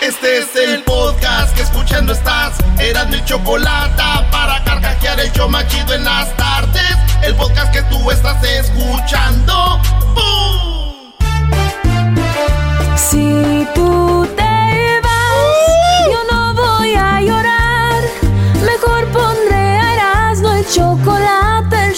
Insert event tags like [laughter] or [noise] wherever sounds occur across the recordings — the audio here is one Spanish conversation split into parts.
Este es el podcast que escuchando estás. Eran mi chocolate para carcajear el yo machido en las tardes. El podcast que tú estás escuchando. Si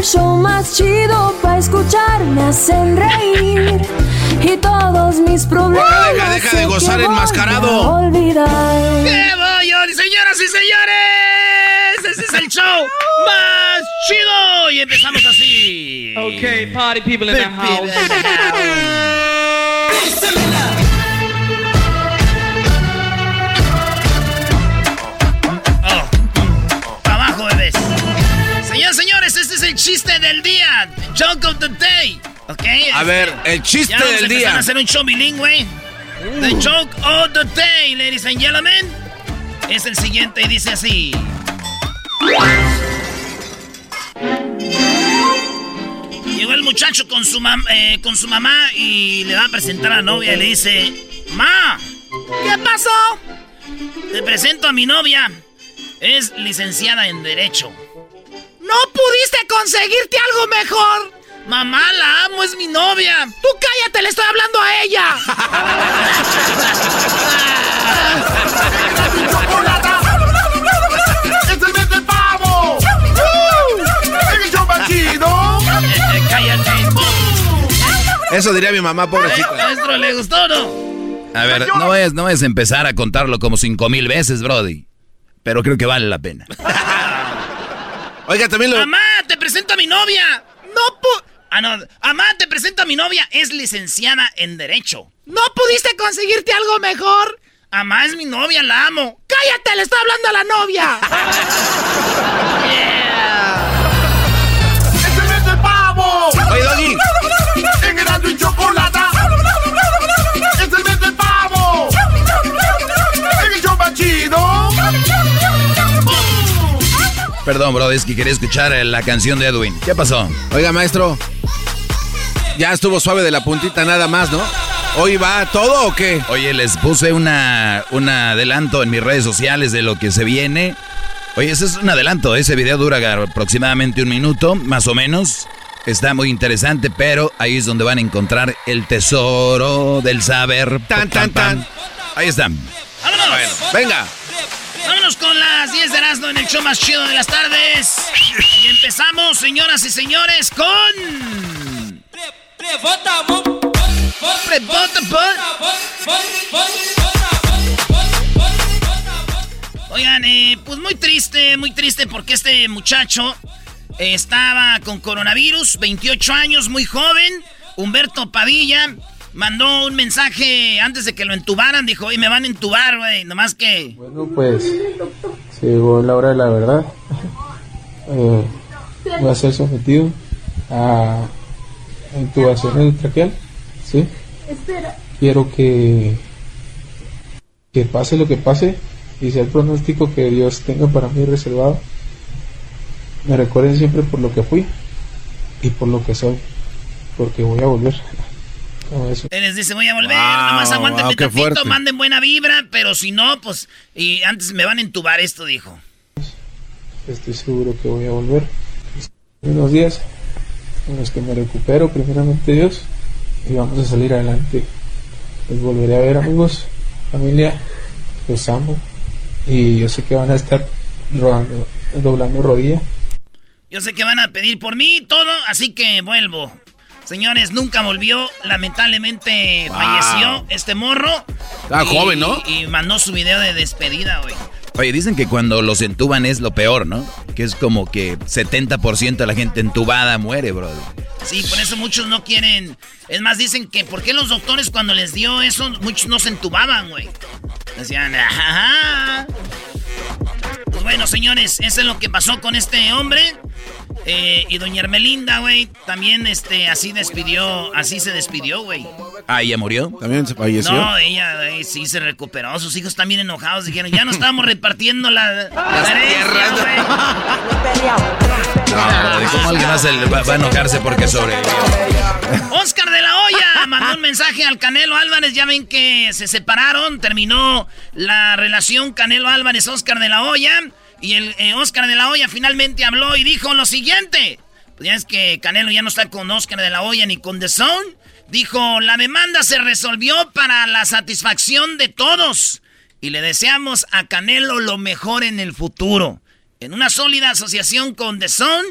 el show más chido para escuchar. Me hacen reír y todos mis problemas. Deja, deja, de gozar voy enmascarado. olvidar. ¡Qué bollo! Señoras y señores, ese es el show más chido. Y empezamos así. Okay, party people in the house. Chiste del día. Joke of the day. ¿Ok? A ver, el chiste Ya vamos del día. a hacer un show bilingüe. The joke of the day, ladies and gentlemen. Es el siguiente y dice así. Llegó el muchacho con su, eh, con su mamá y le va a presentar a la novia y le dice, Ma, ¿qué pasó? Te presento a mi novia. Es licenciada en Derecho. ¿No pudiste conseguirte algo mejor? Mamá, la amo, es mi novia. Tú cállate, le estoy hablando a ella. [laughs] ¡Es. Eso diría mi mamá, pobrecita. Maestro, ¿le gustó o no? A ver, no vayas, no a empezar a contarlo como cinco mil veces, Brody. Pero creo que vale la pena. [laughs] Oiga, también lo. Mamá, te presento a mi novia. No pu... Ah, no. Mamá, te presento a mi novia. Es licenciada en Derecho. ¿No pudiste conseguirte algo mejor? Mamá, es mi novia, la amo. ¡Cállate! Le estoy hablando a la novia. [laughs] ¡Es Perdón, Brody, es que quería escuchar eh, la canción de Edwin. ¿Qué pasó? Oiga, maestro. Ya estuvo suave de la puntita nada más, ¿no? ¿Hoy va todo o qué? Oye, les puse una, un adelanto en mis redes sociales de lo que se viene. Oye, ese es un adelanto. Ese video dura aproximadamente un minuto, más o menos. Está muy interesante, pero ahí es donde van a encontrar el tesoro del saber. Tan, tan, tan. Ahí están. ¡Vámonos! Venga. Vámonos con las 10 de Erasmo en el show más chido de las tardes. Y empezamos, señoras y señores, con... Oigan, eh, pues muy triste, muy triste porque este muchacho estaba con coronavirus, 28 años, muy joven. Humberto Padilla mandó un mensaje antes de que lo entubaran. Dijo, oye, me van a entubar, güey. Nomás que... Bueno, pues se llegó la hora de la verdad. [laughs] Eh, voy a ser sometido a intubación traqueal. ¿sí? Quiero que, que pase lo que pase y sea el pronóstico que Dios tenga para mí reservado. Me recuerden siempre por lo que fui y por lo que soy, porque voy a volver. [laughs] Él les dice, voy a volver, nomás aguanten wow, manden buena vibra, pero si no, pues, y antes me van a entubar esto, dijo. Estoy seguro que voy a volver. Unos días en los que me recupero, primeramente Dios, y vamos a salir adelante. Les volveré a ver, amigos, familia, los amo, y yo sé que van a estar rodando, doblando rodilla. Yo sé que van a pedir por mí todo, así que vuelvo. Señores, nunca volvió. Lamentablemente falleció este morro. Estaba joven, ¿no? Y mandó su video de despedida, güey. Oye, dicen que cuando los entuban es lo peor, ¿no? Que es como que 70% de la gente entubada muere, bro. Sí, por eso muchos no quieren. Es más, dicen que ¿por qué los doctores cuando les dio eso, muchos no se entubaban, güey? Decían, ajá. Pues bueno, señores, eso es lo que pasó con este hombre. Eh, y doña Ermelinda, güey, también este, así despidió, así se despidió, güey. Ah, ¿ella murió? ¿También se falleció? No, ella sí se recuperó. Sus hijos también enojados dijeron, ya no estábamos repartiendo la, las tierras, güey. No, ¿cómo alguien más va, a enojarse porque sobrevivió? Oscar de la Hoya mandó un mensaje al Canelo Álvarez. Ya ven que se separaron, terminó la relación Canelo Álvarez-Oscar de la Hoya. Y el eh, Oscar de la Hoya finalmente habló y dijo lo siguiente. Pues ya es que Canelo ya no está con Oscar de la Hoya ni con The Zone. Dijo, la demanda se resolvió para la satisfacción de todos. Y le deseamos a Canelo lo mejor en el futuro. En una sólida asociación con The Zone,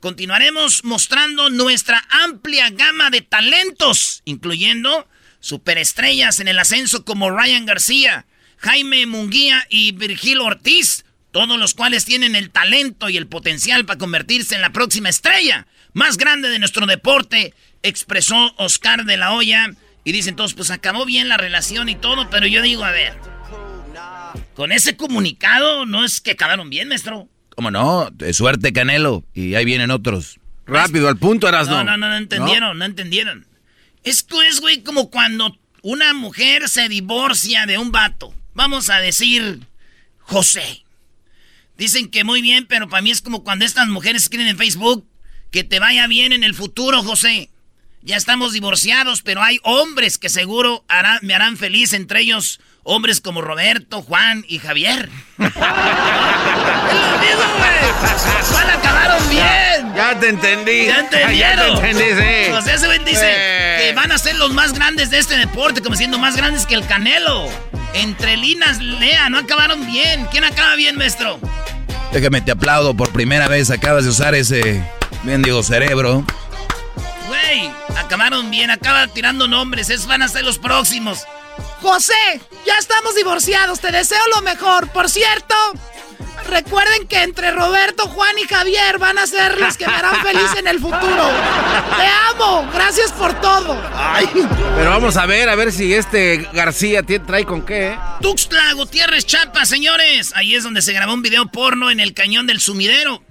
continuaremos mostrando nuestra amplia gama de talentos, incluyendo superestrellas en el ascenso como Ryan García, Jaime Munguía y Virgil Ortiz, todos los cuales tienen el talento y el potencial para convertirse en la próxima estrella más grande de nuestro deporte, expresó Oscar de la Hoya. Y dicen todos, pues acabó bien la relación y todo, pero yo digo, a ver, con ese comunicado no es que acabaron bien, maestro. ¿Cómo no? De suerte, Canelo. Y ahí vienen otros. Rápido, al punto, eras no. No, no, no entendieron, no, entendieron. Esto es, güey, como cuando una mujer se divorcia de un vato. Vamos a decir, José. Dicen que muy bien, pero para mí es como cuando estas mujeres escriben en Facebook que te vaya bien en el futuro, José. Ya estamos divorciados, pero hay hombres que seguro me harán feliz, entre ellos hombres como Roberto, Juan y Javier. [laughs] es lo mismo, güey. acabaron bien. Ya, te entendí. Ya entendieron. [laughs] Ya te entendí, sí. José ese dice que van a ser los más grandes de este deporte, como siendo más grandes que el Canelo. Entre Linas, Lea, no acabaron bien. ¿Quién acaba bien, maestro? Déjame te aplaudo por primera vez. Acabas de usar ese mendigo cerebro. Güey, acabaron bien. Acaba tirando nombres. Es van a ser los próximos. José, ya estamos divorciados. Te deseo lo mejor. Por cierto, Recuerden que entre Roberto, Juan y Javier van a ser los que me harán feliz en el futuro. Te amo, gracias por todo. Ay, pero vamos a ver, a ver si este García trae con qué. ¿eh? Tuxtla, Gutiérrez, Chapa, señores. Ahí es donde se grabó un video porno en el cañón del sumidero.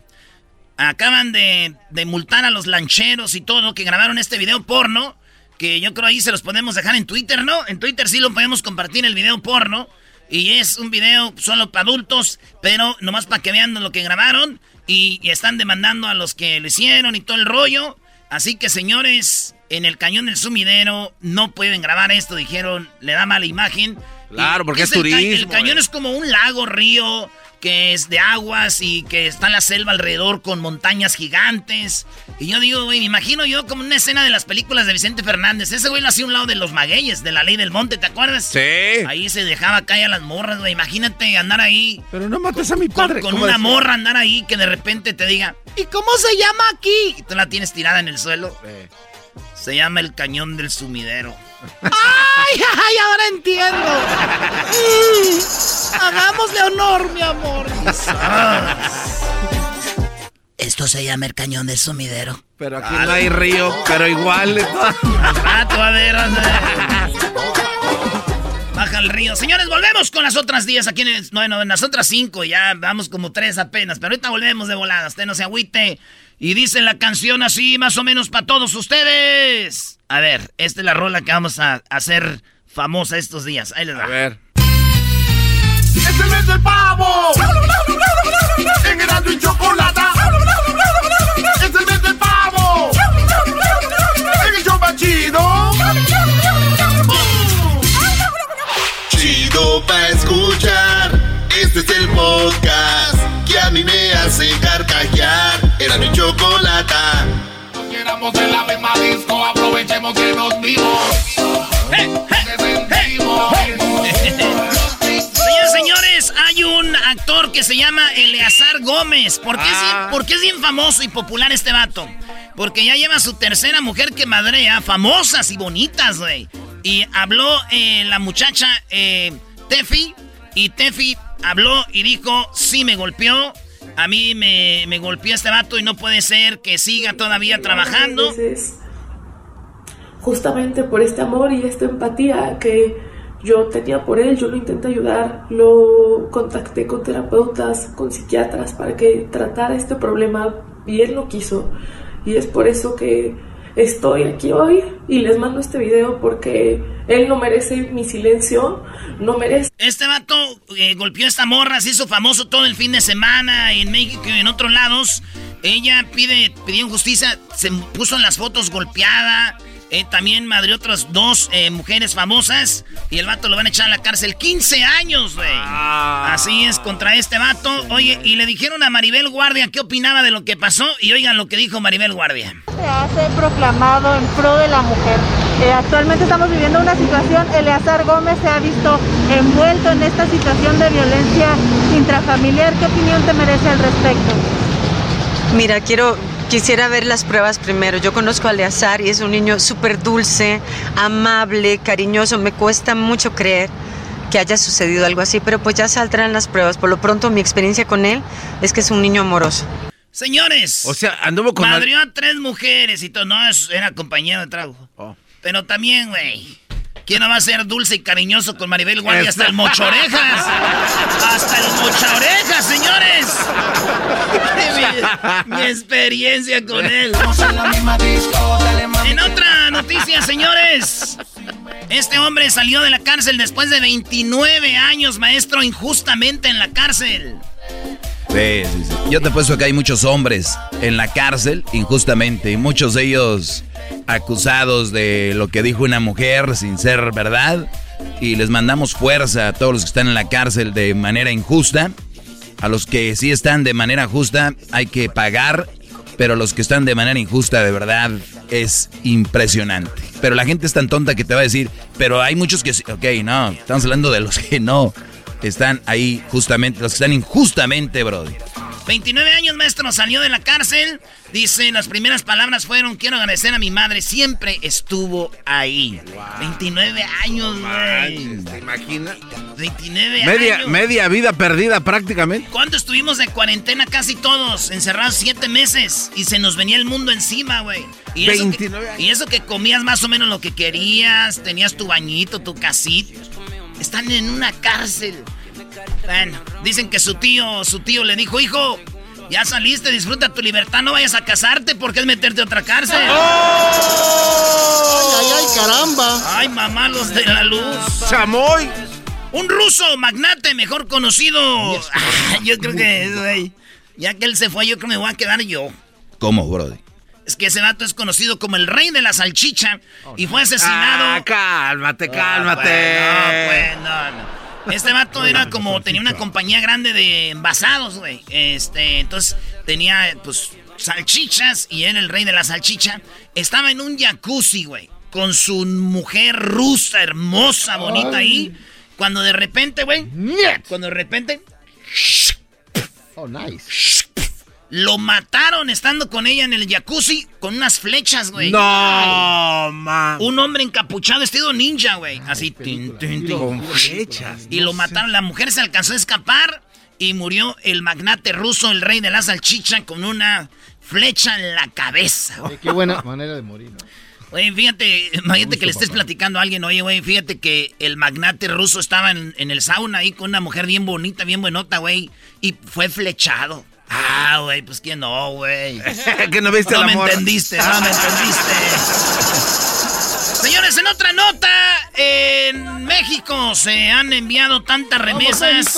Acaban de, de multar a los lancheros y todo que grabaron este video porno. Que yo creo ahí se los podemos dejar en Twitter, ¿no? En Twitter sí lo podemos compartir el video porno. Y es un video solo para adultos, pero nomás para que vean lo que grabaron. Y, están demandando a los que lo hicieron y todo el rollo. Así que, señores, en el cañón del sumidero no pueden grabar esto, dijeron, le da mala imagen. Claro, porque es, turismo. el cañón es como un lago, río, que es de aguas y que está en la selva alrededor con montañas gigantes. Y yo digo, güey, me imagino yo como una escena de las películas de Vicente Fernández. Ese güey lo hacía a un lado de los magueyes, de la ley del monte, ¿te acuerdas? Sí. Ahí se dejaba caer a las morras, güey. Imagínate andar ahí. Pero no mates a mi padre. Con, una morra andar ahí que de repente te diga, ¿y cómo se llama aquí? Y tú la tienes tirada en el suelo. Se llama el cañón del sumidero. ¡Ay, ay! Ahora entiendo. Mm, hagámosle honor, mi amor. Esto se llama el cañón del sumidero. Pero aquí no hay río, pero igual. Rato, a ver, Baja el río. Señores, volvemos con las otras 10 aquí en, bueno, en las otras 5. Ya vamos como 3 apenas. Pero ahorita volvemos de volada. Usted no se agüite. Y dice la canción así, más o menos para todos ustedes. A ver, esta es la rola que vamos a hacer famosa estos días. Ahí les va. A ver. ¡Este es el pavo! ¡En y chocolate! ¡Este es el pavo! ¡En el chombachido! Chido pa' escuchar. Este es el podcast que a mí me hace carcajear. Era mi chocolata. Quedamos en la misma disco, aprovechemos que nos vimos. Señores, señores, hay un actor que se llama Eleazar Gómez. ¿Por qué, es, Ah. por qué es bien famoso y popular este vato? Porque ya lleva su tercera mujer que madrea, famosas y bonitas, güey. Y habló eh, la muchacha eh, Tefi, y Tefi habló y dijo, sí me golpeó, a mí me, me golpeó este vato y no puede ser que siga todavía trabajando. Entonces, justamente por este amor y esta empatía que yo tenía por él, yo lo intenté ayudar, lo contacté con terapeutas, con psiquiatras para que tratara este problema y él lo quiso. Y es por eso que estoy aquí hoy y les mando este video porque él no merece mi silencio, no merece... Este vato eh, golpeó a esta morra, se hizo famoso todo el fin de semana en México y en otros lados. Ella pide, pidió justicia, se puso en las fotos golpeada. Eh, también madrió otras dos eh, mujeres famosas. Y el vato lo van a echar a la cárcel 15 años, güey. Así es, contra este vato. Oye, y le dijeron a Maribel Guardia qué opinaba de lo que pasó. Y oigan lo que dijo Maribel Guardia. se hace proclamado en pro de la mujer. Eh, actualmente estamos viviendo una situación, Eleazar Gómez se ha visto envuelto en esta situación de violencia intrafamiliar. ¿Qué opinión te merece al respecto? Mira, quiero, quisiera ver las pruebas primero. Yo conozco a Eleazar y es un niño súper dulce, amable, cariñoso. Me cuesta mucho creer que haya sucedido algo así, pero pues ya saldrán las pruebas. Por lo pronto, mi experiencia con él es que es un niño amoroso. Señores. O sea, anduvo con... Madrió a tres mujeres y todo. No, es- era compañero de trabajo. Oh. Pero también, güey. ¿Quién no va a ser dulce y cariñoso con Maribel Guardia? Hasta el mochorejas. Hasta el mochorejas, señores. mi, [laughs] mi experiencia con él. En otra noticia, señores. Este hombre salió de la cárcel después de 29 años, maestro, injustamente en la cárcel. Sí, sí, sí. Yo te apuesto que hay muchos hombres en la cárcel injustamente y muchos de ellos acusados de lo que dijo una mujer sin ser verdad y les mandamos fuerza a todos los que están en la cárcel de manera injusta. A los que sí están de manera justa hay que pagar, pero los que están de manera injusta de verdad es impresionante. Pero la gente es tan tonta que te va a decir, pero hay muchos que sí. Ok, no, estamos hablando de los que no están ahí justamente, los que están injustamente, brody. 29 años, maestro, salió de la cárcel. Dice, las primeras palabras fueron, quiero agradecer a mi madre, siempre estuvo ahí. 29 años, güey. ¿Te imaginas? 29 Media, años. media vida perdida prácticamente. ¿Cuánto estuvimos de cuarentena casi todos? Encerrados siete meses. Y se nos venía el mundo encima, güey. Y eso, que, 29 años. y eso que comías más o menos lo que querías, tenías tu bañito, tu casita. Están en una cárcel. Bueno, dicen que su tío, su tío le dijo, hijo, ya saliste, disfruta tu libertad, no vayas a casarte porque es meterte a otra cárcel. Ay, ay, ay, caramba. Ay, mamá, los de la luz. Chamoy. Un ruso magnate mejor conocido. [laughs] Yo creo que, güey, ya que él se fue, yo creo que me voy a quedar yo. ¿Cómo, brody? Es que ese vato es conocido como el rey de la salchicha y fue asesinado. Ah, cálmate, cálmate. Ah, pues, no, pues, no, no. Este vato era como, tenía una compañía grande de envasados, güey. Este, entonces tenía, pues, salchichas y era el rey de la salchicha. Estaba en un jacuzzi, güey, con su mujer rusa, hermosa, bonita ahí. Cuando de repente, güey, cuando de repente Oh, nice. Lo mataron estando con ella en el jacuzzi con unas flechas, güey. No, man. Un hombre encapuchado, estilo ninja, güey. Así. tin, tin, tin. Con flechas. Y lo mataron. La mujer se alcanzó a escapar y murió el magnate ruso, el rey de la salchicha, con una flecha en la cabeza. Oye, Qué buena manera de morir, ¿no? Oye, fíjate, imagínate que le estés platicando a alguien, oye, güey, fíjate que el magnate ruso estaba en, en el sauna ahí con una mujer bien bonita, bien buenota, güey, y fue flechado. Ah, güey, pues que no, güey. [laughs] que no viste No la me morra. entendiste, no me entendiste. Señores, en otra nota, en México se han enviado tantas remesas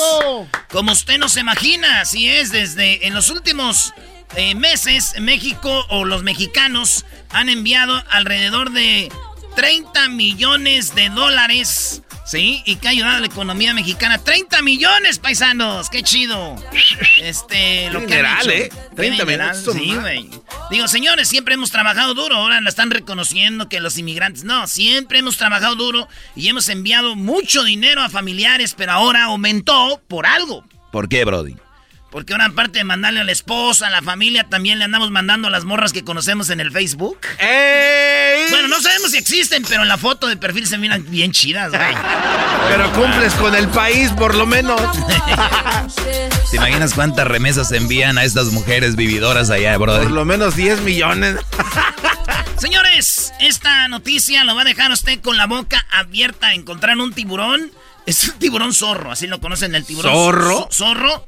como usted no se imagina. Así es, desde en los últimos eh, meses, México o los mexicanos han enviado alrededor de 30 millones de dólares Sí, y que ha ayudado a la economía mexicana. 30 millones, paisanos. Qué chido. Este, lo que han hecho. ¿eh? 30 millones. Sí, güey. Digo, señores, siempre hemos trabajado duro. Ahora la están reconociendo que los inmigrantes. No, siempre hemos trabajado duro y hemos enviado mucho dinero a familiares, pero ahora aumentó por algo. ¿Por qué, Brody? Porque ahora, aparte de mandarle a la esposa, a la familia, también le andamos mandando a las morras que conocemos en el Facebook. Bueno, no sabemos si existen, pero en la foto de perfil se miran bien chidas, güey. [laughs] Pero cumples con el país, por lo menos. [laughs] ¿Te imaginas cuántas remesas envían a estas mujeres vividoras allá, Brody? Por lo menos 10 millones. [laughs] Señores, esta noticia lo va a dejar usted con la boca abierta. Encontraron un tiburón. Es un tiburón zorro, así lo conocen el tiburón. ¿Zorro? Zorro.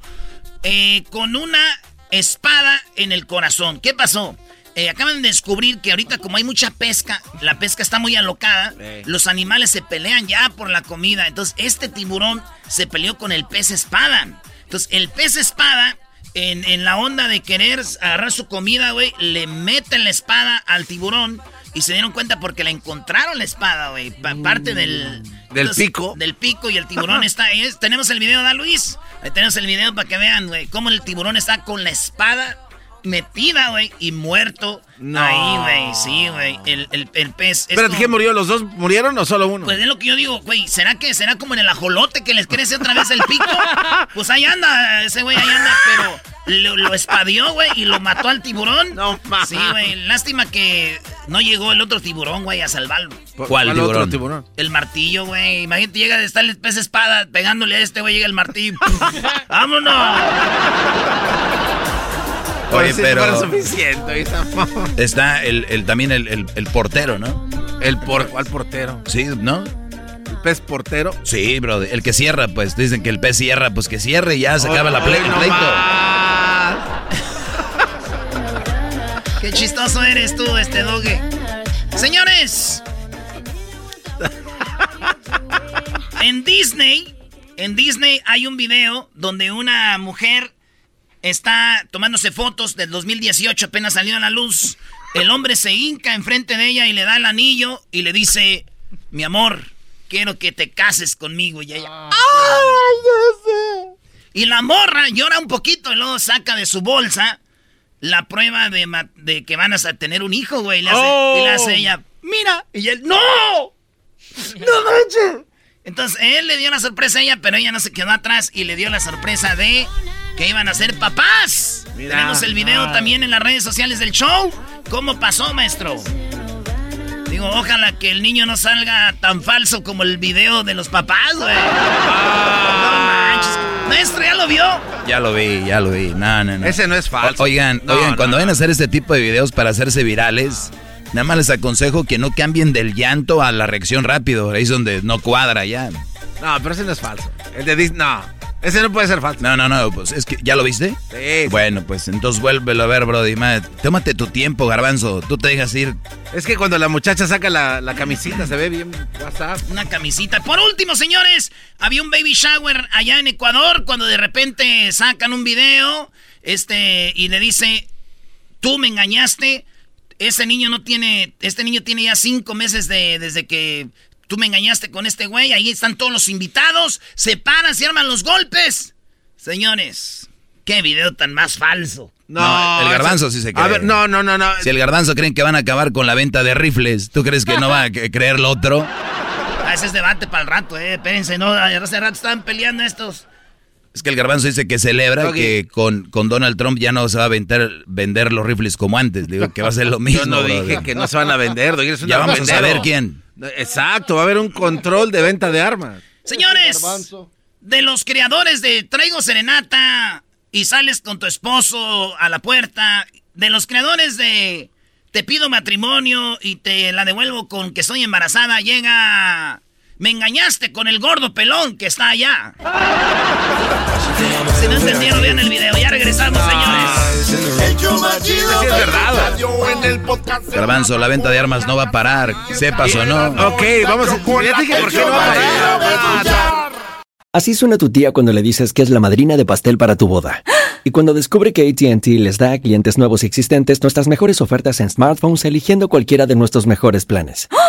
Eh, con una espada en el corazón. ¿Qué pasó? Eh, acaban de descubrir que ahorita como hay mucha pesca, la pesca está muy alocada, los animales se pelean ya por la comida. Entonces este tiburón se peleó con el pez espada. Entonces el pez espada, en, en la onda de querer agarrar su comida, güey, le meten la espada al tiburón y se dieron cuenta porque le encontraron la espada, güey, parte del... Del pico. Del pico y el tiburón [laughs] está... es- tenemos el video, ¿da Luis? Ahí tenemos el video para que vean, güey, cómo el tiburón está con la espada metida, güey, y muerto. No. Ahí, güey, sí, güey, el, el, el pez. Espérate, como- ¿quién murió? ¿Los dos murieron o solo uno? Pues es lo que yo digo, güey, ¿será que será como en el ajolote que les crece otra vez el pico? [laughs] Pues ahí anda, ese güey ahí anda, pero lo, lo espadió, güey, y lo mató al tiburón. No, ma. Sí, güey, lástima que no llegó el otro tiburón, güey, a salvarlo. ¿Cuál otro tiburón? tiburón? El martillo, güey. Imagínate, llega de estar el pez espada pegándole a este, güey, llega el martillo. [laughs] ¡Vámonos! Oye, pero suficiente. [laughs] está el, el- también el, el- el portero, ¿no? ¿El por cuál portero? Sí, ¿no? ¿El pez portero? Sí, bro. El que cierra, pues dicen que el pez cierra, pues que cierre y ya se acaba la ple- Ay, el no pleito. más. [laughs] ¡Qué chistoso eres tú, este doge! Señores, en Disney, en Disney hay un video donde una mujer está tomándose fotos del 2018, apenas salió a la luz. El hombre se hinca enfrente de ella y le da el anillo y le dice, mi amor, quiero que te cases conmigo. Y ella, Y la morra llora un poquito y luego saca de su bolsa la prueba de, de que van a tener un hijo, güey. Y le hace, y le hace ella, mira. Y él, ¡no! ¡No manches! Entonces él le dio la sorpresa a ella, pero ella no se quedó atrás y le dio la sorpresa de que iban a ser papás. Mira. Tenemos el video Ah. también en las redes sociales del show. ¿Cómo pasó, maestro? Digo, ojalá que el niño no salga tan falso como el video de los papás, güey. No manches. Maestro, ¿ya lo vio? Ya lo vi, ya lo vi. No, no, no. Ese no es falso. O- Oigan, No, oigan, no, cuando no. vayan a hacer este tipo de videos para hacerse virales, nada más les aconsejo que no cambien del llanto a la reacción rápido. Ahí es donde no cuadra ya. No, pero ese no es falso. El de Disney, no. Ese no puede ser falso. No, no, no, pues es que ya lo viste. Sí. Bueno, pues entonces vuélvelo a ver, Brody. Ma, Tómate tu tiempo, garbanzo. Tú te dejas ir. Es que cuando la muchacha saca la, la camisita se ve bien WhatsApp. Una camisita. Por último, señores, había un baby shower allá en Ecuador cuando de repente sacan un video este y le dice, tú me engañaste, ese niño no tiene, este niño tiene ya cinco meses de, desde que tú me engañaste con este güey, ahí están todos los invitados, se paran, se arman los golpes. Señores, qué video tan más falso. No, el garbanzo sí se cree. A ver, no, no, no, no. Si el garbanzo creen que van a acabar con la venta de rifles, ¿tú crees que no va a [laughs] creer lo otro? Ah, ese es debate para el rato, eh, espérense, no, hace rato estaban peleando estos. Es que el garbanzo dice que celebra que con, con Donald Trump ya no se va a vender, vender los rifles como antes. Digo que va a ser lo mismo. Yo no dije que no se van a vender. doy, Ya vamos a saber quién. Exacto, va a haber un control de venta de armas. Señores, de los creadores de Traigo Serenata y sales con tu esposo a la puerta, de los creadores de Te pido matrimonio y te la devuelvo con que estoy embarazada, llega... Me engañaste con el gordo pelón que está allá. [laughs] Si no entendieron, vean el video. Ya show más chido Sí, es verdad. Garbanzo, la venta de armas no va a parar, sepas o no. Ok, vamos a... Ya dije por qué no va a parar. Así suena tu tía cuando le dices que es la madrina de pastel para tu boda. [gasps] Y cuando descubre que ATT les da a clientes nuevos y existentes nuestras mejores ofertas en smartphones eligiendo cualquiera de nuestros mejores planes. [gasps]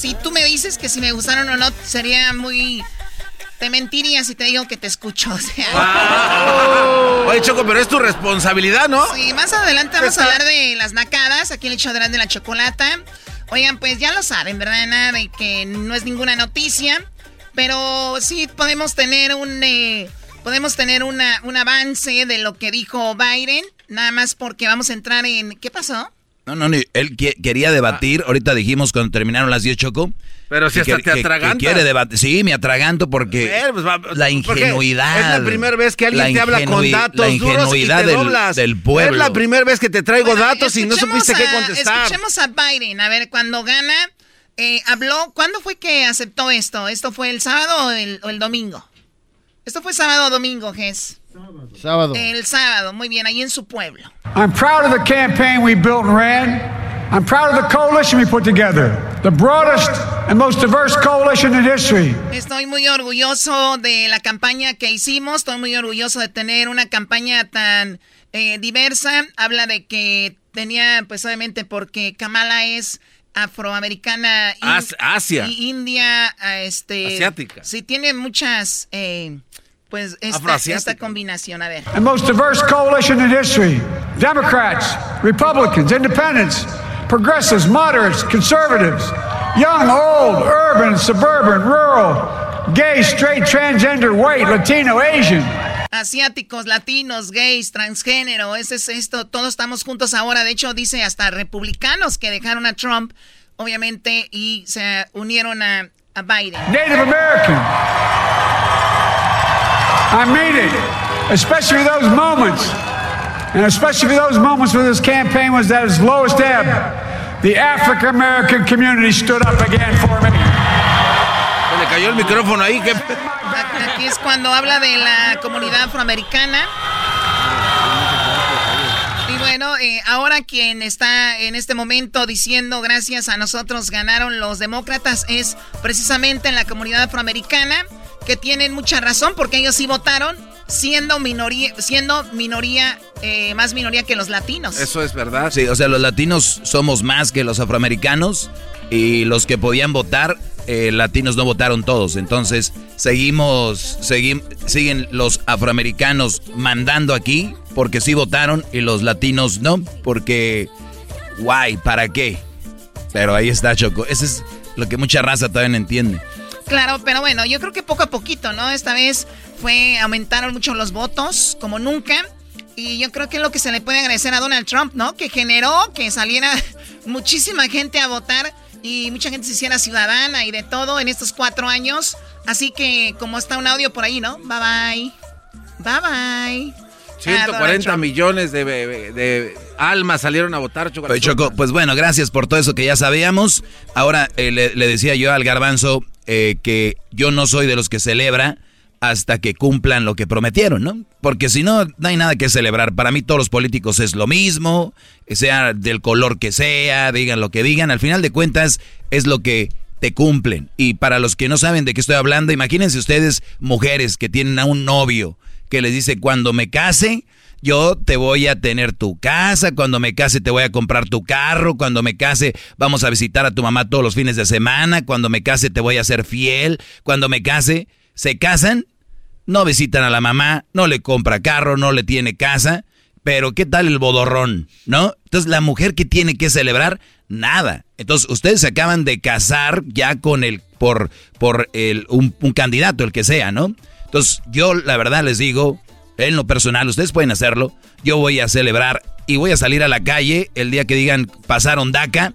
Si tú me dices que si me gustaron o no, sería muy... Te mentiría si te digo que te escucho. O sea. [laughs] Oye, Choco, pero es tu responsabilidad, ¿no? Sí, más adelante vamos a hablar de las nacadas, aquí el hecho de la chocolata. Oigan, pues ya lo saben, ¿verdad? Nada de que no es ninguna noticia, pero sí podemos tener un... Eh, podemos tener una, un avance de lo que dijo Biden, nada más porque vamos a entrar en... ¿Qué pasó? No, no, él quería debatir. Ahorita dijimos cuando terminaron las 10 Choco. Pero si hasta te atragantas. quiere debatir. Sí, me atraganto porque pues la ingenuidad. Es la primera vez que alguien te habla con datos la ingenuidad duros Del, pueblo. Es la primera vez que te traigo datos y no supiste qué contestar. Escuchemos a Biden. A ver, cuando gana, eh, habló. ¿Cuándo fue que aceptó esto? ¿Esto fue el sábado o el, o el domingo? Esto fue sábado o domingo, Gess. Sábado. El sábado, muy bien, ahí en su pueblo. I'm proud of the campaign we built and ran. I'm proud of the coalition we put together. The broadest and most diverse coalition in history. Estoy muy orgulloso de la campaña que hicimos. Estoy muy orgulloso de tener una campaña tan eh, diversa. Habla de que tenía, pues obviamente porque Kamala es afroamericana. Asia. Y India, este. Asiática. Sí, tiene muchas. Eh, pues esta, esta combinación, a ver. The most diverse coalition in history. Democrats, Republicans, Independents, Progressives, Moderates, Conservatives, Young, Old, Urban, Suburban, Rural, Gay, Straight, Transgender, White, Latino, Asian. Asiáticos, latinos, gays, transgénero, ese es esto, todos estamos juntos ahora. De hecho, dice hasta republicanos que dejaron a Trump, obviamente, y se unieron a, a Biden. Native American. I mean it, especially those moments, and especially those moments when this campaign was at its lowest ebb. The African American community stood up again for me. Se le cayó el micrófono ahí. ¿qué? Aquí es cuando habla de la comunidad afroamericana. Y bueno, eh, ahora quien está en este momento diciendo gracias a nosotros ganaron los demócratas es precisamente en la comunidad afroamericana que tienen mucha razón porque ellos sí votaron siendo minoría, siendo minoría, eh, más minoría que los latinos. Eso es verdad. Sí, o sea, los latinos somos más que los afroamericanos y los que podían votar, eh, latinos no votaron todos. Entonces, seguimos, siguen los afroamericanos mandando aquí porque sí votaron y los latinos no, porque, guay, ¿para qué? Pero ahí está Choco. Eso es lo que mucha raza todavía no entiende. Claro, pero bueno, yo creo que poco a poquito, ¿no? Esta vez fue, aumentaron mucho los votos, como nunca. Y yo creo que es lo que se le puede agradecer a Donald Trump, ¿no? Que generó que saliera [laughs] muchísima gente a votar y mucha gente se hiciera ciudadana y de todo en estos cuatro años. Así que, como está un audio por ahí, ¿no? Bye bye. Bye bye. 140 millones de, almas salieron a votar. Choco, Choco, pues bueno, gracias por todo eso que ya sabíamos. Ahora eh, le, le, decía yo al garbanzo, eh, que yo no soy de los que celebra hasta que cumplan lo que prometieron, ¿no? Porque si no, no hay nada que celebrar. Para mí todos los políticos es lo mismo, sea del color que sea, digan lo que digan, al final de cuentas es lo que te cumplen. Y para los que no saben de qué estoy hablando, imagínense ustedes mujeres que tienen a un novio que les dice, cuando me case, yo te voy a tener tu casa, cuando me case te voy a comprar tu carro, cuando me case vamos a visitar a tu mamá todos los fines de semana, cuando me case te voy a ser fiel, cuando me case, se casan, no visitan a la mamá, no le compra carro, no le tiene casa, pero ¿qué tal el bodorrón? ¿No? Entonces la mujer que tiene que celebrar, nada. Entonces ustedes se acaban de casar ya con el, por, por el, un, un candidato, el que sea, ¿no? Entonces yo la verdad les digo, en lo personal, ustedes pueden hacerlo. Yo voy a celebrar y voy a salir a la calle el día que digan pasaron DACA,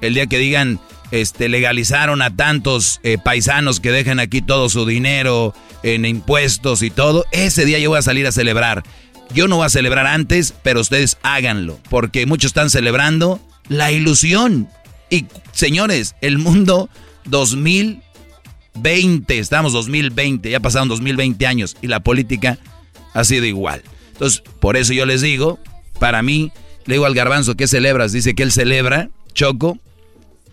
el día que digan este, legalizaron a tantos eh, paisanos que dejan aquí todo su dinero en impuestos y todo. Ese día yo voy a salir a celebrar. Yo no voy a celebrar antes, pero ustedes háganlo, porque muchos están celebrando la ilusión. Y señores, el mundo 2020, estamos 2020, ya pasaron 2020 años y la política ha sido igual. Entonces, por eso yo les digo, para mí, le digo al garbanzo, ¿qué celebras? Dice que él celebra, Choco.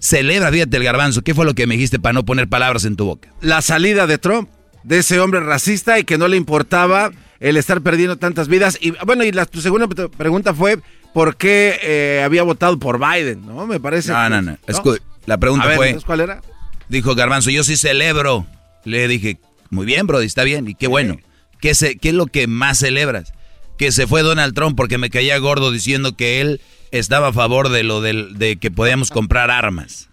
Celebra, fíjate el garbanzo. ¿Qué fue lo que me dijiste para no poner palabras en tu boca? La salida de Trump, de ese hombre racista y que no le importaba el estar perdiendo tantas vidas. Y bueno, y la tu segunda pregunta fue, ¿por qué eh, había votado por Biden? ¿No? Me parece. No, no, no. La pregunta fue. ¿Cuál era? Dijo Garbanzo, yo sí celebro. Le dije, muy bien, Brody, está bien, y qué bueno. ¿Qué, se, ¿Qué es lo que más celebras? Que se fue Donald Trump porque me caía gordo diciendo que él estaba a favor de lo de que podíamos comprar armas.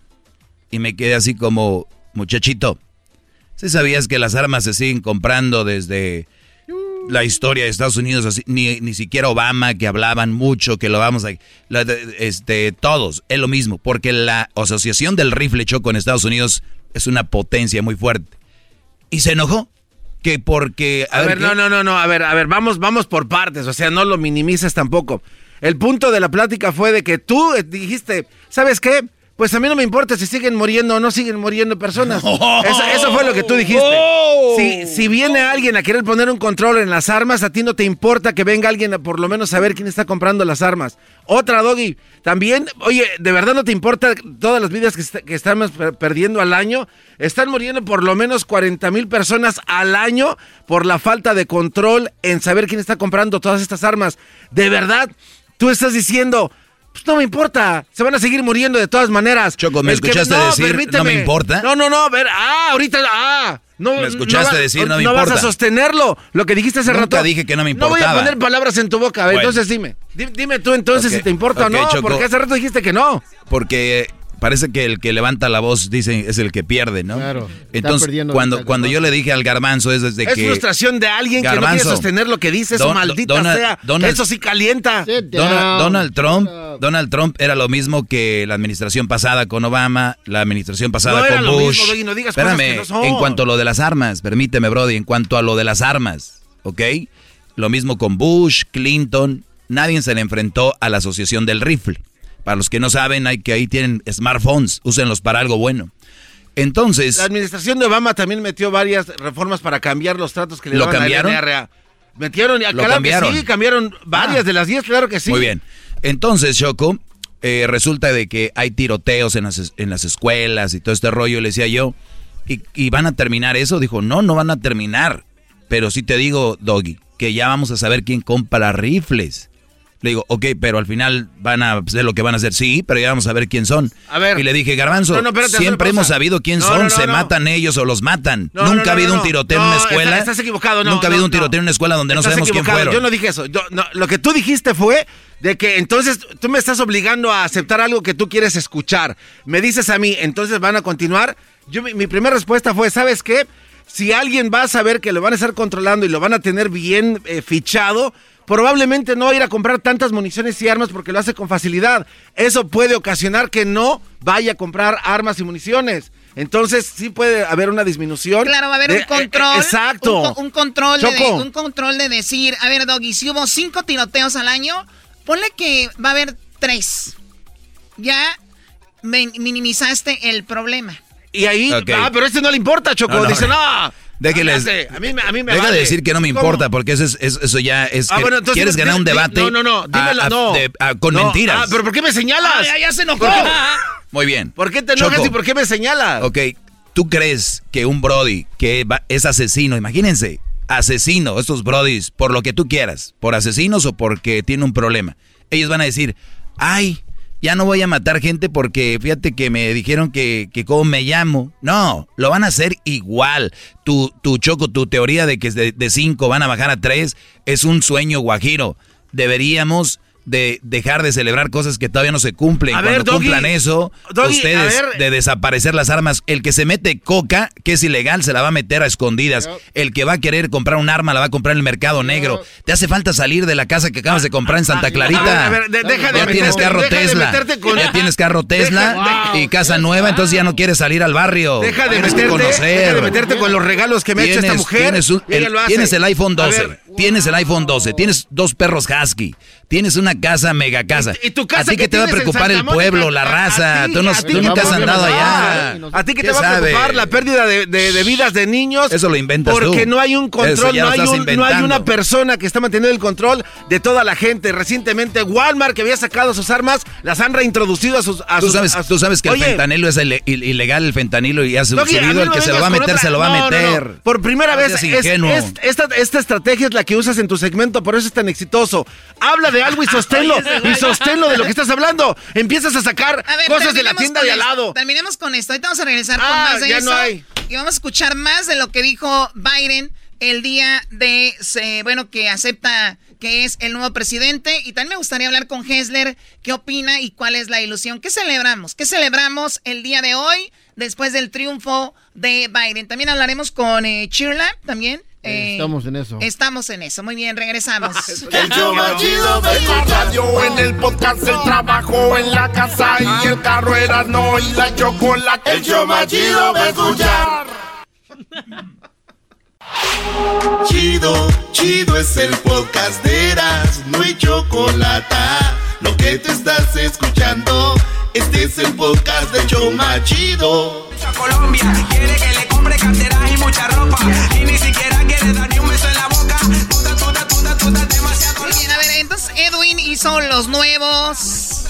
Y me quedé así como, muchachito, ¿sí sabías que las armas se siguen comprando desde la historia de Estados Unidos? Así, ni, ni siquiera Obama, que hablaban mucho, que lo vamos a... este, todos, es lo mismo, porque la asociación del rifle choco en Estados Unidos es una potencia muy fuerte. Y se enojó que porque... A, ver, no, no, no, no, a ver, a ver, vamos, vamos por partes, o sea, no lo minimices tampoco. El punto de la plática fue de que tú dijiste, ¿sabes qué? Pues a mí no me importa si siguen muriendo o no siguen muriendo personas. [laughs] Eso, fue lo que tú dijiste. Oh. Si, si, viene alguien a querer poner un control en las armas, a ti no te importa que venga alguien a por lo menos saber quién está comprando las armas. Otra, Doggy, también, oye, ¿de verdad no te importa todas las vidas que, que estamos perdiendo al año? Están muriendo por lo menos 40 mil personas al año por la falta de control en saber quién está comprando todas estas armas. ¿De verdad? Tú estás diciendo pues no me importa, se van a seguir muriendo de todas maneras. Choco, ¿me escuchaste decir no me importa? No, no, no, a ver, ah, ahorita, ah. No, ¿Me escuchaste decir no me importa? No vas a sostenerlo, lo que dijiste hace Nunca dije que no me importaba. No voy a poner palabras en tu boca, entonces dime. Dime tú entonces si te importa o no, porque hace rato dijiste que no. Porque parece que el que levanta la voz dice es el que pierde, ¿no? Claro. Entonces, cuando, cuando yo le dije al garbanzo es desde que... Es frustración de alguien que no quiere sostener lo que dice, eso maldita sea. eso sí calienta. Donald, Trump, Donald Trump era lo mismo que la administración pasada con Obama, la administración pasada con Bush. no digas Espérame, en cuanto a lo de las armas, permíteme, Brody, en cuanto a lo de las armas, ¿ok? Lo mismo con Bush, Clinton, nadie se le enfrentó a la asociación del rifle. Para los que no saben, hay que ahí tienen smartphones, úsenlos para algo bueno. Entonces. La administración de Obama también metió varias reformas para cambiar los tratos que le ¿Lo daban cambiaron? a la Metieron, ¿Lo cambiaron? sí, cambiaron varias ah. de las 10, claro que sí. Muy bien. Entonces, Choco, eh, resulta de que hay tiroteos en las, en las escuelas y todo este rollo, le decía yo, ¿y, ¿y van a terminar eso? Dijo, no, no van a terminar. Pero sí te digo, Doggy, que ya vamos a saber quién compra rifles. Le digo, ok, pero al final van a hacer lo que van a hacer. Sí, pero ya vamos a ver quién son. A ver. Y le dije, Garbanzo, siempre hemos sabido quién son. se matan ellos o los matan. Nunca ha habido un tiroteo en una escuela. Estás, equivocado, Nunca ha habido un tiroteo en una escuela donde no sabemos quién fueron. Yo no dije eso. lo que tú dijiste fue de que entonces tú me estás obligando a aceptar algo que tú quieres escuchar. Me dices a mí, entonces van a continuar. Yo, mi, primera respuesta fue, ¿sabes qué? Si alguien va a saber que lo van a estar controlando y lo van a tener bien eh, fichado, probablemente no va a ir a comprar tantas municiones y armas porque lo hace con facilidad. Eso puede ocasionar que no vaya a comprar armas y municiones. Entonces sí puede haber una disminución. Claro, va a haber un eh, control. exacto. Un, control de, un control de decir, a ver, Doggy, si hubo cinco tiroteos al año, ponle que va a haber tres. Ya minimizaste el problema. Y ahí, ah, pero a este no le importa, Choco. Dice, no. Déjenles. A mí, a mí me Deja de decir que no me importa, porque eso, es, eso ya es. Ah, que ¿Quieres ganar un debate? No, no, no. Dímelo, no. con mentiras. Ah, pero ¿por qué me señalas? Ah, ya, se enojó. [laughs] Muy bien. ¿Por qué te enojas y por qué me señalas? Ok. ¿Tú crees que un Brody que es asesino, imagínense, asesino, estos brodis, por lo que tú quieras, por asesinos o porque tiene un problema. Ellos van a decir, ay, ya no voy a matar gente porque fíjate que me dijeron que, que cómo me llamo. No, lo van a hacer igual. Tu, tu choco, tu teoría de que de, de cinco van a bajar a tres es un sueño guajiro. Deberíamos de dejar de celebrar cosas que todavía no se cumplen. A Cuando ver, Doggy, cumplan eso, Doggy, ustedes a ver. de desaparecer las armas. El que se mete coca, que es ilegal, se la va a meter a escondidas. El que va a querer comprar un arma, la va a comprar en el mercado negro. Te hace falta salir de la casa que acabas de comprar en Santa Clarita. A ver, de- deja de ya tienes carro deja Tesla. con- Ya tienes carro Tesla Deja- y casa nueva, entonces ya no quieres salir al barrio. Deja de, meterte, conocer. deja de meterte con los regalos que me ha hecho esta mujer. Tienes, un- el, tienes iPhone A 12. Tienes el iPhone 12. Tienes dos perros husky. Tienes una casa, mega casa. ¿Y tu casa ¿A ti qué qué te va a preocupar el pueblo, Mónica? la a raza? ti, tú no, tú que nunca has andado allá. A ti que te ¿Qué va a preocupar la pérdida de, de- de vidas de niños. Eso lo inventas tú. Porque no hay un control, no hay, estás un- no hay inventando. una persona que está manteniendo el control de toda la gente. Recientemente Walmart, que había sacado sus armas, las han reintroducido a sus... A Tú sus- sabes, a sus- tú sabes que el fentanilo es ile- il- ilegal, el fentanilo, y ha sucedido. El que se lo va a meter, se lo va a meter. Por primera No vez, esta estrategia es la que usas en tu segmento, por eso es tan exitoso. Habla de algo y [laughs] sosténlo, y sosténlo de lo que estás hablando. Empiezas a sacar A ver, cosas de la tienda con de al lado. Terminemos con esto. Ahorita vamos a regresar con Ah, más de ya eso. no hay. Y vamos a escuchar más de lo que dijo Biden el día de, bueno, que acepta que es el nuevo presidente. Y también me gustaría hablar con Hessler, qué opina y cuál es la ilusión. ¿Qué celebramos? ¿Qué celebramos el día de hoy después del triunfo de Biden? También hablaremos con eh, Chirla, también. Eh, Estamos en eso. Estamos en eso. Muy bien, regresamos. [laughs] El show más chido de la radio, en el podcast, el trabajo, en la casa y el carro Erasmo y la chocolate. El show más chido de escuchar. Chido, chido es el podcast de Eras, no hay chocolate. Lo que te estás escuchando, este es el podcast de Choma Chido. Colombia quiere que le compre carteras y mucha ropa y ni siquiera quiere dar ni un beso en la boca. Tuta, tuta, tuta, tuta, demasiado Muy bien, a ver, entonces Edwin hizo los nuevos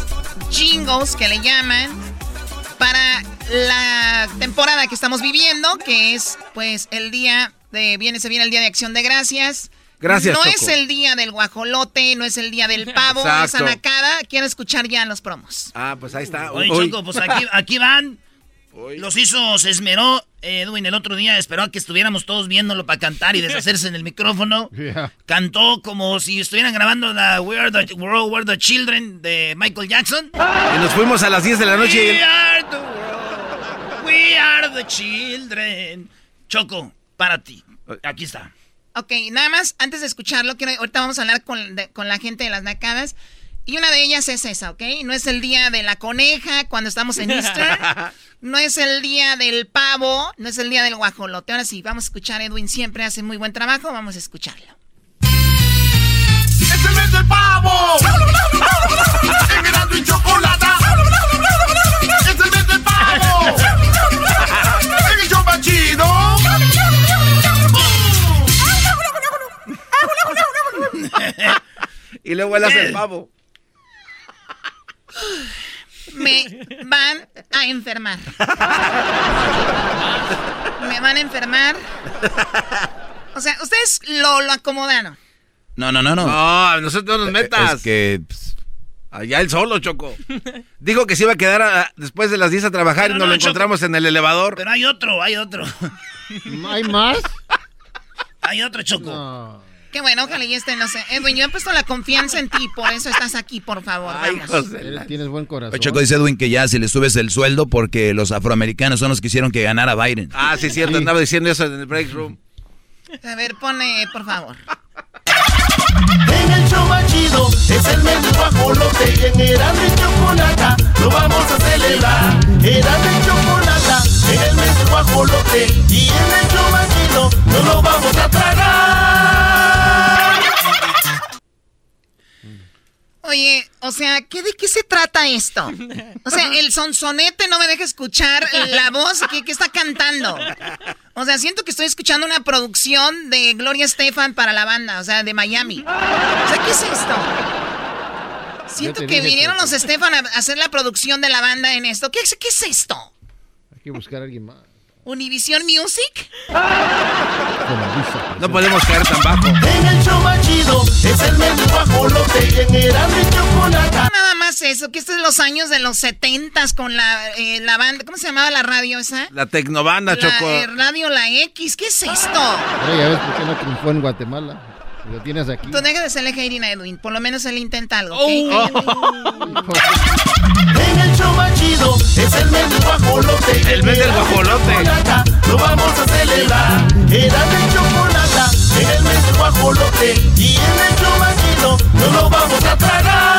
jingles que le llaman para la temporada que estamos viviendo, que es pues el día de viene se viene el día de Acción de Gracias. Gracias, No Choco. es el día del guajolote, no es el día del pavo, Exacto. es anacada. Quiero escuchar ya los promos. Ah, pues ahí está. Oye. Choco, pues aquí, aquí van. Los hizo, se esmeró. Edwin el otro día esperó a que estuviéramos todos viéndolo para cantar y deshacerse en el micrófono. [laughs] Cantó como si estuvieran grabando la We Are the World, We're the Children de Michael Jackson. Y nos fuimos a las 10 de la noche. y We el- are the world, we are the children. Choco, para ti. Aquí está. Ok, nada más, antes de escucharlo, quiero, ahorita vamos a hablar con, de- con la gente de las nacadas. Y una de ellas es esa, ¿ok? No es el día de la coneja cuando estamos en Easter. [laughs] No es el día del pavo. No es el día del guajolote. Ahora sí, vamos a escuchar. Edwin siempre hace muy buen trabajo. Vamos a escucharlo. ¡Es el mes del pavo! ¡En Erasmo y chocolate! ¡Es el mes del pavo! ¡En el show más chido! [laughs] y luego él hace el pavo. Me van a enfermar. Me van a enfermar. O sea, ustedes lo, lo acomodaron. No, no, no, no. No, nosotros no nos metas. Es que pues, Allá él solo, Choco. Dijo que se iba a quedar a- después de las 10 a trabajar Pero y nos no, lo encontramos en el elevador. Pero hay otro, hay otro. ¿Hay más? Hay otro, Choco. Qué bueno, ojalá y este no sé. Edwin, yo he puesto la confianza en ti, por eso estás aquí, por favor. vamos. Él Tienes buen corazón. Oye, Choco dice Edwin que ya si le subes el sueldo porque los afroamericanos son los que hicieron que ganara Biden. Ah, sí, cierto, andaba diciendo eso en el break room. A ver, pone, por favor. En el show chido es el mes del guajolote y en Erasmo y chocolata lo vamos a celebrar. Erasmo y chocolata en el mes del guajolote y en el show chido no lo vamos a tragar. Oye, o sea, ¿qué, ¿de qué se trata esto? O sea, el sonsonete no me deja escuchar la voz que, que está cantando. O sea, siento que estoy escuchando una producción de Gloria Estefan para la banda, o sea, de Miami. O sea, ¿qué es esto? Siento que vinieron los Estefan a hacer la producción de la banda en esto. ¿Qué, qué es esto? Hay que buscar a alguien más. Univision Music. No podemos caer tan bajo. En el show más chido es el mes del guajolote y en Erasmo y Chocolata. Nada más eso, que estos es los años de los setentas con la, eh, la banda, ¿cómo se llamaba la radio esa? La tecnobanda, La Choco. eh, radio La X, ¿qué es esto? Ahora ya ves por qué no triunfó en Guatemala. Lo tienes aquí. Tú deja de serle hating a Edwin, por lo menos él intenta algo, Oh. ¿ok? En el show más chido es el mes del guajolote. El mes del guajolote. Lo vamos a celebrar. Erasmo y Chocolata en el mes del guajolote. Y en el show más chido no lo vamos a tragar.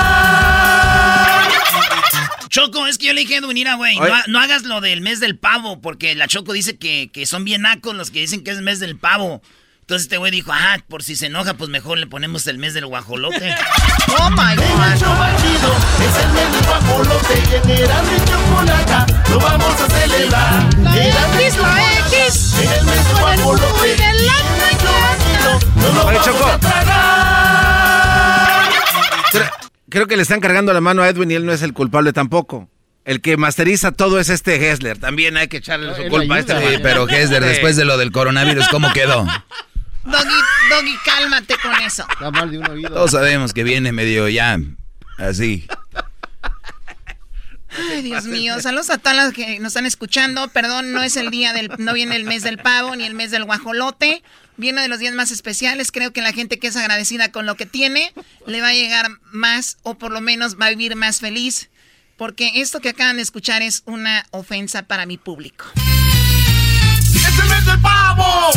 Choco, es que yo le dije a Edwin, mira, güey, no, no hagas lo del mes del pavo, porque la Choco dice que, que son bien nacos los que dicen que es mes del pavo. Entonces este güey dijo, ah, por si se enoja, pues mejor le ponemos el mes del guajolote. [laughs] Oh my god. es el mes del guajolote. Y en Erasmo y Chocolata lo vamos a celebrar. X, la Chocolata X. En el mes del guajolote. Y el no lo vamos a tragar. Creo, que le están cargando la mano a Edwin y él no es el culpable tampoco. El que masteriza todo es este Hessler. También hay que echarle su él culpa a este ayuda. Sí, pero [laughs] Hesler, Sí. después de lo del coronavirus, ¿cómo quedó? [laughs] Doggy, Doggy, cálmate con eso. Está mal de un oído. Todos sabemos que viene medio ya así. Ay, Dios mío. Saludos a todas las que nos están escuchando. Perdón, no es el día del, no viene el mes del pavo ni el mes del guajolote. Viene de los días más especiales. Creo que la gente que es agradecida con lo que tiene le va a llegar más o por lo menos va a vivir más feliz. Porque esto que acaban de escuchar es una ofensa para mi público. ¡Es el pavo!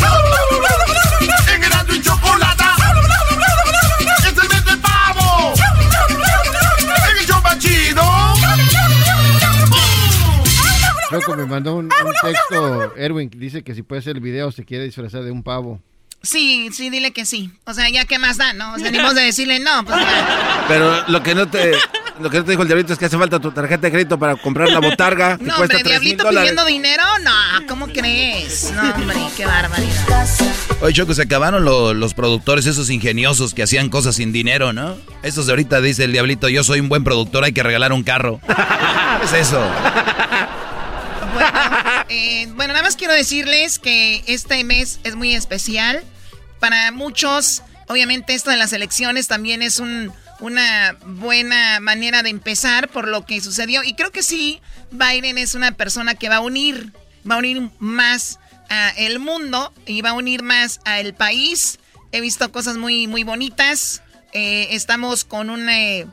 Choco me mandó un, texto, Erwin, dice que si puede hacer el video se quiere disfrazar de un pavo. Sí, sí, dile que sí. O sea, ya qué más da, ¿no? O sea, ni de decirle no. Pues ya. [laughs] Pero lo que no te lo que no te dijo el diablito es que hace falta tu tarjeta de crédito para comprar la botarga. que No, cuesta hombre, 3,000 Diablito pidiendo dinero, no, ¿cómo crees? No, hombre, qué barbaridad. Oye, Choco, se acabaron lo- los productores, esos ingeniosos que hacían cosas sin dinero, ¿no? Estos de ahorita dice el diablito, yo soy un buen productor, hay que regalar un carro. [laughs] ¿Qué es eso? Bueno, eh, bueno, nada más quiero decirles que este mes es muy especial. Para muchos, obviamente esto de las elecciones también es un- una buena manera de empezar por lo que sucedió. Y creo que sí, Biden es una persona que va a unir, va a unir más a el mundo y va a unir más a el país. He visto cosas muy, muy bonitas. Eh, estamos con una, eh,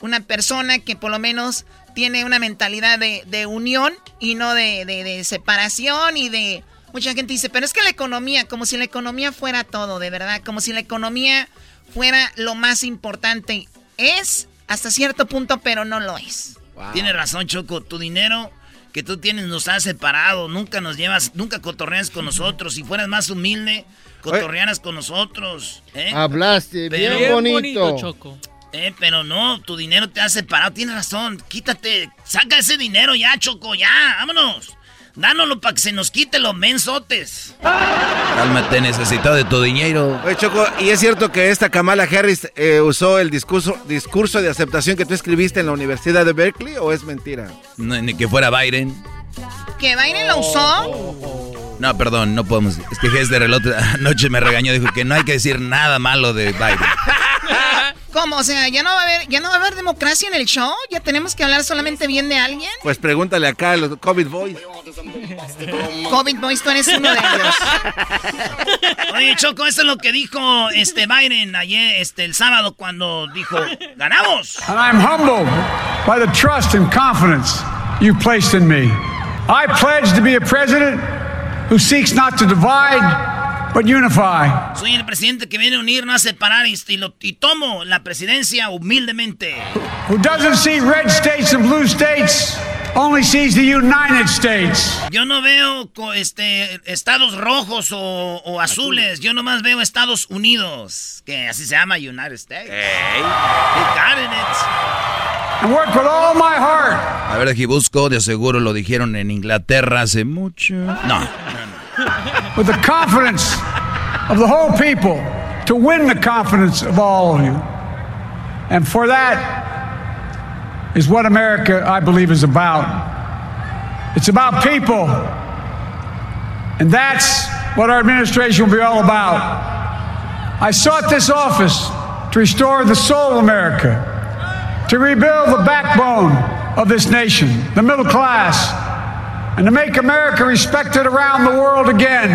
una persona que por lo menos tiene una mentalidad de, unión y no de separación y de... Mucha gente dice, pero es que la economía, como si la economía fuera todo, de verdad, como si la economía fuera lo más importante. Es hasta cierto punto, pero no lo es. Tienes razón, Choco. Tu dinero que tú tienes nos ha separado. Nunca nos llevas, nunca cotorreas con nosotros. Si fueras más humilde, cotorrearas con nosotros. ¿eh? Hablaste Pero- bien bonito. Eh, pero no, tu dinero te ha separado. Tienes razón. Quítate. Saca ese dinero ya, Choco. Ya, vámonos. Dánoslo para que se nos quite los mensotes. Cálmate, necesito de tu dinero. Oye, Choco, ¿y es cierto que esta Kamala Harris eh, usó el discurso, discurso de aceptación que tú escribiste en la Universidad de Berkeley o es mentira? No, ni que fuera Biden. ¿Que Biden lo usó? No, perdón, no podemos. Es que Hesler el otro [laughs] anoche me regañó, dijo que no hay que decir nada malo de Biden. [laughs] ¿Cómo? O sea, ¿ya no va a haber, ya no va a haber democracia en el show? ¿Ya tenemos que hablar solamente bien de alguien? Pues pregúntale acá a los COVID Boys. COVID Boys, tú eres uno de ellos. Oye, Choco, eso es lo que dijo este Biden ayer, este, el sábado, cuando dijo, ¡ganamos! And I'm humbled by the trust and confidence you placed in me. I pledge to be a president who seeks not to divide, but unify. Soy el presidente que viene a unir, no a separar, y, y lo- y tomo la presidencia humildemente. Who doesn't see red states and blue states, only sees the United States. Yo no veo este, estados rojos o, o azules, yo nomás veo Estados Unidos, que así se llama United States. You got it. And work with all my heart A ver, aquí busco, de seguro lo dijeron en Inglaterra hace mucho. No. With the confidence of the whole people to win the confidence of all of you. And for that is what America, I believe, is about. It's about people And that's what our administration will be all about. I sought this office to restore the soul of America, to rebuild the backbone of this nation, the middle class, and to make America respected around the world again.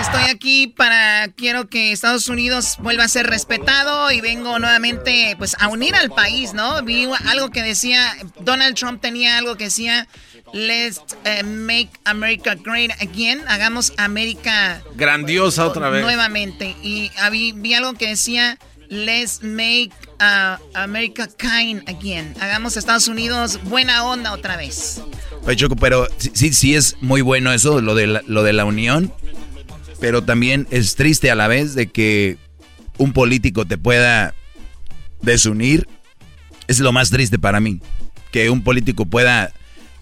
Estoy aquí para, quiero que Estados Unidos vuelva a ser respetado y vengo nuevamente pues a unir al país, ¿no? Vi algo que decía, Donald Trump tenía algo que decía, let's uh, make America great again, hagamos América grandiosa otra vez. Nuevamente. Y vi, vi algo que decía, let's make uh, America kind again, hagamos Estados Unidos buena onda otra vez. Choco, pero sí, sí es muy bueno eso, lo de lo de la unión pero también es triste a la vez de que un político te pueda desunir. Es lo más triste para mí. Que un político pueda...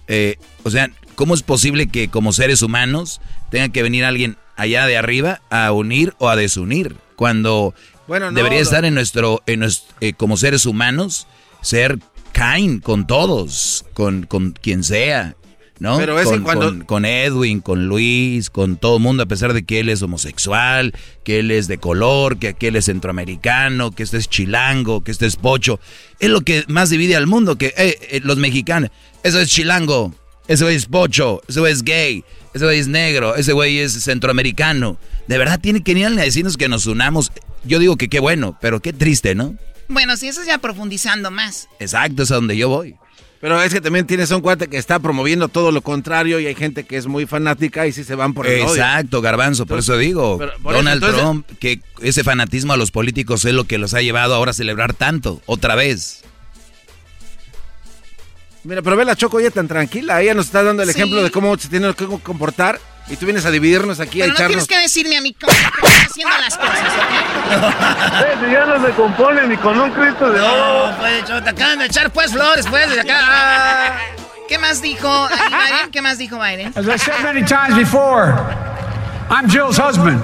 Eh, o sea, ¿cómo es posible que como seres humanos tenga que venir alguien allá de arriba a unir o a desunir? Cuando debería estar en nuestro... En eh, como seres humanos, ser kind con todos, con, con quien sea. ¿no? Pero con, con, Edwin, con Luis, con todo el mundo, a pesar de que él es homosexual, que él es de color, que aquel es centroamericano, que este es chilango, que este es pocho. Es lo que más divide al mundo, que eh, eh, los mexicanos, eso es chilango, ese güey es pocho, ese güey es gay, ese güey es negro, ese güey es centroamericano. De verdad tiene que ir a decirnos que nos unamos. Yo digo que qué bueno, pero qué triste, ¿no? Bueno, si eso es ya profundizando más. Exacto, es a donde yo voy. Pero es que también tienes un cuate que está promoviendo todo lo contrario y hay gente que es muy fanática y sí se van por el Exacto, Garbanzo, por eso digo. Donald Trump, que ese fanatismo a los políticos es lo que los ha llevado ahora a celebrar tanto, otra vez. Mira, pero ve la Choco ya tan tranquila, ella nos está dando el ejemplo de cómo se tiene que comportar y tú vienes a dividirnos aquí, a echarnos... no tienes que decirme a mí cómo estás haciendo las cosas, ¿ok? [laughs] ya no se compone ni con un Cristo de oro. No, pues, te acaban de echar, pues, flores, pues, de acá. [laughs] ¿Qué más dijo Biden? ¿Qué más dijo Biden? As I said many times before, I'm Jill's husband.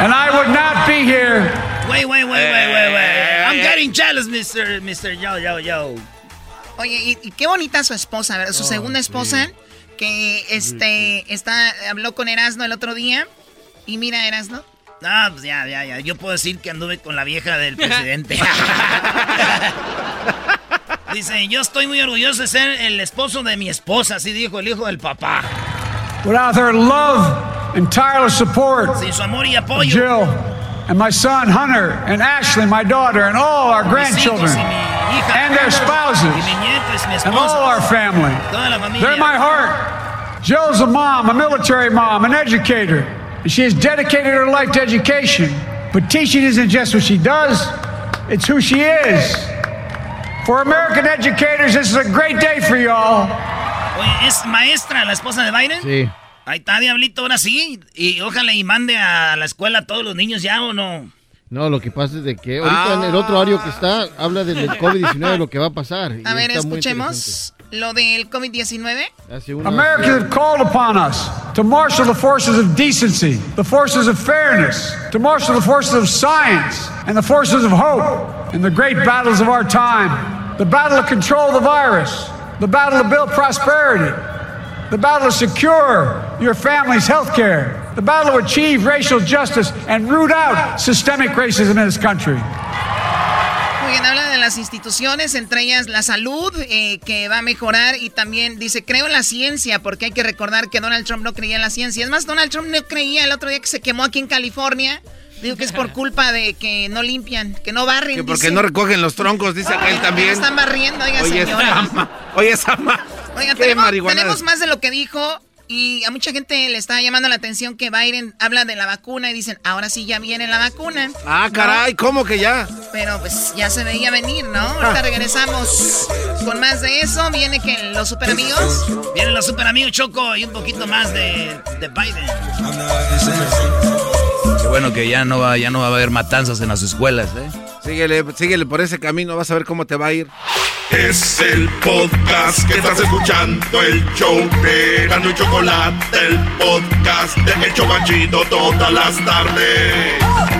And I would not be here. Wait, wait, wait, wait, wait, wait. I'm getting jealous, Mr. Mr. Yo, yo, yo. Oye, y, qué bonita su esposa, ¿verdad? Su segunda esposa que este está habló con Erasno el otro día y mira Erasno. Ah, pues ya, ya, ya. Yo puedo decir que anduve con la vieja del [laughs] presidente. [laughs] Dice, yo estoy muy orgulloso de ser el esposo de mi esposa, así dijo el hijo del papá. Without her love and tireless support. Sin su amor y apoyo. Jill and my son Hunter and Ashley, my daughter, and all our grandchildren and their spouses and all our family. They're my heart. Jill's a mom, a military mom, an educator, and she has dedicated her life to education. But teaching isn't just what she does, it's who she is. For American educators, this is a great day for y'all. Oye, ¿es maestra la esposa de Biden? Sí. Ahí está, Diablito, ahora sí. Y ojalá y mande a la escuela a todos los niños ya o no. No, lo que pasa es de que ahorita en el otro audio que está habla del COVID-19, lo que va a pasar. A ver, escuchemos lo del COVID-19. America has called upon us to marshal the forces of decency, the forces of fairness, to marshal the forces of science and the forces of hope in the great battles of our time. The battle to control the virus, the battle to build prosperity, the battle to secure your family's health care, the battle to achieve racial justice and root out systemic racism in this country. Muy bien, habla de las instituciones, entre ellas la salud, eh, que va a mejorar y también dice, creo en la ciencia, porque hay que recordar que Donald Trump no creía en la ciencia. Es más, Donald Trump no creía el otro día que se quemó aquí en California. Digo que es por [laughs] culpa de que no limpian, que no barren. Que porque no recogen los troncos, dice aquel también. Están barriendo, oiga, Oye, señora. Oye, esa ma Oiga, tenemos, tenemos más de lo que dijo y a mucha gente le está llamando la atención que Biden habla de la vacuna y dicen, ahora sí ya viene la vacuna. Ah, caray, ¿cómo que ya? Pero pues ya se veía venir, ¿no? Ahorita ah. regresamos con más de eso. Viene que los super amigos. Vienen los super amigos Choco y un poquito más de, de Biden. Qué bueno que ya no va, ya no va a haber matanzas en las escuelas, ¿eh? Síguele, síguele por ese camino, vas a ver cómo te va a ir. Es el podcast que estás escuchando, el show de y Chocolate, el podcast de El Chocachito todas las tardes.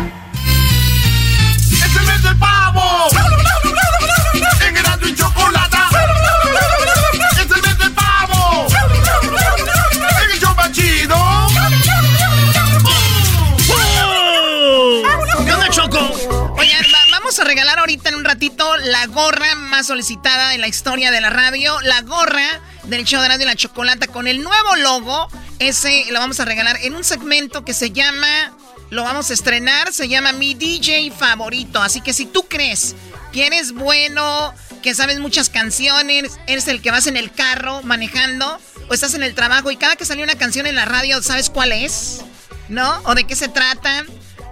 Gorra más solicitada en la historia de la radio, la gorra del show de radio la chocolata con el nuevo logo. Ese lo vamos a regalar en un segmento que se llama, lo vamos a estrenar, se llama Mi DJ Favorito. Así que si tú crees que eres bueno, que sabes muchas canciones, eres el que vas en el carro manejando o estás en el trabajo y cada que sale una canción en la radio, ¿sabes cuál es? ¿No? ¿O de qué se trata?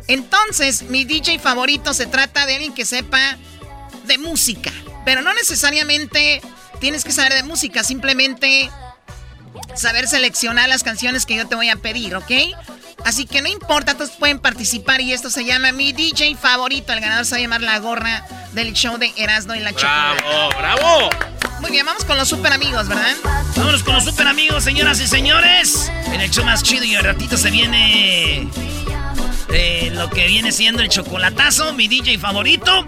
Entonces, mi DJ favorito se trata de alguien que sepa de música, pero no necesariamente tienes que saber de música, simplemente saber seleccionar las canciones que yo te voy a pedir, ¿ok? Así que no importa, todos pueden participar y esto se llama mi DJ favorito. El ganador se va a llamar la gorra del show de Erasmo y la Chocolate. ¡Bravo, bravo! Muy bien, vamos con los super amigos, ¿verdad? Vámonos con los super amigos, señoras y señores. En el show más chido y al ratito se viene lo que viene siendo el chocolatazo, mi DJ favorito.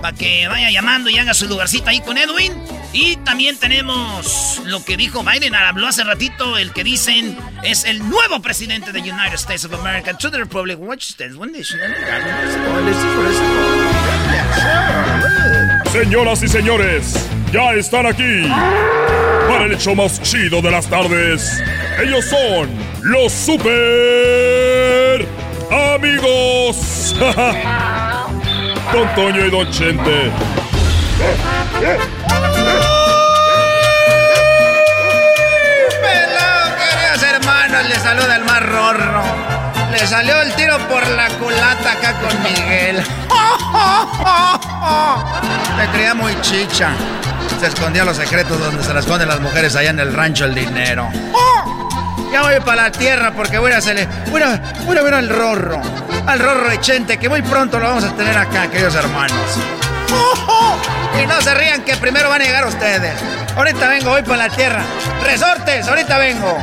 Para que vaya llamando y haga su lugarcito ahí con Edwin. Y también tenemos lo que dijo Biden, habló hace ratito, el que dicen es el nuevo presidente de United States of America. To the Republic, which stands one. Señoras y señores, ya están aquí para el hecho más chido de las tardes. Ellos son los super amigos. [laughs] Don Toño y Don Chente. Pelado, queridos hermanos, le saluda el más rorro. Le salió el tiro por la culata acá con Miguel. [laughs] Me creía muy chicha. Se escondía los secretos donde se las esconden las mujeres allá en el rancho el dinero. Ya voy para la tierra porque voy a hacerle. Voy a, voy a ver al rorro. Al rorro de Chente, que muy pronto lo vamos a tener acá, queridos hermanos. [laughs] Y no se rían que primero van a llegar ustedes. Ahorita vengo, voy para la tierra. Resortes, ahorita vengo.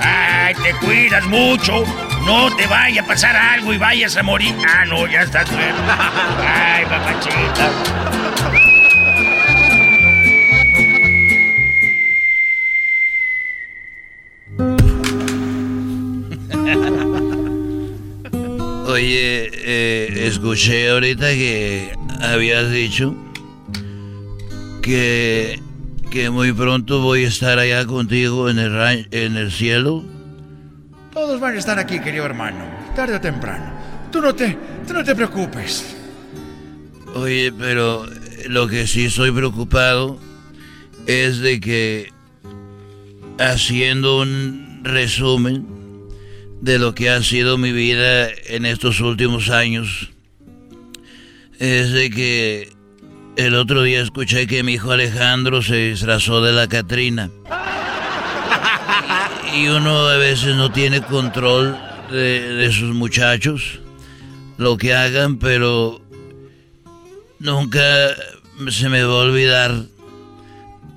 Ay, te cuidas mucho. No te vaya a pasar algo y vayas a morir. Ah, no, ya estás. [laughs] Ay, papachita. Oye, eh, escuché ahorita que habías dicho que, que muy pronto voy a estar allá contigo en el, ran- en el cielo. Todos van a estar aquí, querido hermano. Tarde o temprano. Tú no te, tú no te preocupes. Oye, pero lo que sí estoy preocupado es de que haciendo un resumen de lo que ha sido mi vida en estos últimos años, es de que el otro día escuché que mi hijo Alejandro se disfrazó de la Catrina. Y uno a veces no tiene control de, de sus muchachos, lo que hagan, pero nunca se me va a olvidar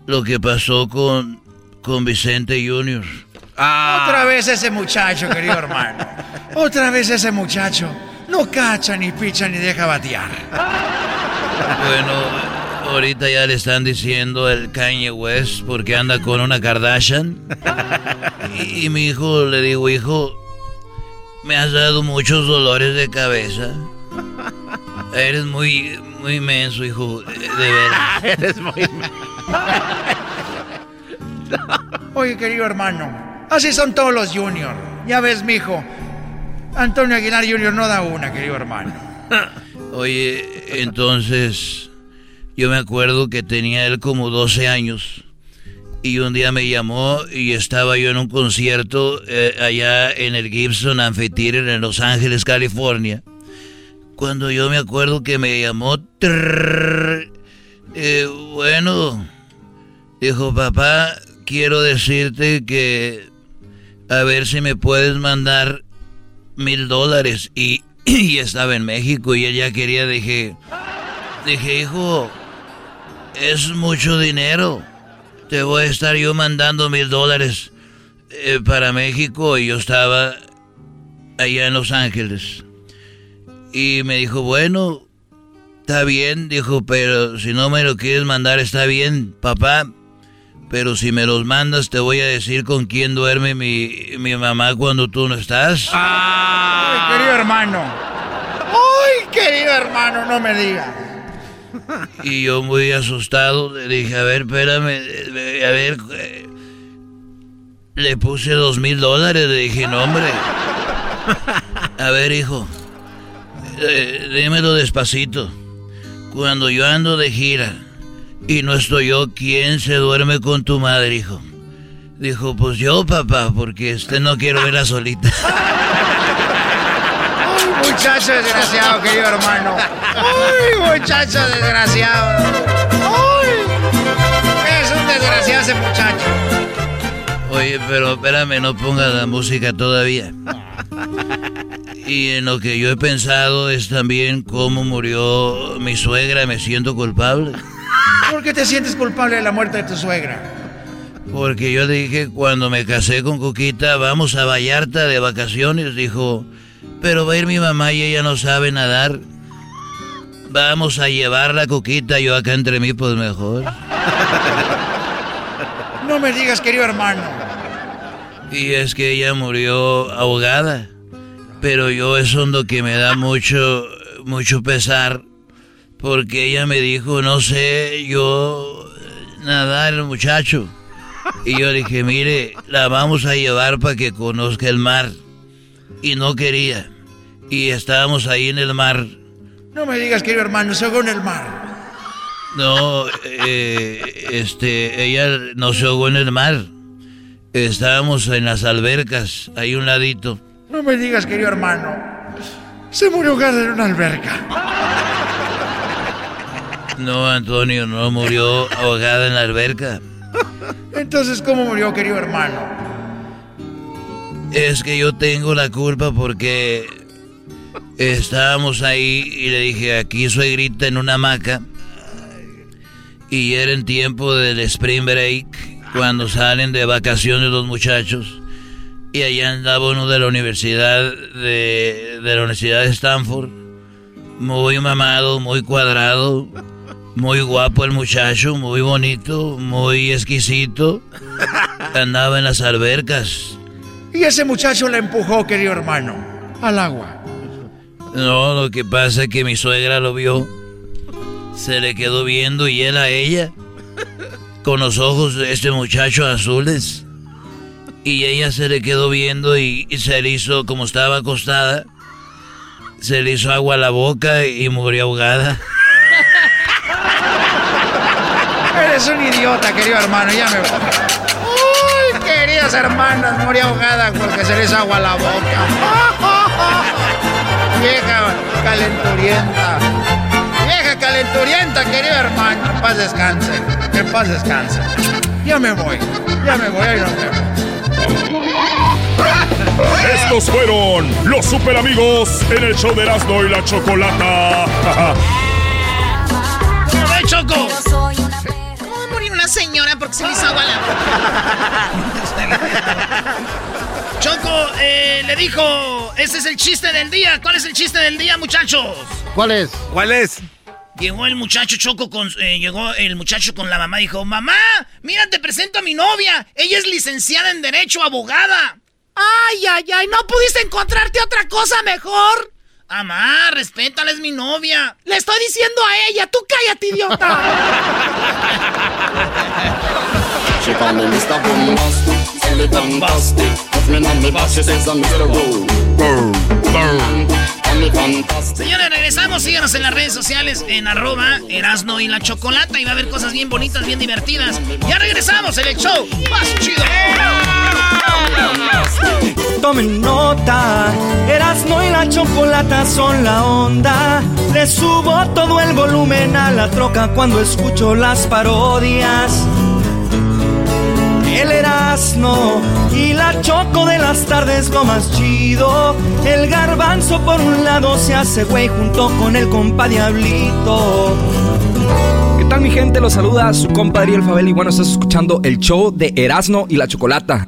lo que pasó con, con Vicente Junior. Otra vez ese muchacho, querido hermano. Otra vez ese muchacho. No cacha, ni picha, ni deja batear. Bueno, ahorita ya le están diciendo el Kanye West porque anda con una Kardashian. Y, y mi hijo le digo, hijo, me has dado muchos dolores de cabeza. Eres muy, muy menso, hijo, de veras. [laughs] Eres muy Oye, querido hermano, así son todos los Junior. Ya ves, mijo. Antonio Aguilar Junior no da una, querido hermano. [laughs] Oye, entonces, yo me acuerdo que tenía él como 12 años. Y un día me llamó y estaba yo en un concierto eh, allá en el Gibson Amphitheater en Los Ángeles, California. Cuando yo me acuerdo que me llamó, eh, bueno, dijo papá, quiero decirte que a ver si me puedes mandar mil dólares. Y, [clears throat] y estaba en México y ella quería, dije, dije, hijo, es mucho dinero. Te voy a estar yo mandando mil dólares eh, para México y yo estaba allá en Los Ángeles. Y me dijo, bueno, está bien, dijo, pero si no me lo quieres mandar está bien, papá. Pero si me los mandas te voy a decir con quién duerme mi, mi mamá cuando tú no estás. Ay, querido hermano. Ay, querido hermano, no me digas. Y yo muy asustado le dije, a ver, espérame, a ver, eh, le puse dos mil dólares, le dije, no hombre. A ver, hijo, eh, dímelo despacito. Cuando yo ando de gira y no estoy yo, ¿quién se duerme con tu madre, hijo? Dijo, pues yo, papá, porque este no quiero verla solita. [laughs] Ay, muchacho desgraciado, querido hermano. Ay, muchacho desgraciado. Ay, es un desgraciado ese muchacho. Oye, pero espérame, no pongas la música todavía. Y en lo que yo he pensado es también cómo murió mi suegra, me siento culpable. ¿Por qué te sientes culpable de la muerte de tu suegra? Porque yo dije cuando me casé con Coquita, vamos a Vallarta de vacaciones, dijo, pero va a ir mi mamá y ella no sabe nadar. Vamos a llevar la Coquita, yo acá entre mí, pues mejor. [laughs] No me digas, querido hermano. Y es que ella murió ahogada. Pero yo eso es lo que me da mucho, mucho pesar. Porque ella me dijo, no sé, yo nadar el muchacho. Y yo dije, mire, la vamos a llevar para que conozca el mar. Y no quería. Y estábamos ahí en el mar. No me digas, querido hermano, se ahogó en el mar. No, eh, este, ella no se ahogó en el mar. Estábamos en las albercas, ahí un ladito. No me digas, querido hermano. Se murió ahogada en una alberca. No, Antonio, no murió ahogada en la alberca. Entonces, ¿cómo murió, querido hermano? Es que yo tengo la culpa porque estábamos ahí y le dije, aquí suegrita en una hamaca. Y era en tiempo del spring break, cuando salen de vacaciones los muchachos. Y allá andaba uno de la universidad de, de la Universidad de Stanford. Muy mamado, muy cuadrado. Muy guapo el muchacho, muy bonito, muy exquisito. [laughs] Andaba en las albercas. Y ese muchacho le empujó, querido hermano, al agua. No, lo que pasa es que mi suegra lo vio. Se le quedó viendo y él a ella. Con los ojos de este muchacho azules. Y ella se le quedó viendo y, y se le hizo, como estaba acostada, se le hizo agua a la boca y murió ahogada. Eres un idiota, querido hermano, ya me voy. Uy, queridos hermanos, murió ahogada porque se le hizo agua la boca. [laughs] Vieja calenturienta. Vieja calenturienta, querido hermano. En paz descanse. En paz descanse. Ya me voy. Ya me voy. Ahí nos vemos. Estos fueron los super amigos en el show de Erasmo y la Chocolata. [laughs] ¿Cómo ve, Choco? Señora porque se le hizo agua la [laughs] Choco, eh, le dijo, ese es el chiste del día. ¿Cuál es el chiste del día, muchachos? ¿Cuál es? ¿Cuál es? Llegó el muchacho Choco con. eh, llegó el muchacho con la mamá y dijo: Mamá, mira, te presento a mi novia. Ella es licenciada en Derecho, abogada. Ay, ay, ay, ¿no pudiste encontrarte otra cosa mejor? Mamá, respétala, es mi novia. Le estoy diciendo a ella, tú cállate, idiota. She call me Mr. Bombastic, silly bombastic. Put me on me back, she says I'm Mr. Boom. Boom, boom. Señores, regresamos. Síganos en las redes sociales en arroba Erasno y la Chocolata. Y va a haber cosas bien bonitas, bien divertidas. Ya regresamos en el show más chido. Tomen nota, Erasmo y la chocolata son la onda. Le subo todo el volumen a la troca cuando escucho las parodias. El Erasmo y la choco de las tardes lo más chido. El garbanzo por un lado se hace güey junto con el compa Diablito. ¿Qué tal mi gente? Los saluda su compadre El Fabel y bueno, estás escuchando el show de Erasmo y la Chocolata.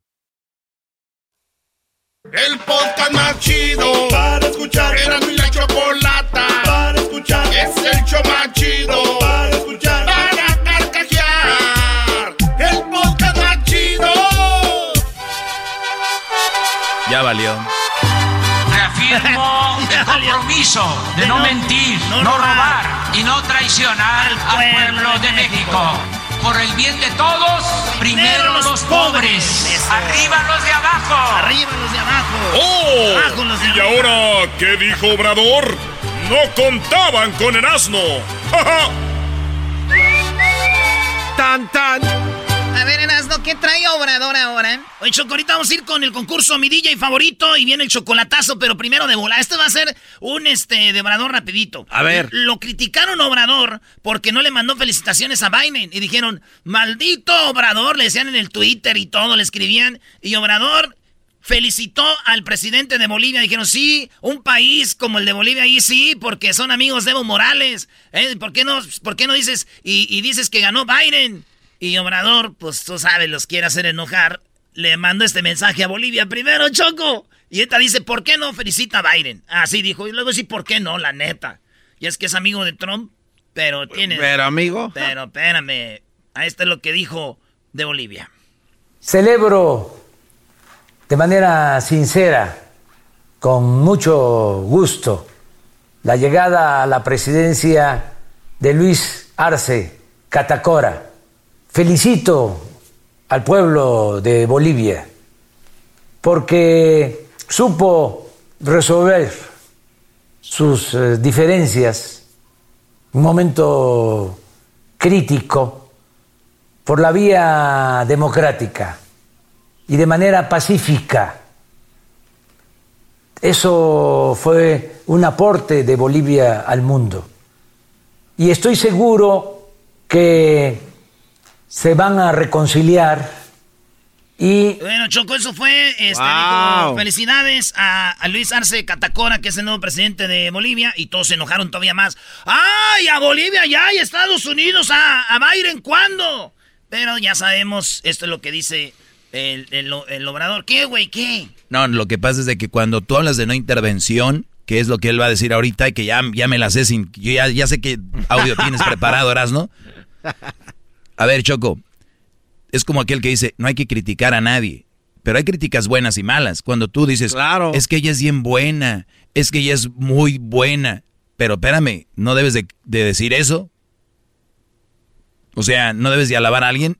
El podcast más chido para escuchar. Era mi la chocolata para escuchar. Es el show más chido para escuchar. Para carcajear. El podcast más chido. Ya valió. Reafirmo [laughs] el compromiso de no mentir, no robar y no traicionar al pueblo de México. Por el bien de todos, primero los pobres. Arriba los de abajo. Arriba los de abajo. ¡Oh! Abajo los de ¿Y ahora qué dijo Obrador? No contaban con el asno. ¡Ja, [laughs] ja! Tan, tan. ¿Qué trae Obrador ahora? Oye, Choco, ahorita vamos a ir con el concurso Mi DJ favorito y viene el chocolatazo, pero primero de bola. Este va a ser un este de Obrador rapidito. A ver. Lo criticaron Obrador porque no le mandó felicitaciones a Biden. Y dijeron, maldito Obrador, le decían en el Twitter y todo, le escribían. Y Obrador felicitó al presidente de Bolivia. Dijeron, sí, un país como el de Bolivia, ahí sí, porque son amigos de Evo Morales. ¿Eh? ¿Por, qué no, ¿Por qué no dices y, y dices que ganó Biden? Y Obrador, pues tú sabes, los quiere hacer enojar. Le mandó este mensaje a Bolivia primero, Choco. Y esta dice, ¿por qué no felicita a Biden? Así dijo. Y luego sí, ¿por qué no? La neta. Y es que es amigo de Trump, pero tiene... Pero, amigo. Pero espérame. A este es lo que dijo de Bolivia. Celebro de manera sincera, con mucho gusto, la llegada a la presidencia de Luis Arce Catacora. Felicito al pueblo de Bolivia porque supo resolver sus eh, diferencias, un momento crítico, por la vía democrática y de manera pacífica. Eso fue un aporte de Bolivia al mundo. Y estoy seguro que se van a reconciliar y Bueno, Choco, eso fue. Este, Wow. dijo, felicidades a, a Luis Arce Catacora, que es el nuevo presidente de Bolivia. Y todos se enojaron todavía más. ¡Ay, a Bolivia ya! ¿Y a Estados Unidos? ¿A, a Biden cuándo? Pero ya sabemos, esto es lo que dice el, el, el obrador. ¿Qué, güey? ¿Qué? No, lo que pasa es de que cuando tú hablas de no intervención, que es lo que él va a decir ahorita y que ya, ya me la sé sin... Yo ya, ya sé qué audio tienes [laughs] preparado, ¿no? A ver, Choco, es como aquel que dice, no hay que criticar a nadie, pero hay críticas buenas y malas. Cuando tú dices, Claro. es que ella es bien buena, es que ella es muy buena, pero espérame, ¿no debes de, de decir eso? O sea, no debes de alabar a alguien,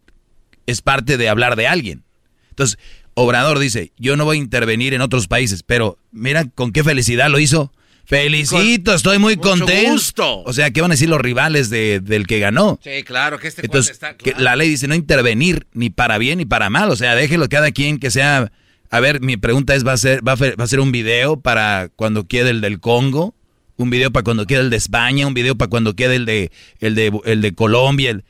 es parte de hablar de alguien. Entonces, Obrador dice, yo no voy a intervenir en otros países, pero mira con qué felicidad lo hizo. Felicito, estoy muy mucho contento. gusto. O sea, ¿qué van a decir los rivales de- del que ganó? Sí, claro, que este Entonces, está... que la ley dice no intervenir ni para bien ni para mal. O sea, déjelo cada quien que sea. A ver, mi pregunta es: ¿va a ser, va a, va a ser un video para cuando quede el del Congo? ¿Un video para cuando quede el de España? ¿Un video para cuando quede el de, el de, el de Colombia? El...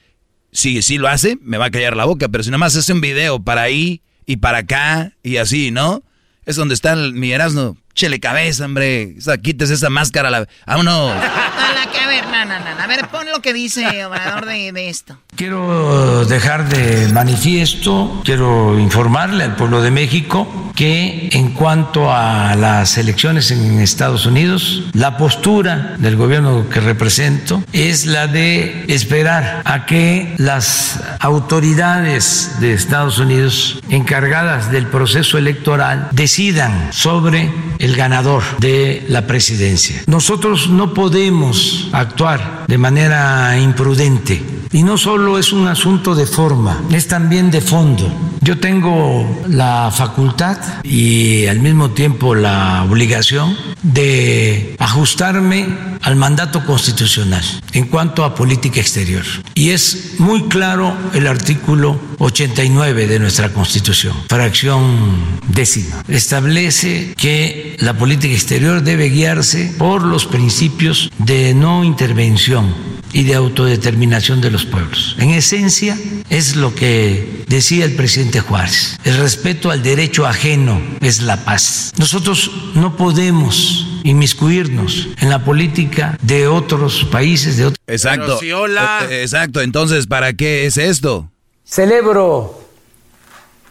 Si sí lo hace, me va a callar la boca. Pero si nomás hace un video para ahí y para acá y así, ¿no? Es donde está el, mi Erasmo. Chele cabeza, hombre. O sea, quítese esa máscara. La... Vámonos. [laughs] A la que, a ver, no, no, no. A ver, pon lo que dice Obrador de, de esto. Quiero dejar de manifiesto, quiero informarle al pueblo de México que en cuanto a las elecciones en Estados Unidos, la postura del gobierno que represento es la de esperar a que las autoridades de Estados Unidos encargadas del proceso electoral decidan sobre el ganador de la presidencia. Nosotros no podemos actuar de manera imprudente y no solo es un asunto de forma, es también de fondo. Yo tengo la facultad y al mismo tiempo la obligación de ajustarme al mandato constitucional en cuanto a política exterior. Y es muy claro el artículo 89 de nuestra Constitución, fracción décima. Establece que la política exterior debe guiarse por los principios de no intervención y de autodeterminación de los pueblos. En esencia es lo que decía el presidente Juárez. El respeto al derecho ajeno es la paz. Nosotros no podemos inmiscuirnos en la política de otros países, de otros... Exacto. Eh, exacto. Entonces, ¿para qué es esto? Celebro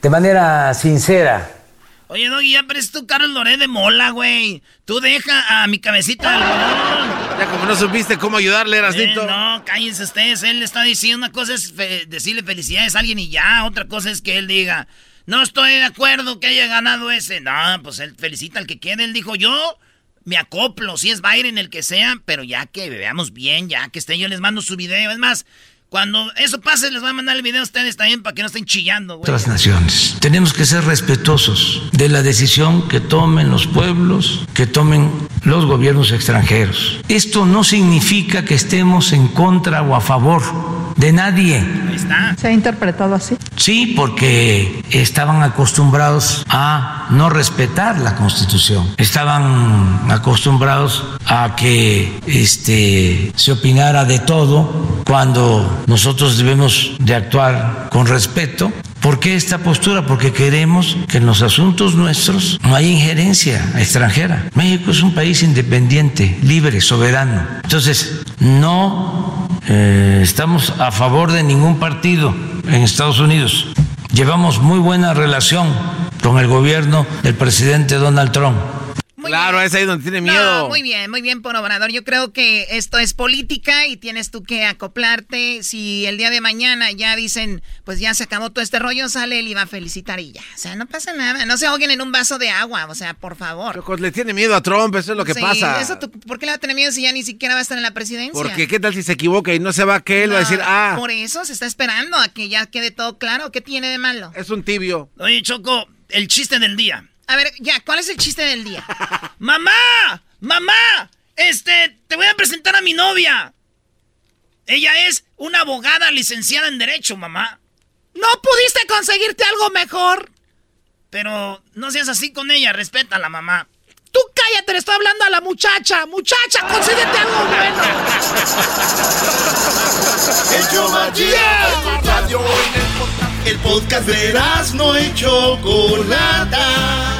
de manera sincera Oye, Doggy, ya pero es tu Carlos Loré de mola, güey. Tú deja a mi cabecita algodón. Ya como no supiste cómo ayudarle, Erasnito. Eh, no, cállense ustedes. Él le está diciendo una cosa es decirle felicidades a alguien y ya. Otra cosa es que él diga, no estoy de acuerdo que haya ganado ese. No, pues él felicita al que quiere. Él dijo, yo me acoplo, si es Biden el que sea, pero ya que veamos bien, ya que esté, yo les mando su video. Es más, cuando eso pase, les voy a mandar el video a ustedes también para que no estén chillando, güey. Otras naciones. Tenemos que ser respetuosos de la decisión que tomen los pueblos, que tomen los gobiernos extranjeros. Esto no significa que estemos en contra o a favor de nadie. Ahí está. ¿Se ha interpretado así? Sí, porque estaban acostumbrados a no respetar la Constitución. Estaban acostumbrados a que este, se opinara de todo cuando nosotros debemos de actuar con respeto. ¿Por qué esta postura? Porque queremos que en los asuntos nuestros no haya injerencia extranjera. México es un país independiente, libre, soberano. Entonces, no eh, estamos a favor de ningún partido en Estados Unidos. Llevamos muy buena relación con el gobierno del presidente Donald Trump claro, es ahí donde tiene miedo. muy bien, muy bien por Obrador. Yo creo que esto es política y tienes tú que acoplarte. Si el día de mañana ya dicen, pues ya se acabó todo este rollo, sale él y va a felicitar y ya. O sea, no pasa nada. No se ahoguen en un vaso de agua, o sea, por favor. le tiene miedo a Trump, eso es lo que pasa. Eso ¿Por qué le va a tener miedo si ya ni siquiera va a estar en la presidencia? Porque qué tal si se equivoca y no se va que él va a decir, ah. Por eso se está esperando a que ya quede todo claro. ¿Qué tiene de malo? Es un tibio. Oye, Choco, el chiste del día. A ver, ya, ¿cuál es el chiste del día? [laughs] ¡Mamá! ¡Mamá! Este, te voy a presentar a mi novia. Ella es una abogada licenciada en Derecho, mamá. ¿No pudiste conseguirte algo mejor? Pero no seas así con ella, respeta a la mamá. Tú cállate, le estoy hablando a la muchacha. Muchacha, consíguete algo bueno. [laughs] El podcast de no y Chocolata.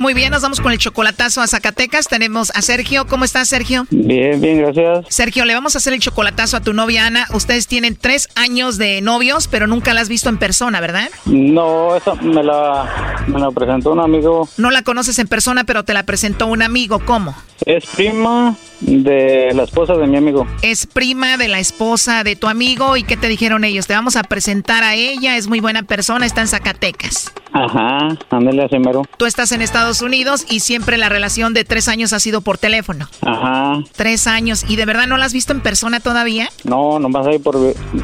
Muy bien, nos vamos con el chocolatazo a Zacatecas. Tenemos a Sergio. ¿Cómo estás, Sergio? Bien, bien, gracias. Sergio, le vamos a hacer el chocolatazo a tu novia Ana. Ustedes tienen tres años de novios, pero nunca la has visto en persona, ¿verdad? No, eso me la, me la presentó un amigo. No la conoces en persona, pero te la presentó un amigo. ¿Cómo? Es prima de la esposa de mi amigo. Es prima de la esposa de tu amigo. ¿Y qué te dijeron ellos? Te vamos a presentar a ella. Es muy buena persona. Está en Zacatecas. Ajá, ándale a mero. Tú estás en Estados Unidos y siempre la relación de tres años ha sido por teléfono. Ajá. Tres años. ¿Y de verdad no la has visto en persona todavía? No, nomás ahí por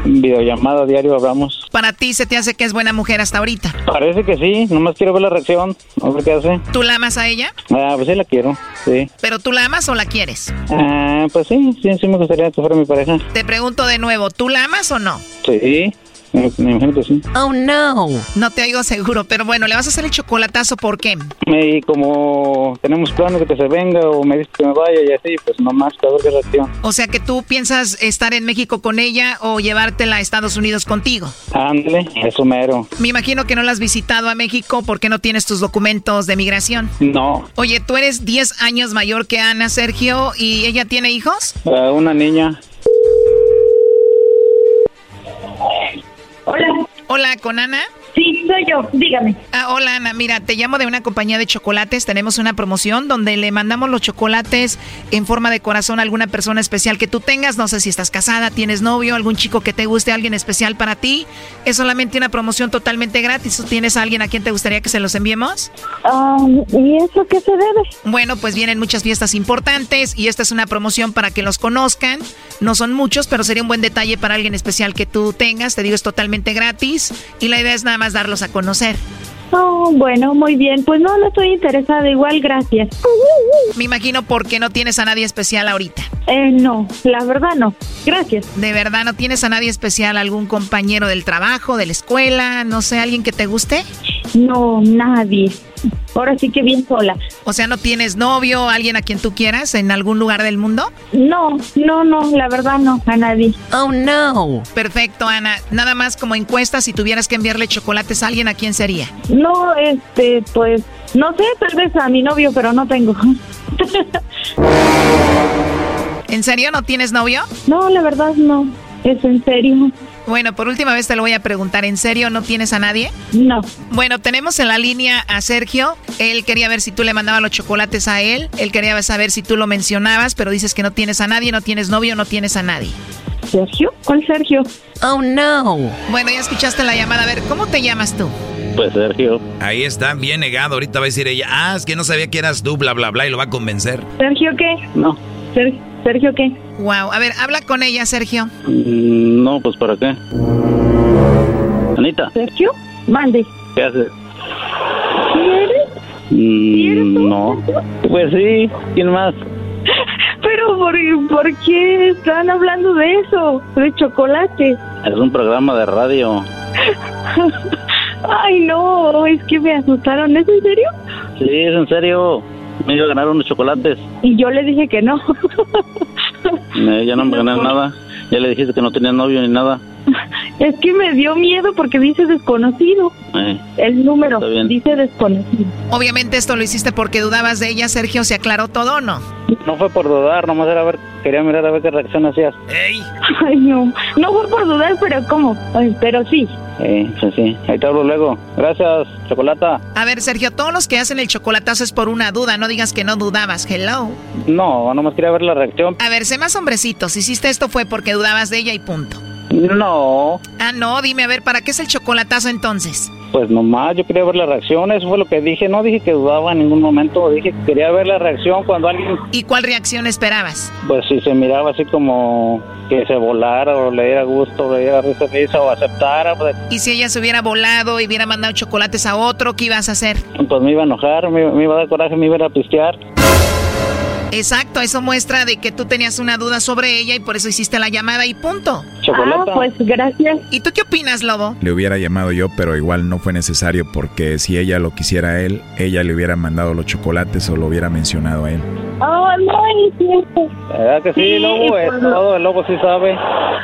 videollamada diario hablamos. ¿Para ti se te hace que es buena mujer hasta ahorita? Parece que sí, nomás quiero ver la reacción, a ver qué hace. ¿Tú la amas a ella? Ah, pues sí la quiero, sí. ¿Pero tú la amas o la quieres? Ah, pues sí, sí, sí me gustaría que fuera mi pareja. Te pregunto de nuevo, ¿tú la amas o no? Sí. Me, imagino que sí. Oh, no. No te oigo seguro, pero bueno, ¿le vas a hacer el chocolatazo por qué? Y como tenemos planes de que se venga o me dice que me vaya y así, pues nomás, a ver qué reacción. O sea que tú piensas estar en México con ella o llevártela a Estados Unidos contigo. Ándale, eso mero. Me imagino que no la has visitado a México porque no tienes tus documentos de migración. No. Oye, tú eres 10 años mayor que Ana, Sergio, ¿y ella tiene hijos? Uh, una niña. Hola. ¿con Ana? Soy yo, dígame. Ah, hola Ana, mira, te llamo de una compañía de chocolates. Tenemos una promoción donde le mandamos los chocolates en forma de corazón a alguna persona especial que tú tengas. No sé si estás casada, tienes novio, algún chico que te guste, alguien especial para ti. Es solamente una promoción totalmente gratis. ¿Tienes a alguien a quien te gustaría que se los enviemos? Um, ¿Y eso qué se debe? Bueno, pues vienen muchas fiestas importantes y esta es una promoción para que los conozcan. No son muchos, pero sería un buen detalle para alguien especial que tú tengas. Te digo, es totalmente gratis y la idea es nada más darlos a conocer. Oh, bueno, muy bien. Pues no, no estoy interesada. Igual, gracias. Me imagino por qué no tienes a nadie especial ahorita. Eh, no, la verdad no. Gracias. ¿De verdad no tienes a nadie especial? ¿Algún compañero del trabajo, de la escuela? No sé, ¿alguien que te guste? No, nadie. Ahora sí que bien sola. O sea, ¿no tienes novio, alguien a quien tú quieras en algún lugar del mundo? No, no, no, la verdad no, a nadie. Oh, no. Perfecto, Ana. Nada más como encuesta, si tuvieras que enviarle chocolates a alguien, ¿a quién sería? No, este, pues, no sé, tal vez a mi novio, pero no tengo. ¿En serio no tienes novio? No, la verdad no. Es en serio. Bueno, por última vez te lo voy a preguntar. ¿En serio no tienes a nadie? No. Bueno, tenemos en la línea a Sergio. Él quería ver si tú le mandabas los chocolates a él. Él quería saber si tú lo mencionabas, pero dices que no tienes a nadie, no tienes novio, no tienes a nadie. ¿Sergio? ¿Cuál Sergio? Oh, no. Bueno, ya escuchaste la llamada. A ver, ¿cómo te llamas tú? Pues Sergio. Ahí está, bien negado. Ahorita va a decir ella, ah, es que no sabía que eras tú, bla, bla, bla, y lo va a convencer. ¿Sergio qué? No. ¿Sergio qué? Wow. A ver, habla con ella, Sergio. Mm, no, pues ¿para qué? Anita. ¿Sergio? Mande. ¿Qué haces? ¿Quieres? Mm, no. Pues sí, ¿quién más? Pero ¿por, ¿por qué están hablando de eso? De chocolate. Es un programa de radio. [laughs] Ay, no, es que me asustaron. ¿Es en serio? Sí, es en serio. Me iba a ganar unos chocolates. Y yo le dije que no. Eh, ya no me [laughs] gané nada. Ya le dijiste que no tenía novio ni nada. Es que me dio miedo porque dice desconocido. Eh, El número dice desconocido. Obviamente esto lo hiciste porque dudabas de ella, Sergio. ¿Se aclaró todo o no? no fue por dudar, nomás era ver, quería mirar a ver qué reacción hacías. ¡Ey! Ay, no. No fue por dudar, pero ¿cómo? Ay, pero sí. Eh, sí, sí. Ahí te hablo luego. Gracias, Chocolata. A ver, Sergio, todos los que hacen el chocolatazo es por una duda. No digas que no dudabas. Hello. No, nomás quería ver la reacción. A ver, sé más hombrecitos. Si hiciste esto fue porque dudabas de ella y punto. No, Ah, no, dime, a ver, ¿para qué es el chocolatazo entonces? pues nomás yo quería ver la reacción. Eso fue lo que dije. No dije que dudaba en ningún momento. Dije que quería ver la reacción cuando alguien, ¿Y cuál reacción esperabas? pues si se miraba así como que se volara o le diera gusto, le diera risa, risa o aceptara, pues, ¿Y si ella se hubiera volado y hubiera mandado chocolates a otro, qué ibas a hacer? pues me iba a enojar, me, me iba a dar coraje, me iba a pistear. Exacto, eso muestra de que tú tenías una duda sobre ella y por eso hiciste la llamada y punto. Ah, pues gracias. ¿Y tú qué opinas, Lobo? Le hubiera llamado yo, pero igual no fue necesario porque si ella lo quisiera a él, ella le hubiera mandado los chocolates o lo hubiera mencionado a él. Oh, no, es cierto. ¿Verdad que sí, Sí, Lobo? Es pues, todo, el Lobo sí sabe.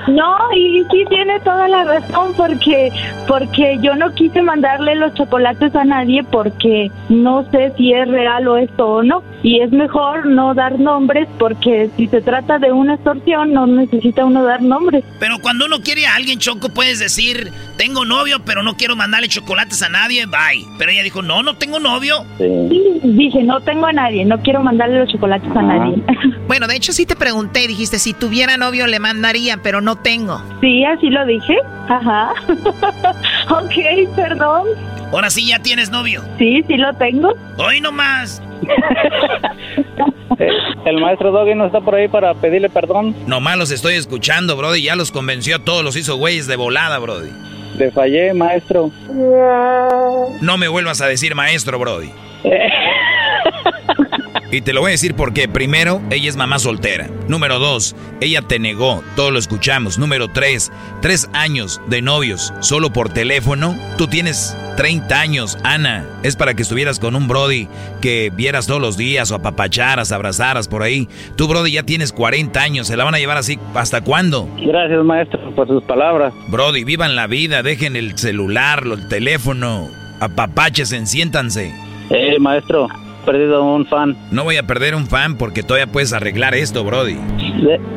No, y sí tiene toda la razón porque porque yo no quise mandarle los chocolates a nadie porque no sé si es real o esto o no. Y es mejor no dar nombres porque si se trata de una extorsión no necesita uno dar nombres. Pero cuando uno quiere a alguien, Choco, puedes decir, tengo novio, pero no quiero mandarle chocolates a nadie, bye. Pero ella dijo, no, no tengo novio. Sí, dije, no tengo a nadie, no quiero mandarle los chocolates a nadie. [laughs] Bueno, de hecho sí te pregunté y dijiste, si tuviera novio le mandaría, pero no tengo. Sí, así lo dije. Ajá. [laughs] ok, perdón. Ahora sí ya tienes novio. Sí, sí lo tengo. Hoy nomás. [laughs] Eh, El maestro Doggy no está por ahí para pedirle perdón. Nomás los estoy escuchando, Brody. Ya los convenció a todos, los hizo güeyes de volada, Brody. Le fallé, maestro. No me vuelvas a decir maestro, Brody. [laughs] Y te lo voy a decir porque, primero, ella es mamá soltera. Número dos, ella te negó, todos lo escuchamos. Número tres, tres años de novios solo por teléfono. Tú tienes 30 años, Ana. Es para que estuvieras con un Brody que vieras todos los días o apapacharas, abrazaras por ahí. Tú, Brody, ya tienes 40 años. ¿Se la van a llevar así hasta cuándo? Gracias, maestro, por sus palabras. Brody, vivan la vida, dejen el celular, el teléfono, apapaches, siéntanse. Eh, maestro, perdido un fan. No voy a perder un fan porque todavía puedes arreglar esto, Brody.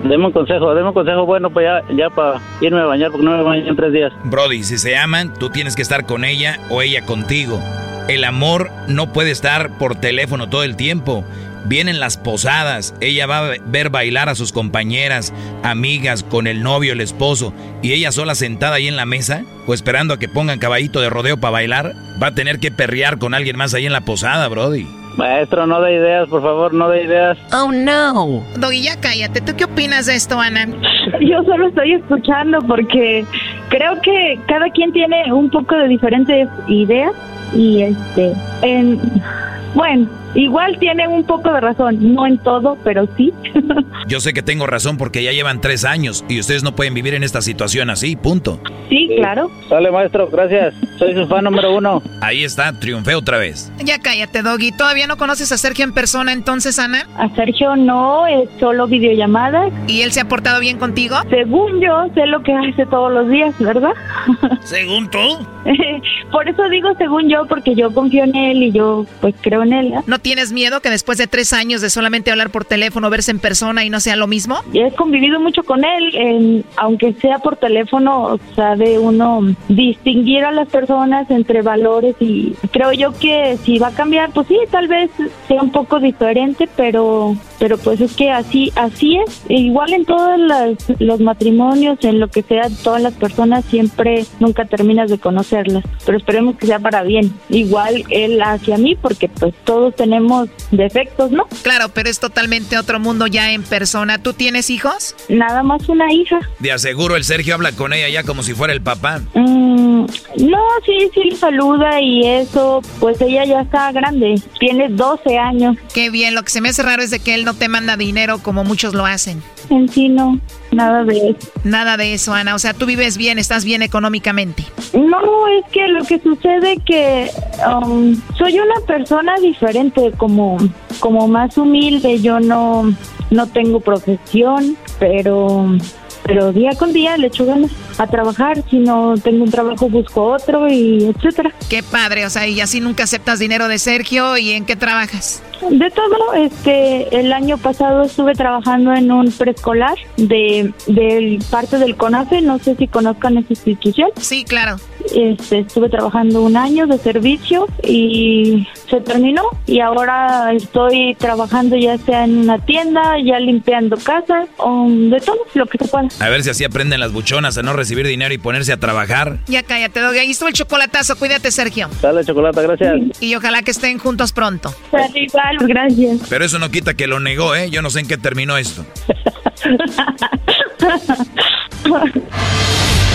deme un consejo, deme un consejo bueno pues ya, ya para irme a bañar porque no me baño en tres días. Brody, si se aman, tú tienes que estar con ella o ella contigo. El amor no puede estar por teléfono todo el tiempo. Vienen las posadas, ella va a ver bailar a sus compañeras, amigas, con el novio, el esposo, y ella sola sentada ahí en la mesa, o esperando a que pongan caballito de rodeo para bailar, va a tener que perrear con alguien más ahí en la posada, Brody. Maestro, no de ideas, por favor, no de ideas. Oh, no. Doggy, ya cállate. ¿Tú qué opinas de esto, Ana? [laughs] Yo solo estoy escuchando porque creo que cada quien tiene un poco de diferentes ideas y este, en, bueno, Igual tiene un poco de razón, no en todo, pero sí. [laughs] Yo sé que tengo razón porque ya llevan tres años y ustedes no pueden vivir en esta situación así, punto. Sí, claro. Sale, maestro, gracias. Soy su fan número uno. Ahí está, triunfé otra vez. Ya cállate, Doggy. ¿Todavía no conoces a Sergio en persona entonces, Ana? A Sergio no, es solo videollamadas. ¿Y él se ha portado bien contigo? Según yo, sé lo que hace todos los días, ¿verdad? [laughs] ¿Según tú? Por eso digo según yo, porque yo confío en él y yo pues creo en él. ¿No tienes miedo que después de tres años de solamente hablar por teléfono, verse en persona y no sea lo mismo? He convivido mucho con él, aunque sea por teléfono, sabe uno distinguir a las personas entre valores y creo yo que si va a cambiar, pues sí, tal vez sea un poco diferente, pero pero pues es que así así es e igual en todos los matrimonios en lo que sea todas las personas siempre nunca terminas de conocerlas pero esperemos que sea para bien igual él hacia mí porque pues todos tenemos defectos no claro pero es totalmente otro mundo ya en persona tú tienes hijos nada más una hija de aseguro el Sergio habla con ella ya como si fuera el papá mm, no sí sí le saluda y eso pues ella ya está grande tiene 12 años qué bien lo que se me hace raro es de que él no te manda dinero como muchos lo hacen. En sí no, nada de eso. Nada de eso, Ana. O sea, tú vives bien, estás bien económicamente. No, es que lo que sucede que um, soy una persona diferente, como, como más humilde. Yo no, no tengo profesión, pero pero día con día le echo ganas a trabajar. Si no tengo un trabajo, busco otro y etcétera. Qué padre, o sea, y así nunca aceptas dinero de Sergio. ¿Y en qué trabajas? De todo, este, el año pasado estuve trabajando en un preescolar de, del parte del CONAFE, no sé si conozcan esa institución. Sí, claro. Este, estuve trabajando un año de servicio y se terminó y ahora estoy trabajando ya sea en una tienda, ya limpiando casas o de todo lo que se pueda. A ver si así aprenden las buchonas a no recibir dinero y ponerse a trabajar. Ya cállate, Doge. Ahí estuvo el chocolatazo. Cuídate, Sergio. Dale, chocolate, gracias. Y ojalá que estén juntos pronto. igual, gracias. Pero eso no quita que lo negó, ¿eh? Yo no sé en qué terminó esto. [laughs]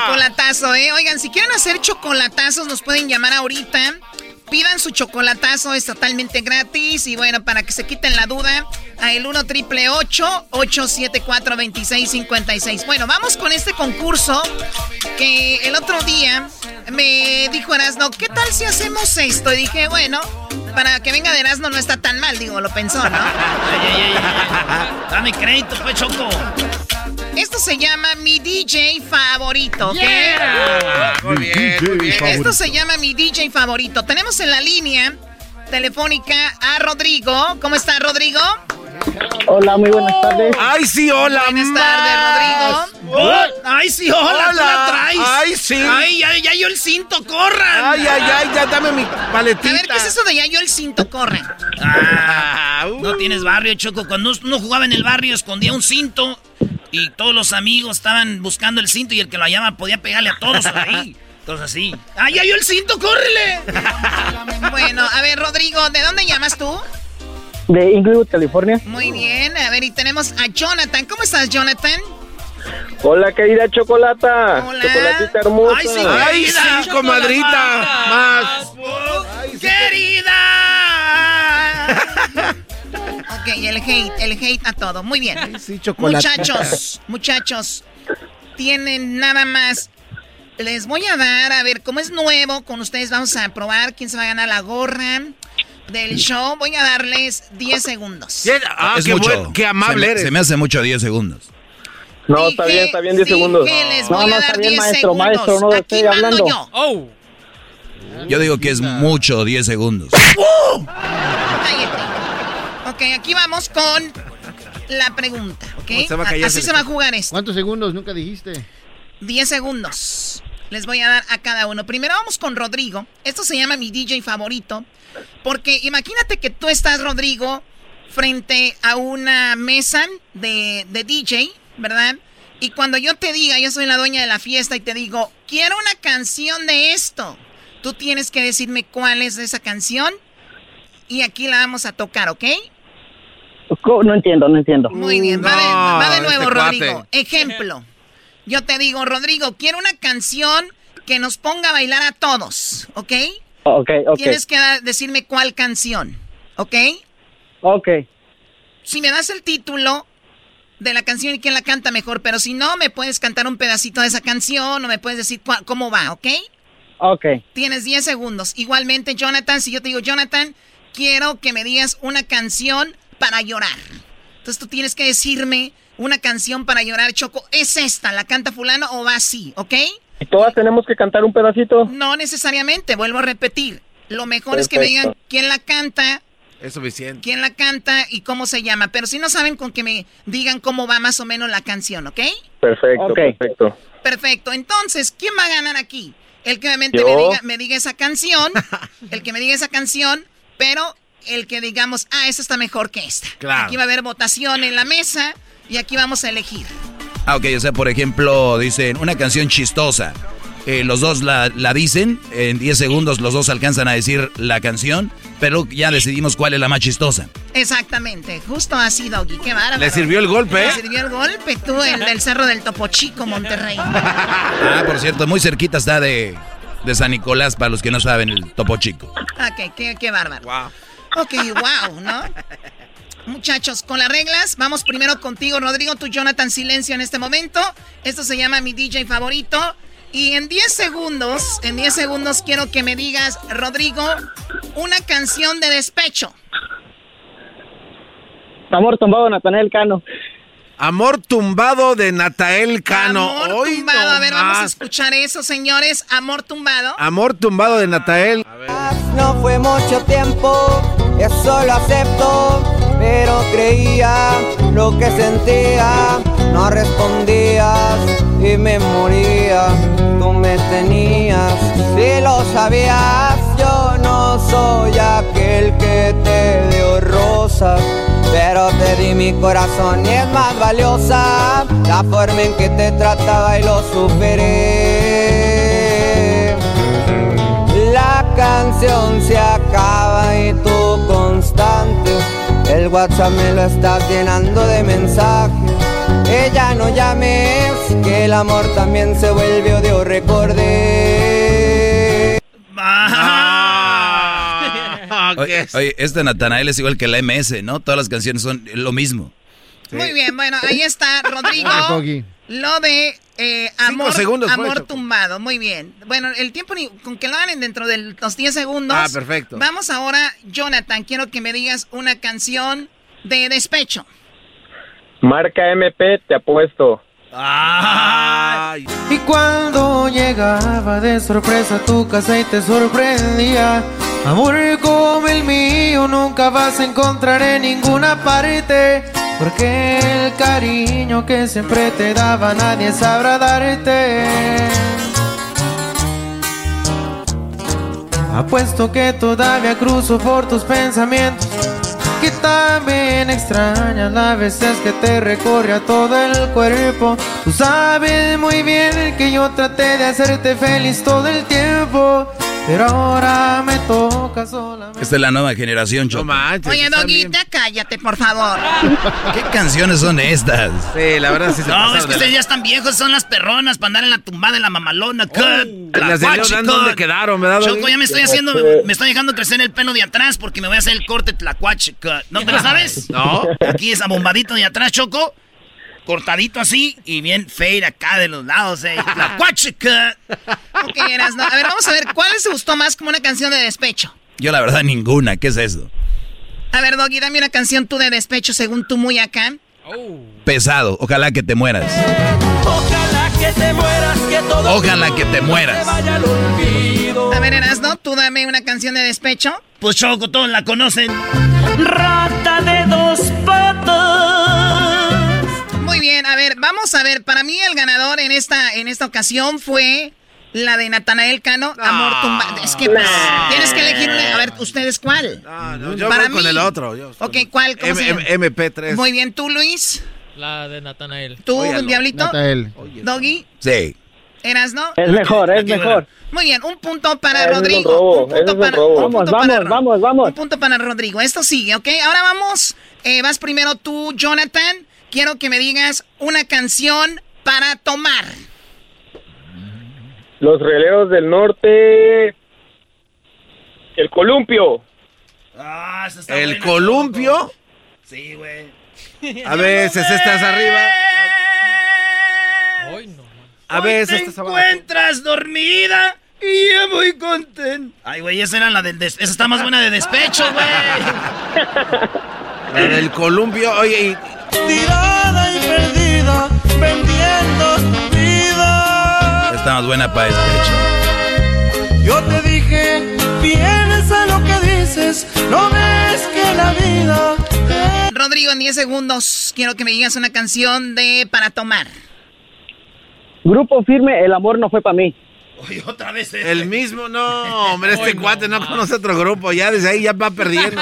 chocolatazo, eh? Oigan, si quieren hacer chocolatazos, nos pueden llamar ahorita. Pidan su chocolatazo, es totalmente gratis. Y bueno, para que se quiten la duda, a el 1 triple 874 2656. Bueno, vamos con este concurso que el otro día me dijo Erasno, ¿qué tal si hacemos esto? Y dije, bueno, para que venga de Erasno no está tan mal, digo, lo pensó, ¿no? [laughs] Dame crédito, pues, Choco. Esto se llama mi DJ favorito, ¿ok? Muy bien, muy bien. Esto se llama mi DJ favorito. Tenemos en la línea telefónica a Rodrigo. ¿Cómo está, Rodrigo? Hola, muy buenas tardes. Ay, sí, hola. Buenas tardes, Rodrigo. Ay, sí, hola, ¿tú la traes? Ay, sí. Ay, ya, ya yo el cinto, corran. Ay, ay, ay, ya dame mi paletita. A ver, ¿qué es eso de ya yo el cinto, corran? Ah, no tienes barrio, Choco. Cuando uno jugaba en el barrio, escondía un cinto y todos los amigos estaban buscando el cinto y el que lo hallaba podía pegarle a todos ahí. [laughs] Entonces así. ¡Ay, ya yo el cinto, córrele! [laughs] bueno, a ver, Rodrigo, ¿de dónde llamas tú? De Inglewood, California. Muy bien, a ver, y tenemos a Jonathan. ¿Cómo estás, Jonathan? Hola, querida Chocolata. Hola. Chocolatita hermosa. Ay, sí, Ay, sí, comadrita. Más. ¡Querida! [laughs] el hate, el hate a todo. Muy bien. sí. Muchachos, muchachos, tienen nada más. Les voy a dar, a ver, como es nuevo, con ustedes vamos a probar quién se va a ganar la gorra del show. Voy a darles 10 segundos. Ah, es qué, mucho. buen- qué amable se me, eres. se me hace mucho 10 segundos. No, está bien, está bien, 10 segundos. les no, voy no, a está dar bien, 10 maestro, segundos. maestro, no Aquí estoy mando hablando. yo. Yo digo que es mucho 10 segundos. Cállate. Ok, aquí vamos con la pregunta, ¿ok? ¿Cómo se va a callar Así ese- se va a jugar esto. ¿Cuántos segundos? Nunca dijiste. 10 segundos. Les voy a dar a cada uno. Primero vamos con Rodrigo. Esto se llama mi DJ favorito. Porque imagínate que tú estás, Rodrigo, frente a una mesa de, de DJ, ¿verdad? Y cuando yo te diga, yo soy la dueña de la fiesta y te digo, quiero una canción de esto, tú tienes que decirme cuál es esa canción y aquí la vamos a tocar, ¿ok? No entiendo, no entiendo. Muy bien, va, de, va de nuevo, este Rodrigo. cuate. Ejemplo. Yo te digo, Rodrigo, quiero una canción que nos ponga a bailar a todos, ¿ok? Ok, ok. Tienes que decirme cuál canción, ¿ok? Ok. Si me das el título de la canción y quién la canta mejor, pero si no, me puedes cantar un pedacito de esa canción o me puedes decir cua- cómo va, ¿ok? Ok. Tienes 10 segundos. Igualmente, Jonathan, si yo te digo, Jonathan, quiero que me digas una canción para llorar. Entonces tú tienes que decirme una canción para llorar, Choco. ¿Es esta? ¿La canta fulano o va así? ¿Ok? ¿Y todas tenemos que cantar un pedacito? No necesariamente, vuelvo a repetir. Lo mejor es que me digan quién la canta, Es suficiente. quién la canta y cómo se llama. Pero si no saben, con que me digan cómo va más o menos la canción, ¿ok? Perfecto, perfecto. Perfecto. Entonces, ¿quién va a ganar aquí? El que obviamente me diga, me diga esa canción, el que me diga esa canción, pero el que digamos, ah, esta está mejor que esta. Claro. Aquí va a haber votación en la mesa y aquí vamos a elegir. Ah, ok, o sea, por ejemplo, dicen una canción chistosa. Eh, los dos la, la dicen, en 10 segundos los dos alcanzan a decir la canción, pero ya decidimos cuál es la más chistosa. Exactamente, justo así, Doggy. Qué bárbaro. Le sirvió el golpe, Le ¿eh? sirvió el golpe, tú, el del Cerro del Topo Chico, Monterrey. [laughs] Ah, por cierto, muy cerquita está de, de San Nicolás, para los que no saben, el Topo Chico. Ok, qué, qué bárbaro. Ok, wow, ¿no? Muchachos, con las reglas, vamos primero contigo, Rodrigo, tú, Jonathan, silencio en este momento. Esto se llama mi DJ favorito. Y en 10 segundos, en 10 segundos quiero que me digas, Rodrigo, una canción de despecho. Amor tumbado, Natanael Cano. Amor tumbado de Natael Cano. Amor Hoy tumbado. A ver, vamos a escuchar eso, señores. Amor tumbado. Amor tumbado de Natael. No fue mucho tiempo, eso lo acepto, pero creía lo que sentía, no respondías y me moría, tú me tenías, si lo sabías, yo no soy aquel que te dio rosas. Pero te di mi corazón y es más valiosa la forma en que te trataba y lo superé. La canción se acaba constante. El WhatsApp me lo estás llenando de mensajes. Ella no llames, que el amor también se vuelve odio, recordé. [laughs] Oye, oye, este Natanael es igual que la MS, ¿no? Todas las canciones son lo mismo. Muy bien, bueno, ahí está, [laughs] Rodrigo. Ah. Lo de eh, amor, segundos amor Choco. tumbado. Muy bien. Bueno, el tiempo ni- con que lo hagan dentro de los 10 segundos. Ah, perfecto. Vamos ahora, Jonathan, quiero que me digas una canción de despecho. Marca MP, te apuesto. Y cuando llegaba de sorpresa a tu casa y te sorprendía, amor, ¿cómo como el mío nunca vas a encontrar en ninguna parte. Porque el cariño que siempre te daba nadie sabrá darte. Apuesto que todavía cruzo por tus pensamientos. Que también extrañas las veces que te recorre a todo el cuerpo. Tú sabes muy bien que yo traté de hacerte feliz todo el tiempo. Pero ahora me toca solamente. Esta es la nueva generación, Choco. Oye, Doguita, cállate, por favor. [laughs] ¿Qué canciones son estas? Sí, la verdad sí se No, es que de ustedes ya están viejos, son las perronas para andar en la tumbada de la mamalona. cut, la Las guachi, cut. ¿dónde quedaron, verdad, Choco, ya me estoy haciendo, me estoy dejando crecer el pelo de atrás porque me voy a hacer el corte tlacuache. cut. ¿No te lo [laughs] sabes? No. Aquí es abombadito de atrás, Choco. Cortadito así y bien fade acá de los lados, eh. Tlacuache, cut. [laughs] Ok, Erasno. A ver, vamos a ver, ¿cuál les gustó más como una canción de despecho? Yo la verdad ninguna, ¿qué es eso? A ver, Doggy, dame una canción tú de despecho según tú muy acá. Pesado, ojalá que te mueras. Ojalá que te mueras, que todo Ojalá que te mueras. A ver, Erasno, tú dame una canción de despecho. Pues Choco, todos la conocen. Rata bien, a ver, vamos a ver. Para mí el ganador en esta, en esta ocasión fue la de Natanael Cano, Amor Tumba. Es que pues, tienes que elegir una. A ver, ¿ustedes cuál? No, yo Para voy con mí- el otro. Yo, Ok, ¿cuál? ¿Cómo se llama? M- MP3. Muy bien, tú, Luis. La de Natanael. ¿Tú, Óyalo. Diablito? Natael. ¿Doggy? Sí. ¿Eras, no? Es mejor, es mejor. Muy bien, un punto para es Rodrigo. robo, un punto un para, un Vamos, punto vamos, vamos, vamos. Un punto para Rodrigo. Esto sigue, ¿ok? Ahora vamos. eh, vas primero tú, Jonathan. Quiero que me digas una canción para tomar. Los releros del norte. El columpio. Ah, está El columpio. Sí, güey. A veces estás arriba. A Hoy veces te estás abajo. encuentras dormida y yo muy contento. Ay, güey, esa era la del des- esa está más buena de despecho, güey. La del columpio. Oye, y Tirada y perdida, vendiendo tu vida. Está más buena para despecho. Yo te dije, piensa lo que dices, no ves que la vida Rodrigo, en 10 segundos quiero que me digas una canción de para tomar. Grupo firme, el amor no fue para mí. Oye, otra vez este. el mismo, no, hombre, este cuate no conoce otro grupo. Ya desde ahí ya va perdiendo.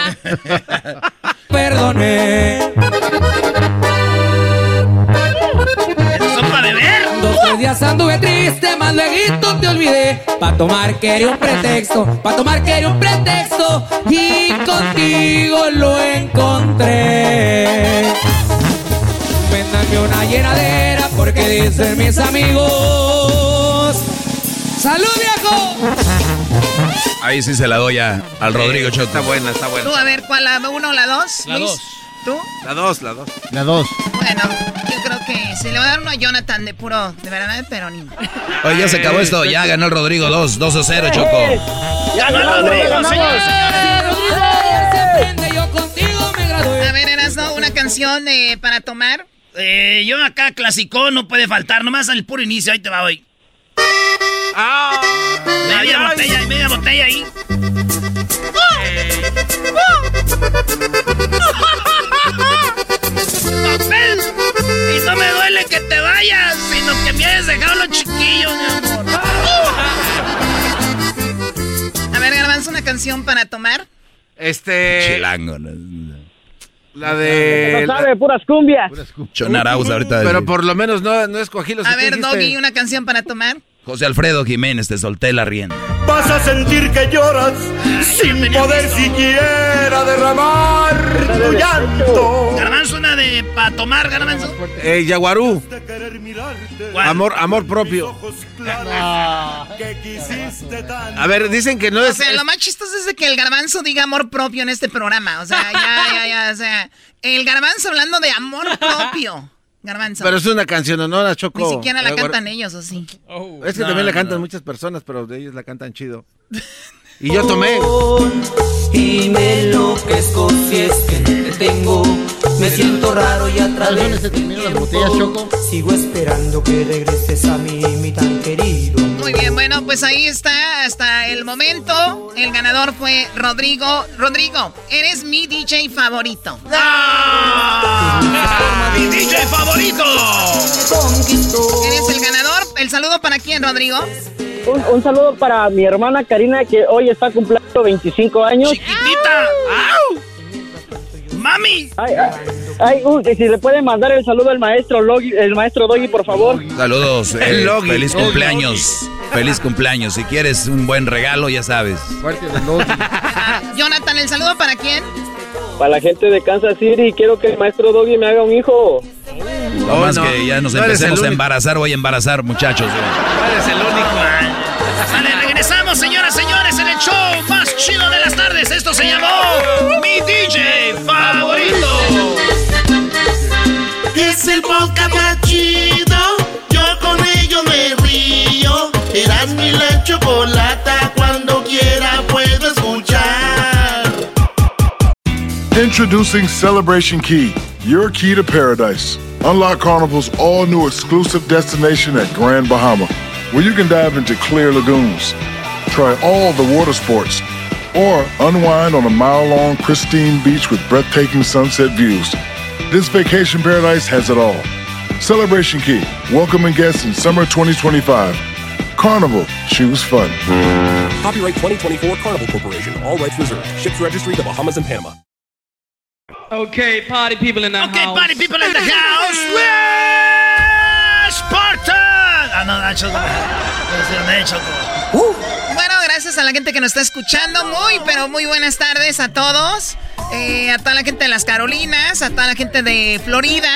[laughs] perdoné. Esas son para beber. Dos tres días anduve triste, más luego te olvidé. Pa' tomar quería un pretexto, pa' tomar quería un pretexto. Y contigo lo encontré. Véndanme una llenadera porque dicen mis amigos. ¡Salud, viejo! Ahí sí se la doy a- al Rodrigo Choco. Está buena, está Tú, buena. a ver, ¿cuál? ¿La uno o la dos? La Luis? dos. ¿Tú? La dos, la dos. La dos. Bueno, yo creo que se le va a dar uno a Jonathan de puro, de verdad, pero ni. Oye, ya se acabó esto. Ya ganó el Rodrigo 2, 2 a 0, Choco. Ya ¡Ganó ganamos, Rodrigo, señores, yo contigo me gradué. A ver, Erasno, una canción eh, para tomar. Eh, yo acá clásico no puede faltar, nomás al puro inicio, ahí te va hoy. ¡Ah! Media ay. botella, media botella ahí. ¡Papel! [laughs] Y no me duele que te vayas, sino que me hayas dejado los chiquillos, mi amor. [laughs] A ver, Garbanzo, una canción para tomar. Este. Chilango. ¿no? La de. No sabe, puras cumbias. Chonaraus ahorita. Pero por lo menos no, no escogí los A que ver, dijiste. Doggy, una canción para tomar. José Alfredo Jiménez, te solté la rienda. Vas a sentir que lloras sin poder siquiera derramar tu llanto. Garbanzo, una de para tomar, Garbanzo. Eh, Yaguarú. ¿Cuál? Amor, amor propio. Tanto. A ver, dicen que no O es. sea, es- lo más chistoso es de que el garbanzo diga amor propio en este programa. O sea, ya, ya, ya. O sea, el garbanzo hablando de amor propio. Garbanzo. Pero es una canción, ¿no? La Choco. Ni siquiera la Yaguarú- cantan ellos, ¿o sí? Es que No, también la cantan no. muchas personas, pero de ellos la cantan chido. [laughs] Y yo tomé. Y me enloquezco si es que te tengo. Me siento raro y a. Sigo esperando que regreses a mí, mi tan querido. Muy bien, bueno, pues ahí está hasta el momento. El ganador fue Rodrigo. Rodrigo, eres mi DJ favorito. ¡Ah! ¡Mi DJ favorito! Eres el ganador. ¿El saludo para quién, Rodrigo? Un, saludo para mi hermana Karina, que hoy está cumpliendo 25 años. ¡Chiquitita! ¡Au! ¡Mami! Ay, ay, si le puede mandar el saludo al maestro Logi, el maestro Doggy, por favor. Saludos. Eh, feliz cumpleaños. Feliz cumpleaños. Si quieres un buen regalo, ya sabes. [laughs] Jonathan, ¿el saludo para quién? Para la gente de Kansas City, quiero que el maestro Doggy me haga un hijo. No, más que ya nos empecemos a embarazar, voy a embarazar, muchachos. eres el único. Vale, regresamos, señoras, señores, en el show chido de las tardes. Esto se llamó Mi DJ Favorito. Es el podcast más chido. Yo con ello me río. Eras mi la chocolata. Cuando quiera puedo escuchar. Introducing Celebration Key, your key to paradise. Unlock Carnival's all new exclusive destination at Grand Bahama, where you can dive into clear lagoons, try all the water sports, or unwind on a mile long, pristine beach with breathtaking sunset views. This vacation paradise has it all. Celebration Key, welcoming guests in summer 2025. Carnival, choose fun. Copyright 2024 Carnival Corporation, all rights reserved. Ships registry the Bahamas and Panama. Okay, party people in the okay, house. Okay, party people in the house. ¡Wee! Spartan. Ah, no, that's Nacho. Uh. Bueno, a la gente que nos está escuchando. Muy, pero muy buenas tardes a todos. Eh, a toda la gente de las Carolinas, a toda la gente de Florida.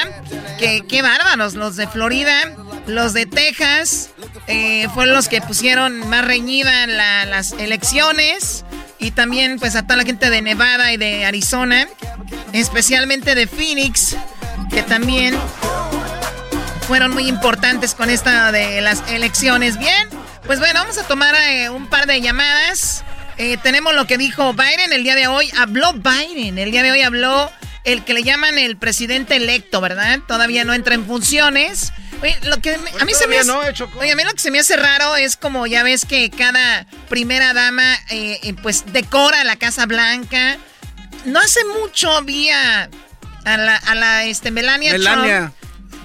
Que, qué bárbaros, los de Florida, los de Texas. Eh, fueron los que pusieron más reñida la, las elecciones. Y también pues a toda la gente de Nevada y de Arizona, especialmente de Phoenix, que también fueron muy importantes con esta de las elecciones. Bien, pues bueno, vamos a tomar eh, un par de llamadas. Eh, tenemos lo que dijo Biden el día de hoy. Habló Biden, el día de hoy habló el que le llaman el presidente electo, ¿verdad? Todavía no entra en funciones. Oye, lo que a mí se me hace, oye, a mí lo que se me hace raro es como ya ves que cada primera dama eh, eh, pues decora la Casa Blanca. No hace mucho vi a, la, a la este, Melania, Trump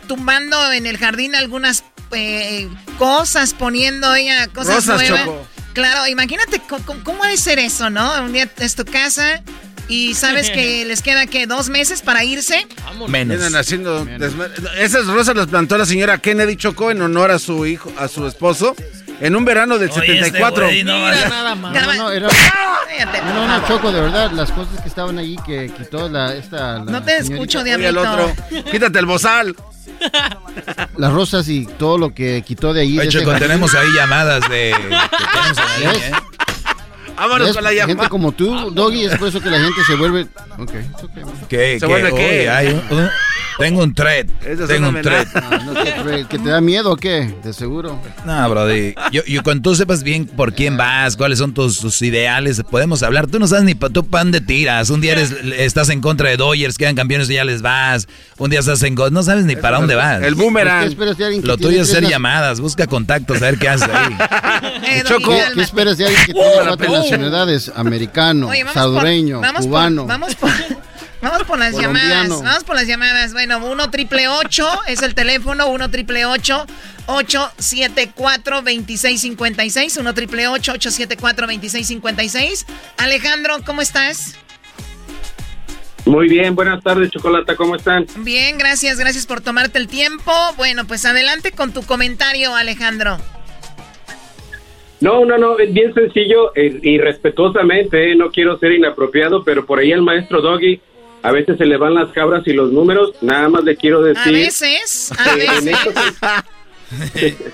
tumbando en el jardín algunas eh, cosas, poniendo ella cosas nuevas. Claro, imagínate cómo, cómo debe ser eso, ¿no? Un día es tu casa y sabes que [laughs] les queda que dos meses para irse. Menos. haciendo Esas rosas las plantó la señora Kennedy Chocó en honor a su hijo, a su esposo. En un verano del 74. Este no, nada más. No, no, era, no, no, Choco, de verdad, las cosas que estaban allí que quitó la, esta... no te escucho, Diablito. El otro. Quítate el bozal. [laughs] Las rosas y todo lo que quitó de ahí. De hecho, tenemos ahí llamadas de... [laughs] ¿eh? Vámonos con la llamada. Gente como tú, Doggy, es por eso que la gente se vuelve. Ok, okay. ¿Qué? ¿Se vuelve qué? Hay tengo un thread. Tengo un thread. No, ¿Que te da miedo o qué? De seguro. No, brody. Yo, yo, cuando tú sepas bien por quién vas, cuáles son tus, ideales, podemos hablar. Tú no sabes ni tú pan de tiras. Un día eres, estás en contra de Dodgers, quedan campeones y ya les vas. Un día estás en... No sabes ni para dónde vas. El boomerang. Lo tuyo es hacer llamadas. Busca contactos, a ver qué haces ahí. [laughs] Choco. ¿Qué, esperas de alguien que tiene nacionalidades? Americano, salvadoreño, cubano. vamos por... [laughs] Vamos por las llamadas. Vamos por las llamadas. Bueno, 1 triple 8 es el teléfono. 1 triple 874 2656. 1 triple 874 2656. Alejandro, ¿cómo estás? Muy bien, buenas tardes, Chocolata, ¿cómo están? Bien, gracias, gracias por tomarte el tiempo. Bueno, pues adelante con tu comentario, Alejandro. No, no, no, es bien sencillo eh, y respetuosamente, eh, no quiero ser inapropiado, pero por ahí el maestro Doggy a veces se le van las cabras y los números. Nada más le quiero decir. A veces, a veces. [laughs] [laughs]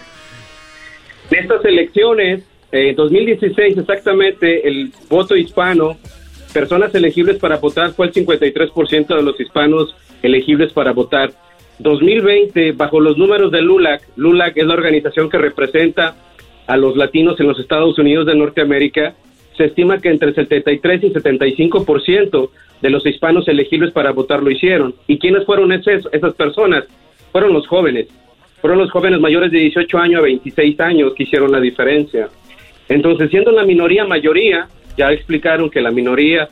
En, estas, elecciones, en 2016 exactamente, el voto hispano, personas elegibles para votar fue el 53% de los hispanos elegibles para votar. 2020, bajo los números de LULAC, LULAC es la organización que representa a los latinos en los Estados Unidos de Norteamérica, se estima que entre 73 y 75% de los hispanos elegibles para votar lo hicieron. ¿Y quiénes fueron esas, esas personas? Fueron los jóvenes. fueron los jóvenes mayores de 18 años a 26 años que hicieron la diferencia. Entonces, siendo la minoría mayoría, ya explicaron que la minoría,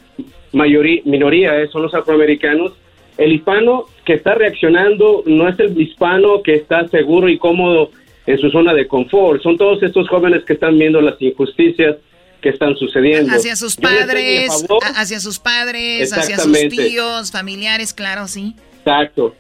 mayoría, minoría son los afroamericanos, el hispano que está reaccionando no es el hispano que está seguro y cómodo en su zona de confort, son todos estos jóvenes que están viendo las injusticias que están sucediendo. Hacia sus padres, hacia sus padres, hacia sus tíos, familiares, claro, sí. Exacto.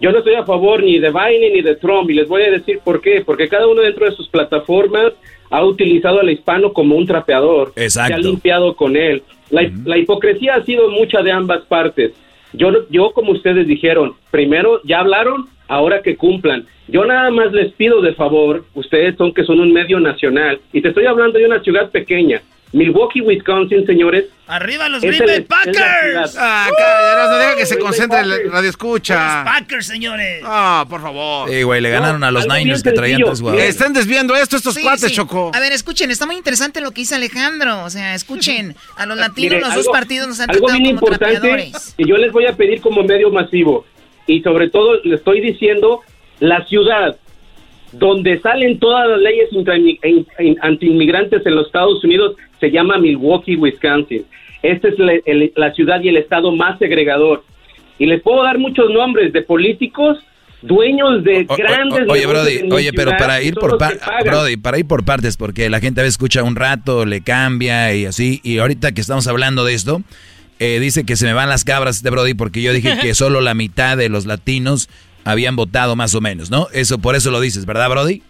Yo no estoy a favor ni de Biden ni de Trump y les voy a decir por qué. Porque cada uno dentro de sus plataformas ha utilizado al hispano como un trapeador. Exacto. Se ha limpiado con él. La, hipocresía ha sido mucha de ambas partes. Yo, yo, como ustedes dijeron, primero ya hablaron, ahora que cumplan. Yo nada más les pido de favor, ustedes son que son un medio nacional, y te estoy hablando de una ciudad pequeña, Milwaukee, Wisconsin, señores. ¡Arriba los Green Bay Packers! Ah, no deja que se concentre el radio escucha. Los Packers, señores. Ah, por favor. Sí, güey, le ganaron a los Niners que traían tres. Están desviando esto estos cuates, Choco. A ver, escuchen, está muy interesante lo que dice Alejandro. O sea, escuchen, a los [laughs] latinos los dos partidos nos han tratado como importante Y yo les voy a pedir como medio masivo. Y sobre todo, le estoy diciendo, la ciudad donde salen todas las leyes anti-inmigrantes en los Estados Unidos se llama Milwaukee, Wisconsin. Esta es la, ciudad y el estado más segregador. Y les puedo dar muchos nombres de políticos dueños de grandes oye Brody oye pero para ir por Brody para ir por partes porque la gente a veces escucha un rato le cambia y así y ahorita que estamos hablando de esto eh, dice que se me van las cabras de Brody porque yo dije que [laughs] solo la mitad de los latinos habían votado más o menos, ¿no? Eso por eso lo dices, ¿verdad, Brody?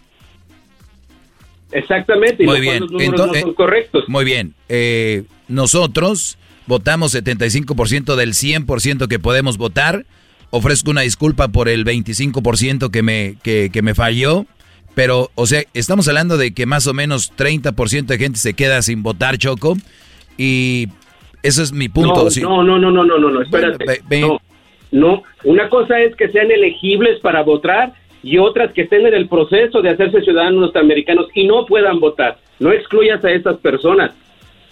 Exactamente. muy bien. Entonces, son correctos. Muy bien. Eh, nosotros votamos 75% del 100% que podemos votar. Ofrezco una disculpa por el 25% que me, que, que me falló. Pero, o sea, estamos hablando de que más o menos 30% de gente se queda sin votar, Choco. Y eso es mi punto. No, no, no, no, no, no, no, espérate. no, no, una cosa es que sean elegibles para votar y otras que estén en el proceso de hacerse ciudadanos norteamericanos y no puedan votar. No excluyas a esas personas.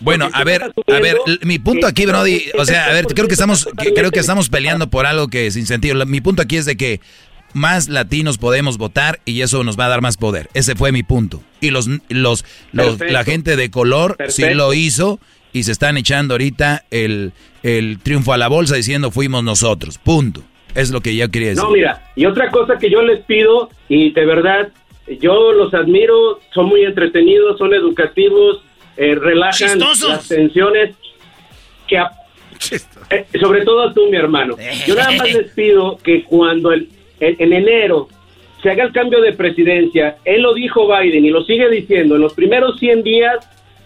Bueno, a ver, a ver, mi punto aquí, Brody, o sea, a ver, creo que estamos, creo que estamos peleando por algo que es sin sentido. Mi punto aquí es de que más latinos podemos votar y eso nos va a dar más poder. Ese fue mi punto. Y los, los, la gente de color sí lo hizo y se están echando ahorita el, el triunfo a la bolsa diciendo fuimos nosotros. Punto. Es lo que yo quería decir. No, mira, y otra cosa que yo les pido, y de verdad, yo los admiro, son muy entretenidos, son educativos, eh, relajan las tensiones, que eh, sobre todo tú, mi hermano. Yo nada más les pido que cuando el, en enero se haga el cambio de presidencia, él lo dijo Biden y lo sigue diciendo, en los primeros 100 días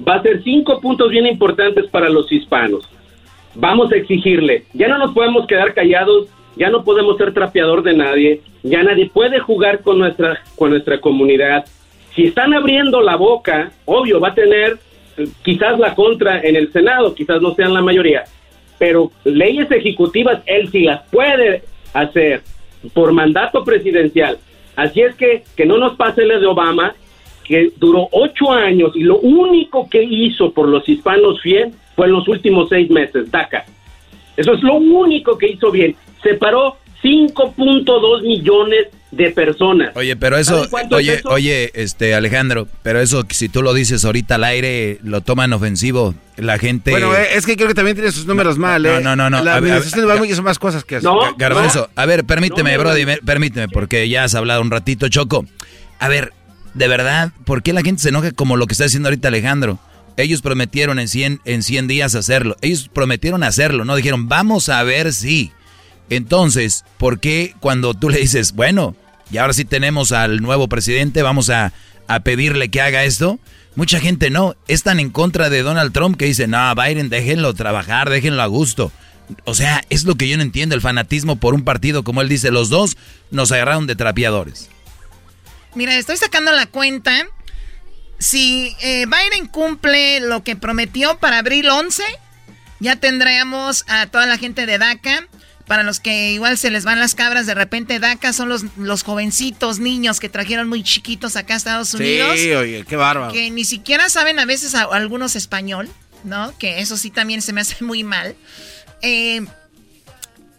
va a ser cinco puntos bien importantes para los hispanos. Vamos a exigirle, ya no nos podemos quedar callados, ya no podemos ser trapeador de nadie, ya nadie puede jugar con nuestra, con nuestra comunidad. Si están abriendo la boca, obvio, va a tener eh, quizás la contra en el Senado, quizás no sean la mayoría, pero leyes ejecutivas él sí las puede hacer por mandato presidencial. Así es que que no nos pase el de Obama, que duró ocho años y lo único que hizo por los hispanos bien fue en los últimos seis meses, DACA. Eso es lo único que hizo bien. Separó 5.2 millones de personas. Oye, pero eso, oye, oye, este Alejandro, pero eso si tú lo dices ahorita al aire lo toman ofensivo la gente. Bueno, eh, es que creo que también tiene sus números mal, ¿eh? No, no, no. La administración va hizo más cosas que eso. No, Garbanzo, a ver, permíteme, Brody, permíteme, porque ya has hablado un ratito, Choco. A ver, de verdad, ¿por qué la gente se enoja como lo que está diciendo ahorita Alejandro? Ellos prometieron en 100, en 100 días hacerlo. Ellos prometieron hacerlo, no dijeron, vamos a ver si. Entonces, ¿por qué cuando tú le dices, bueno, y ahora sí tenemos al nuevo presidente, vamos a, a pedirle que haga esto? Mucha gente no, están en contra de Donald Trump que dice, no, Biden, déjenlo trabajar, déjenlo a gusto. O sea, es lo que yo no entiendo, el fanatismo por un partido, como él dice, los dos nos agarraron de trapeadores. Mira, estoy sacando la cuenta. Si eh, Biden cumple lo que prometió para abril 11, ya tendremos a toda la gente de DACA. Para los que igual se les van las cabras, de repente DACA son los, los jovencitos, niños que trajeron muy chiquitos acá a Estados Unidos. Sí, oye, qué bárbaro. Que ni siquiera saben a veces algunos español, ¿no? Que eso sí también se me hace muy mal. Eh,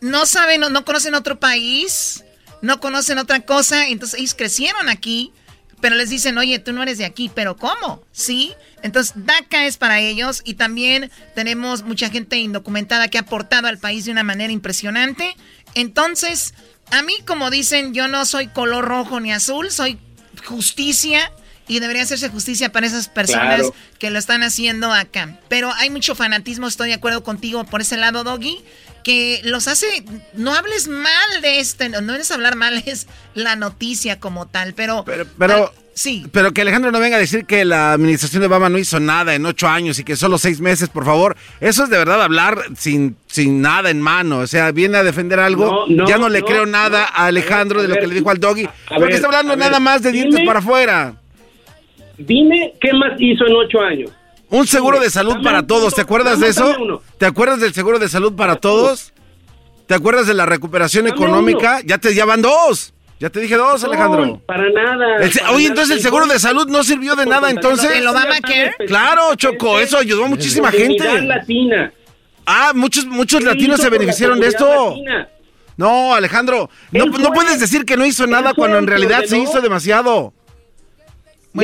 no saben, no, no conocen otro país no conocen otra cosa, entonces ellos crecieron aquí, pero les dicen, oye, tú no eres de aquí, pero ¿cómo? Sí, entonces DACA es para ellos y también tenemos mucha gente indocumentada que ha aportado al país de una manera impresionante. Entonces, a mí, como dicen, yo no soy color rojo ni azul, soy justicia y debería hacerse justicia para esas personas que lo están haciendo acá. Pero hay mucho fanatismo, estoy de acuerdo contigo por ese lado, Doggy, que los hace, no hables mal de este, no es hablar mal, [laughs] es la noticia como tal, pero... Pero, sí. Pero que Alejandro no venga a decir que la administración de Obama no hizo nada en ocho años y que solo seis meses, por favor. Eso es de verdad hablar sin, sin nada en mano. O sea, viene a defender algo. ya no le creo nada a Alejandro de lo que le dijo al doggy. Porque está hablando nada más de dientes para afuera. Dime qué más hizo en ocho años. Un seguro de salud para todos, ¿te acuerdas de eso? ¿Te acuerdas del seguro de salud para todos? ¿Te acuerdas de la recuperación económica? Ya te ya van dos. Ya te dije dos, Alejandro. Para nada. oye, entonces el seguro de salud no sirvió de nada, entonces. ¿El Obamacare? Claro, Choco, eso ayudó a muchísima gente. Latina. Ah, muchos muchos latinos se beneficiaron de esto. No, Alejandro, no, no puedes decir que no hizo nada cuando en realidad se hizo demasiado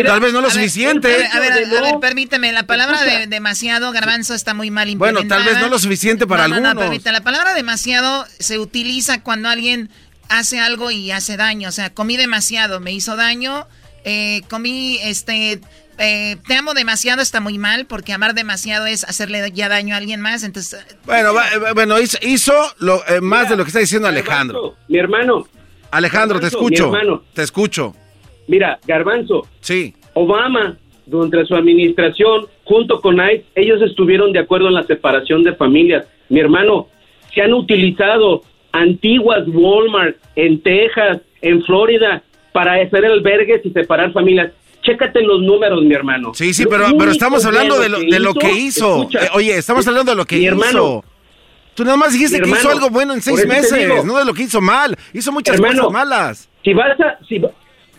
tal vez no lo suficiente. a, ver, a, ver, permíteme, la palabra de, demasiado, garbanzo, está muy mal implementada. Bueno, tal vez no lo suficiente para no, algunos. No, permíteme, la palabra demasiado se utiliza cuando alguien hace algo y hace daño. O sea, comí demasiado, me hizo daño, eh, comí, este, eh, te amo demasiado está muy mal, porque amar demasiado es hacerle ya daño a alguien más, entonces... Bueno, eh, bueno hizo, lo, más de lo que está diciendo Alejandro. mi hermano. Alejandro, te escucho. Te escucho. Mira, Garbanzo. Sí. Obama, durante su administración, junto con ICE, ellos estuvieron de acuerdo en la separación de familias. Mi hermano, se han utilizado antiguas Walmart en Texas, en Florida, para hacer albergues y separar familias. Chécate los números, mi hermano. Sí, sí, pero, pero estamos hablando de lo, de lo que hizo. Eh, oye, estamos hablando de lo que mi hizo. Tú nada más dijiste que hizo algo bueno en seis meses, no de lo que hizo mal. Hizo muchas cosas malas. Si vas a, si,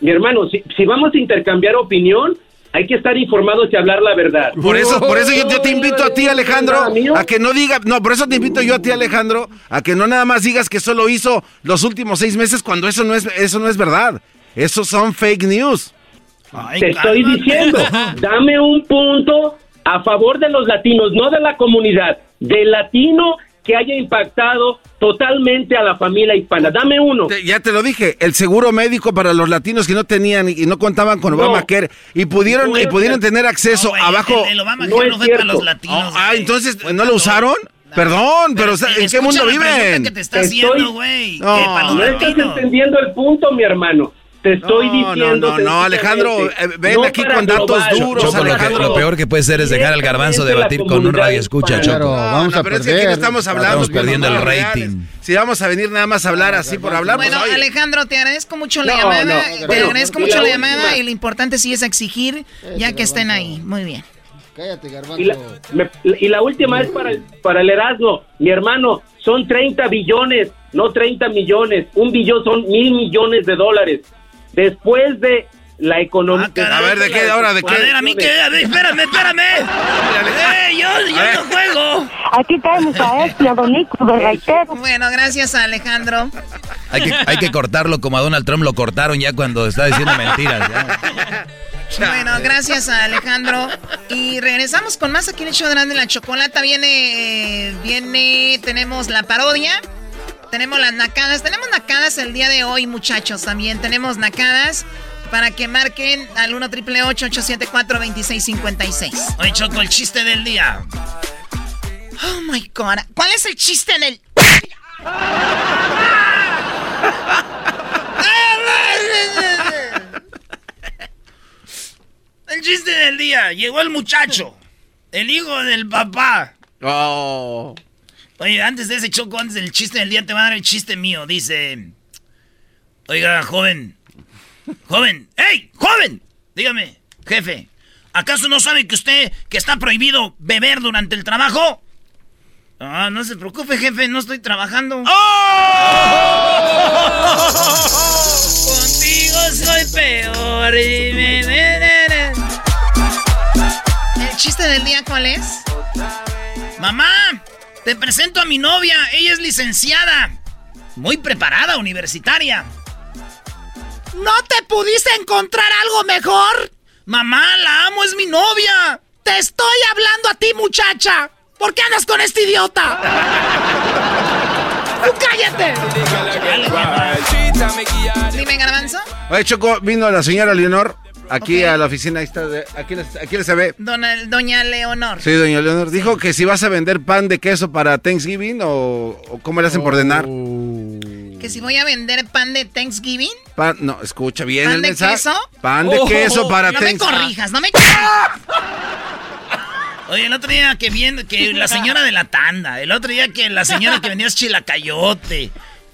mi hermano, si, si vamos a intercambiar opinión, hay que estar informados y hablar la verdad. Por eso, por eso yo, te invito a ti, Alejandro, a que no diga, no, por eso te invito yo a ti, Alejandro, a que no nada más digas que solo hizo los últimos seis meses cuando eso no es, eso no es verdad. Esos son fake news. te estoy diciendo, [laughs] dame un punto a favor de los latinos, no de la comunidad, del latino que haya impactado totalmente a la familia hispana. Dame uno. ya te lo dije, el seguro médico para los latinos que no tenían y no contaban con Obamacare y pudieron y pudieron tener acceso abajo. El, Obamacare no, fue para los latinos. ah, entonces ¿no lo usaron? Perdón, pero, ¿en qué mundo viven? Que te está haciendo, güey. No, no estás entendiendo el punto, mi hermano. Te estoy diciendo. No, no, no, Alejandro, eh, ven aquí con datos duros. lo, peor que puede ser es dejar al garbanzo debatir con un radio escucha, Choco. vamos a pero perder. Es que aquí no estamos hablando. Estamos perdiendo el rating. Si vamos a venir nada más a hablar así por hablar, pues, Bueno, Alejandro, te agradezco mucho la llamada. te agradezco mucho la llamada y lo importante sí es exigir ya que estén ahí. Muy bien. Cállate, garbanzo. Y la, última es para el, para el Erasmo. Mi hermano, son 30 billones, no 30 millones. Un billón son mil millones de dólares después de la economía. Ah, a ver, ¿de qué? ¿Ahora de qué? A ver, a mí qué, espérame, espérame. ¡Eh, yo, yo no juego! Aquí tenemos a este, a Don Nico, de Bueno, gracias a Alejandro. Hay que, hay que cortarlo como a Donald Trump lo cortaron ya cuando está diciendo mentiras. Bueno, gracias a Alejandro. Y regresamos con más aquí en el show de la chocolata. Viene, viene, tenemos la parodia. Tenemos las nacadas. Tenemos nacadas el día de hoy, muchachos, también. Tenemos nacadas para que marquen al 1 triple 874 2656 Hoy Choco, el chiste del día. Oh my god. ¿Cuál es el chiste del.? el chiste del día. Llegó el muchacho. El hijo del papá. Oh. Oye, antes de ese choco, antes del chiste del día, te va a dar el chiste mío. Dice: Oiga, joven. Joven. ¡Ey! ¡Joven! Dígame, jefe. ¿Acaso no sabe que usted que está prohibido beber durante el trabajo? Ah, no se preocupe, jefe, no estoy trabajando. ¡Oh! Contigo soy peor. ¿El chiste del día cuál es? Mamá, te presento a mi novia. Ella es licenciada. Muy preparada, universitaria. ¿No te pudiste encontrar algo mejor? Mamá, la amo, es mi novia. Te estoy hablando a ti, muchacha. ¿Por qué andas con este idiota? ¡Tú cállate! Dime, Garbanzo. Oye, Choco, vino la señora Leonor aquí a la oficina. Ahí está, de- aquí, aquí se ve. Dona- doña Leonor. Sí, doña Leonor. Dijo que si vas a vender pan de queso para Thanksgiving o, o cómo le hacen por ordenar. Que si voy a vender pan de Thanksgiving. Pan, no, escucha bien ¿Pan el de mensaje. queso? Pan de Oh, queso para No me Thanksgiving. corrijas, no me [laughs] Oye, el otro día que viendo que la señora de la tanda, el otro día que la señora que vendía es chilacayote.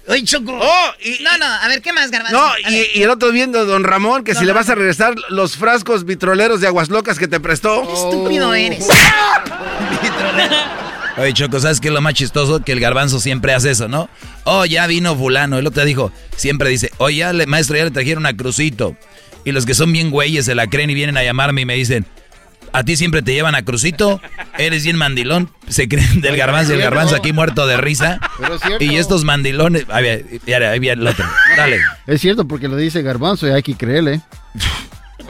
Oye, Choco. No, no, a ver, ¿qué más, Garbanzo? No, y, y el otro viendo don Ramón que si le vas a regresar los frascos vitroleros de aguas locas que te prestó. Qué estúpido eres. [laughs] Oye, Choco, ¿sabes qué es lo más chistoso? Que el garbanzo siempre hace eso, ¿no? Oh, ya vino fulano. El otro dijo, siempre dice, oye, ya le, maestro, ya le trajeron a Crucito. Y los que son bien güeyes se la creen y vienen a llamarme y me dicen, a ti siempre te llevan a Crucito, eres bien mandilón. Se creen del garbanzo y el garbanzo aquí muerto de risa. Pero es cierto. Y estos mandilones... Ahí viene, ahí viene el otro. Dale. Es cierto, porque lo dice Garbanzo y hay que creerle.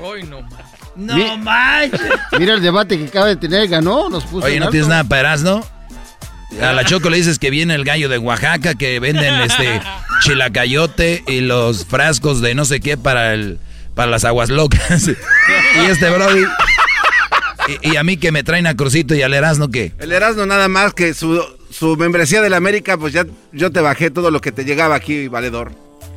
Hoy no más. No Mi- manches. Mira el debate que acaba de tener, ganó, nos puso Oye, ¿no alto. tienes nada para Erasmo? A la Choco le dices que viene el gallo de Oaxaca, que venden este [laughs] chilacayote y los frascos de no sé qué para el para las aguas locas. [laughs] y este Brody. [laughs] Y, y a mí que me traen a Crucito y al Erasmo que. El Erasmo nada más que su, su membresía de la América, pues ya yo te bajé todo lo que te llegaba aquí, valedor.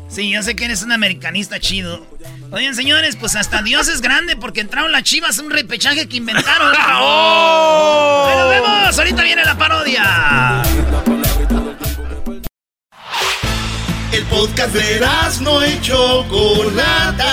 Sí, yo sé que eres un americanista chido. Oigan, señores, pues hasta Dios es grande porque entraron las chivas a un repechaje que inventaron. ¡Oh! [laughs] ¡Ahí nos vemos! Ahorita viene la parodia. El podcast de no y Chocolata.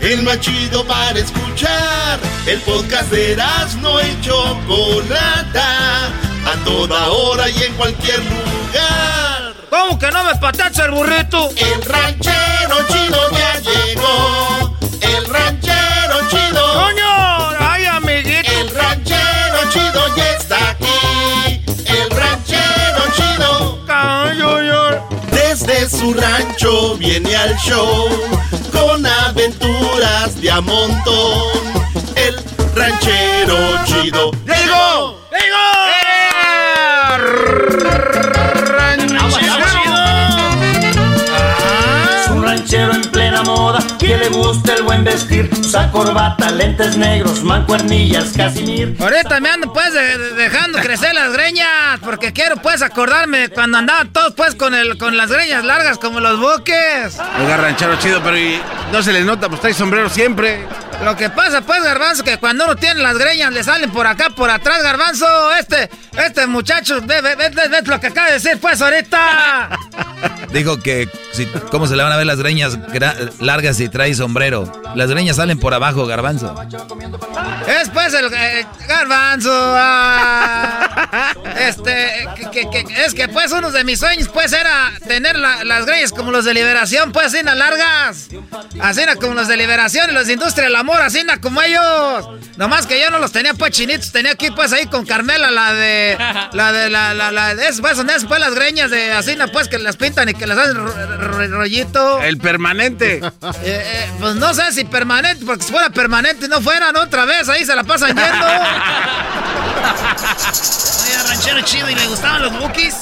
El más chido para escuchar. El podcast de no y Chocolata. A toda hora y en cualquier lugar. ¿Cómo que no me patacha el burrito? El ranchero chido ya llegó. El ranchero chido. Su rancho viene al show con aventuras de a montón. El ranchero chido llegó. Es que le gusta el buen vestir. Usa corbata, lentes negros, mancuernillas, casimir. Ahorita me ando pues de- de- dejando crecer las greñas porque quiero pues acordarme de cuando andaban todos pues con el con las greñas largas como los buques. Oiga, ranchero chido, pero y no se le nota, pues trae sombrero siempre. Lo que pasa pues garbanzo que cuando uno tiene las greñas le salen por acá por atrás garbanzo este este muchacho ve, ve, ve- ve- ve lo que acaba de decir pues ahorita. [laughs] Dijo que si, cómo se le van a ver las greñas largas si trae sombrero. Las greñas salen por abajo, garbanzo. Es pues el eh, garbanzo. ah. este, que, que- que- es que pues uno de mis sueños pues era tener la- las greñas como los de liberación, pues así largas. Así como los de liberación y los de industria del amor, así como ellos. Nomás que yo no los tenía pues chinitos, tenía aquí pues ahí con Carmela la de la de la la, la de es, pues donde es pues las greñas de así pues que las pintan y que las hacen ro- ro- rollito. El permanente. Eh, eh, pues no sé si permanente, porque si fuera permanente no fueran otra vez, ahí se la pasan yendo. [laughs] Oye, ranchero chido, ¿y le gustaban los bookies?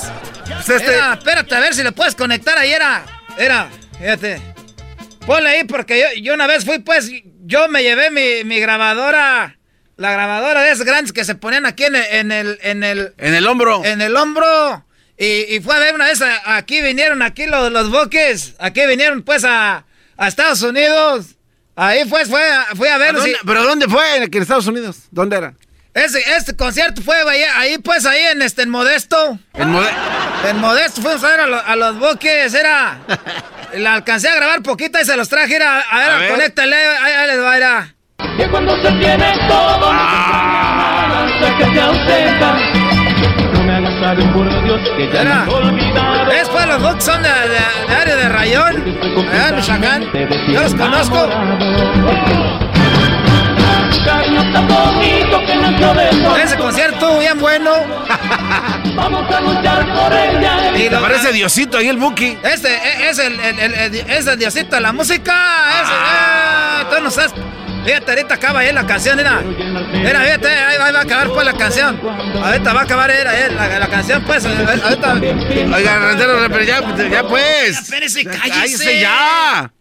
este- Era, espérate, a ver si le puedes conectar ahí, era, era, fíjate. Ponle ahí, porque yo, yo una vez fui, pues, yo me llevé mi, mi grabadora, la grabadora de esas grandes que se ponían aquí en el, en el, en el, En el hombro. en el hombro. Y, y fue a ver una vez, aquí vinieron, aquí los, los buques, aquí vinieron pues a, a Estados Unidos. Ahí pues fue, a- fui a ¿A verlos. dónde- y- ¿Pero dónde fue? En Estados Unidos. ¿Dónde era? ese, este concierto fue ahí, ahí, pues ahí en este en Modesto. En Mode- En Modesto fuimos a ver a, lo- a los buques, era. [laughs] La alcancé a grabar poquito y se los traje, era. A ver, A ver. conéctale, ahí, ahí les va, era. Que cuando se tiene todo, no se nada que te ausenta. Saber por Dios que ya Era. los buques son de, de, de área de Rayón, allá en Michoacán. Yo los conozco. Ese concierto bien bueno. temprano. [laughs] Vamos a luchar por ella. Y te parece Diosito ahí el Buki. Este e- es el, el, el- el- es el Diosito de la música. Es, eh, tú no sabes. Fíjate, ahorita acaba ahí la canción, mira. Mira, fíjate, ahí va, ahí va a acabar pues la canción. Ahorita va a acabar era, eh, la, la canción, pues. eh, Ahorita. Oiga, Rentero, pero ya, ya pues. Espérese, Cállese cállese. ya.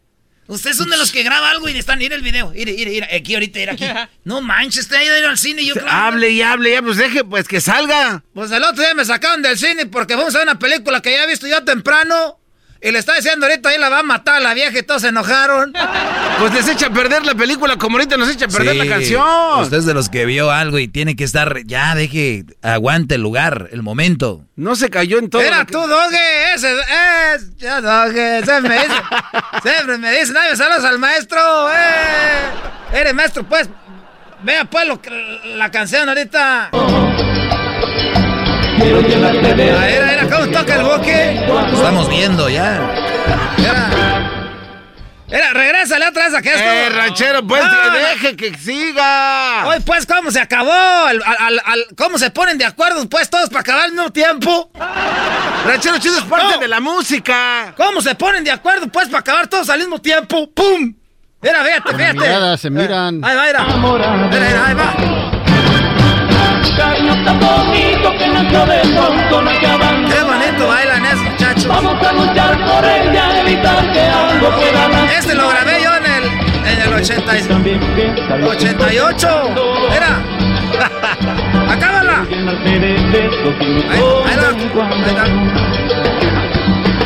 Ustedes son de los que graba algo y están, mira el video. Mire, mire, mire, aquí ahorita, mira aquí. [laughs] No manches, usted ha ido a ir al cine y yo claro. Hable y hable, ya, pues deje, pues que salga. Pues el otro día me sacaron del cine porque fuimos a ver una película que ya he visto yo temprano. Y le está diciendo ahorita ahí la va a matar a la vieja y todos se enojaron. Pues les echa a perder la película como ahorita nos echa a perder Sí, la canción. Usted es de los que vio algo y tiene que estar, ya deje, aguante el lugar, el momento. No se cayó en todo. Era que- tú, Doge, ese es. Ya, Doge, siempre me dice. [laughs] siempre me dicen, ay, me saludas al maestro, eh. Eres maestro, pues. Vea, pues, lo que- la canción ahorita. Ah, Era, era, ¿cómo toca el boque? Estamos viendo ya. Era, regrésale otra vez a que esto. Eh, ranchero, pues, que deje que siga. Hoy, pues, ¿cómo se acabó? Al- al- al- ¿Cómo se ponen de acuerdo, pues, todos para acabar al mismo tiempo? Ranchero chido es parte de la música. ¿Cómo se ponen de acuerdo, pues, para acabar todos al mismo tiempo? ¡Pum! Mira, fíjate, fíjate. miradas se miran. Ahí va, mira. Mira, mira, ahí va. Cariño tan bonito que nació de pronto no acaban. Qué bonito bailan esos muchachos. Vamos a luchar por ella, evitar que algo pueda más. Este lo grabé yo en el, en el 80 y- 88. Mira. [laughs] Acábala. Ahí, ahí va.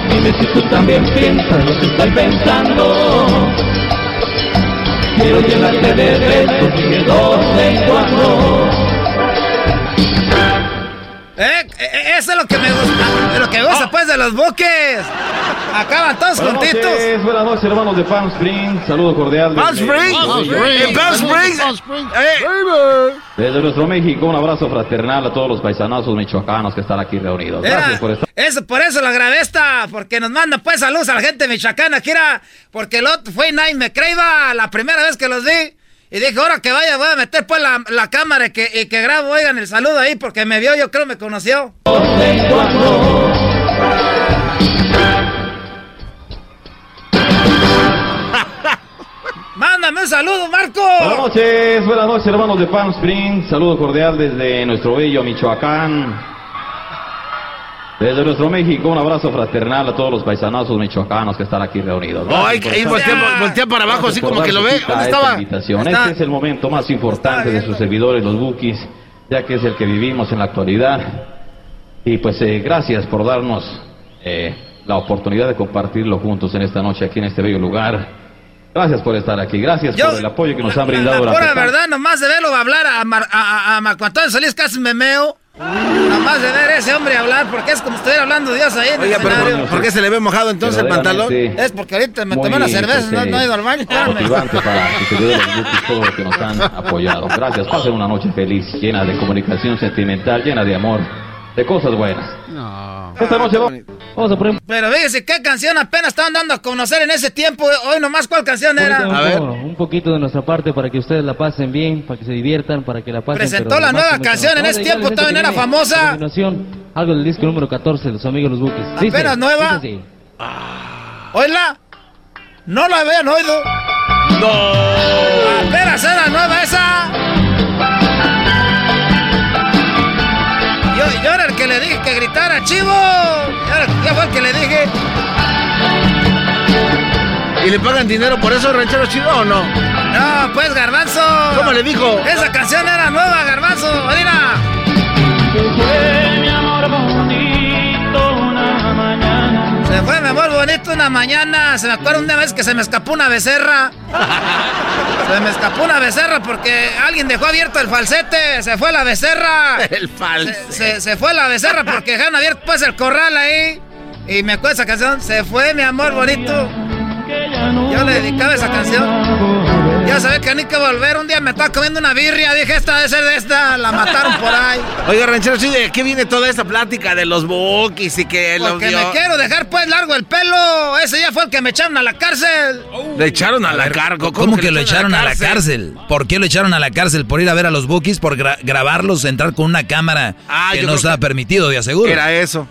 Dime si tú también piensas lo que estoy pensando. Quiero llenarte de besos y de dos en cuando. Eh, eh, eso es lo que me gusta. Es lo que me gusta, pues, de los buques. Acaban todos Buenas juntitos. noches, buenas noches, hermanos de Palm Springs. Saludo cordial. Palm Springs. Palm Springs. Eh, Desde nuestro México, un abrazo fraternal a todos los paisanazos michoacanos que están aquí reunidos. Era, Gracias por estar. Eso, por eso lo grabé esta, porque nos manda pues saludos a la gente michoacana, que era, porque el otro fue nadie me creía la primera vez que los vi. Y dije, ahora que vaya, voy a meter pues la, la cámara y que, y que grabo, oigan el saludo ahí, porque me vio, yo creo me conoció. [laughs] Mándame un saludo, Marco. Buenas noches, buenas noches, hermanos de Palm Springs. Saludo cordial desde nuestro bello Michoacán. Desde nuestro México, un abrazo fraternal a todos los paisanazos michoacanos que están aquí reunidos. Oh, hay que por estar- voltea, voltea para abajo, así por como que lo ve. ¿Dónde esta estaba? Este es el momento más importante de sus servidores, los Bookies, ya que es el que vivimos en la actualidad. Y pues eh, gracias por darnos eh, la oportunidad de compartirlo juntos en esta noche aquí en este bello lugar. Gracias por estar aquí, gracias Yo- por el apoyo que nos han La brindado pura durante tanto- verdad, nomás de verlo hablar a, Mar- a, a- a Marco Antonio Solís casi me meo. Nomás de ver ese hombre hablar, porque es como estuviera hablando Dios ahí en Oiga, el pero escenario. ¿por, por qué se le ve mojado entonces el pantalón? Verdaderamente Es porque ahorita me muy, tomé una cerveza, pues, no, no he ido al baño. motivante para los Bookies, todo lo que nos han apoyado. Gracias, pasen una noche feliz, llena de comunicación sentimental, llena de amor, de cosas buenas. Esta noche vamos, vamos a poner Pero fíjese qué canción apenas estaban dando a conocer en ese tiempo. Hoy nomás cuál canción era. Un, un poquito de nuestra parte para que ustedes la pasen bien, para que se diviertan, para que la pasen. Presentó pero la nueva canción, en ese tiempo esta todavía no que era famosa. a continuación, algo del disco número 14 de los amigos Los Buques. ¿Apenas nueva? así. Oíla. No la habían oído. No. Apenas era nueva esa. Yo, era el que le dije que gritara, chivo. Yo, era- yo fue el que le dije. ¿Y le pagan dinero por eso, ranchero chido o no? No, pues, Garbanzo. ¿Cómo le dijo? Esa canción era nueva, Garbanzo. Mira. Se fue mi amor bonito una mañana. Se me acuerda una vez que se me escapó una becerra. [laughs] Se me escapó una becerra porque alguien dejó abierto el falsete. Se fue la becerra. [laughs] El falsete. Se, se- se fue la becerra porque dejaron abierto pues el corral ahí. Y me acuerdo esa canción. Se fue mi amor bonito. Yo le dedicaba esa canción. Ya sabes que ni que volver. Un día me estaba comiendo una birria. Dije, esta debe ser de esta. La mataron por ahí. Oiga, ranchero, ¿sí ¿de qué viene toda esta plática de los bookies y que Porque los me quiero dejar pues largo el pelo. Ese ya fue el que me echaron a la cárcel. Le echaron a, la cárcel. ¿Cómo, que, lo echaron a la cárcel? ¿Por qué lo echaron a la cárcel? ¿Por ir a ver a los bookies? ¿Por gra- grabarlos? ¿Entrar con una cámara Ah, que no estaba que permitido, de aseguro? Era eso.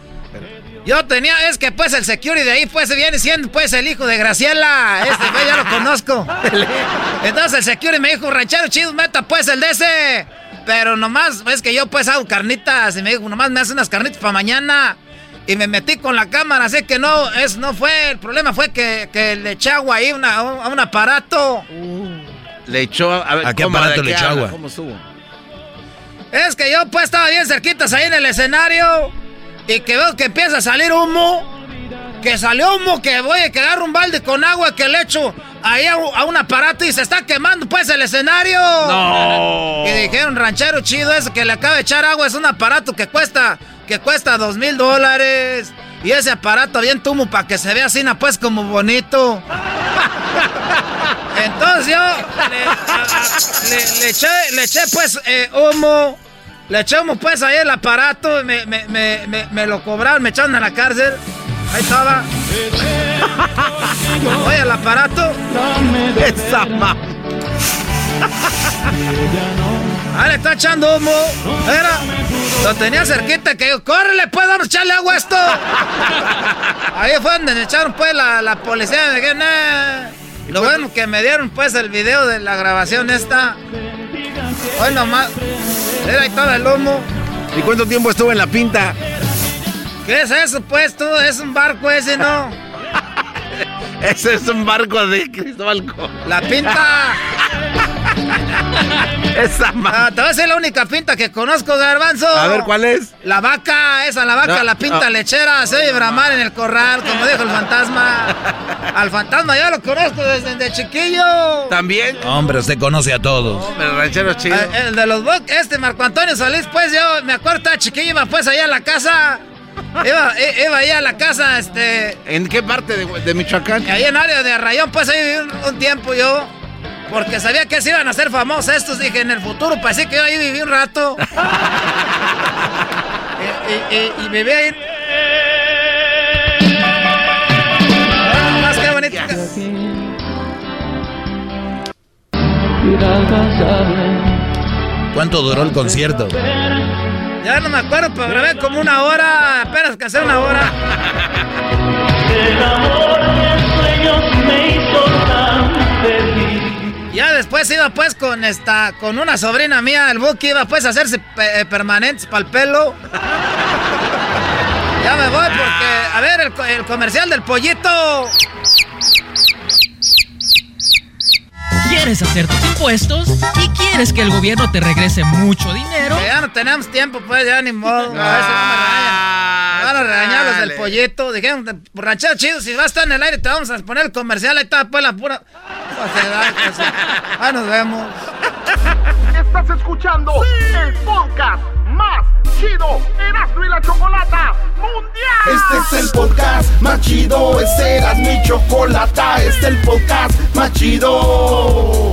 Yo tenía, es que pues el security de ahí pues viene siendo pues el hijo de Graciela. Este pues ya lo conozco. [laughs] Entonces el security me dijo, ranchero chido, meta pues el de ese. Pero nomás, es que yo pues hago carnitas. Y me dijo, nomás me hace unas carnitas para mañana. Y me metí con la cámara, así que no, es, no fue, el problema fue que, que le eché agua ahí una- a un, aparato. Le echó a, ver, ¿A qué ¿cómo, aparato de le qué echó agua? ¿Cómo estuvo? Es que yo pues estaba bien cerquitas ahí en el escenario y que veo que empieza a salir humo. Que salió humo, que voy a quedar un balde con agua que le echo ahí a, un- a un aparato y se está quemando pues el escenario. No. Y dijeron, ranchero chido ese que le acaba de echar agua es un aparato que cuesta, que cuesta dos mil dólares. Y ese aparato bien humo para que se vea así, pues como bonito. [laughs] Entonces yo le, a- a- le- le eché, le eché pues eh, humo. Le eché humo pues ahí el aparato. Me, me, me, me, lo cobraron, me echaron a la cárcel. Ahí estaba. [laughs] Oye, el aparato. Esa [laughs] ma- Ah, le está echando humo. Era. Lo tenía cerquita que yo, córrele, a echarle agua a esto. [laughs] Ahí fue donde me echaron, pues, la, la policía. Me dije, "Nah". Lo bueno que me dieron, pues, el video de la grabación esta. Hoy nomás. Era ahí todo el humo. ¿Y cuánto tiempo estuvo en la pinta? ¿Qué es eso, pues, tú? Es un barco ese, ¿no? [laughs] Ese es un barco de Cristóbal Colón. La pinta. [laughs] Esa Ah, te voy a decir la única pinta que conozco, Garbanzo. A ver, ¿cuál es? La vaca, esa, la vaca, No, la pinta no. lechera, se oye bramar en el corral, como dijo el fantasma. Al fantasma ya lo conozco desde de chiquillo. ¿También? Hombre, usted conoce a todos. El ranchero chido. Eh, El de los Buc, este Marco Antonio Solís, pues yo me acuerdo, estaba chiquillo, iba pues allá a la casa. Iba, iba allá a la casa, este. ¿En qué parte de, de Michoacán? Ahí en área de Arrayón, pues ahí viví un, un tiempo yo. Porque sabía que se iban a hacer famosos estos. Dije, en el futuro, pues sí que yo ahí viví un rato. [laughs] y, y- y- y viví ahí. Ah, más que bonito. ¿Cuánto duró el concierto? Ya no me acuerdo, pero grabé como una hora. Apenas que hacer una hora. Ya después iba pues con esta, con una sobrina mía, el Buki iba pues a hacerse pe- eh, permanentes para el pelo. [laughs] Ya me voy porque, a ver, el, co- el comercial del pollito. ¿Quieres hacer tus impuestos y quieres que el gobierno te regrese mucho dinero? Que ya no tenemos tiempo, pues ya ni modo. A ver si no me regañan. Van a regañar los del chale. pollito. Dijeron, borrachero chido, si vas a estar en el aire te vamos a poner el comercial. Ahí está pues la pura... Sociedad, pues, Ahí nos vemos. Estás escuchando el podcast más chido Erasmo y la Chocolata Mundial. Este es el podcast más chido, este era mi chocolata, este es el podcast más chido.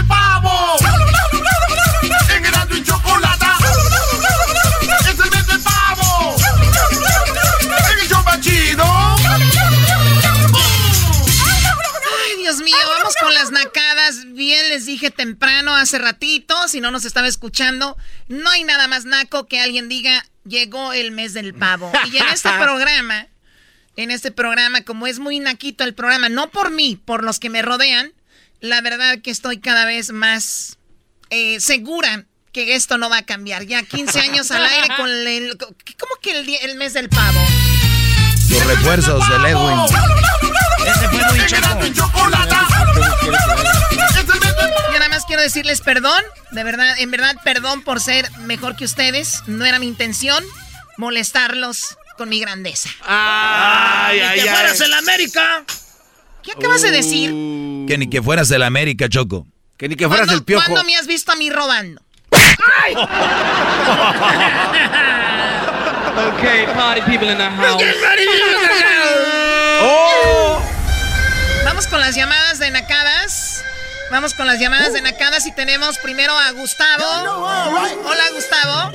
¡Es el mes del pavo! En Erasmo y Chocolata. ¡Es el mes del pavo! En el show más chido. Ay, Dios mío, vamos con las nacadas. Bien les dije temprano, hace ratito, si no nos estaba escuchando, no hay nada más naco que alguien diga, llegó el mes del pavo. Y en este [laughs] programa, en este programa, como es muy naquito el programa, no por mí, por los que me rodean, la verdad que estoy cada vez más eh, segura que esto no va a cambiar. Ya 15 años al aire con el... ¿Cómo que el, día- el mes del pavo? Los refuerzos del Edwin. Ese fue muy choco. Chocolata. ¡Es el mes del decirles perdón, de verdad, en verdad, perdón por ser mejor que ustedes. No era mi intención molestarlos con mi grandeza. ¡Ay, ay, que fueras en América! ¿Qué acabas de decir? Que ni que fueras el América, Choco. Que ni que fueras el piojo. ¿Cuándo me has visto a mí robando? ¡Ay! [laughs] okay, party people in the house. Oh. Vamos con las llamadas de Nacadas. Vamos con las llamadas de Nacadas y tenemos primero a Gustavo. Hola, Gustavo.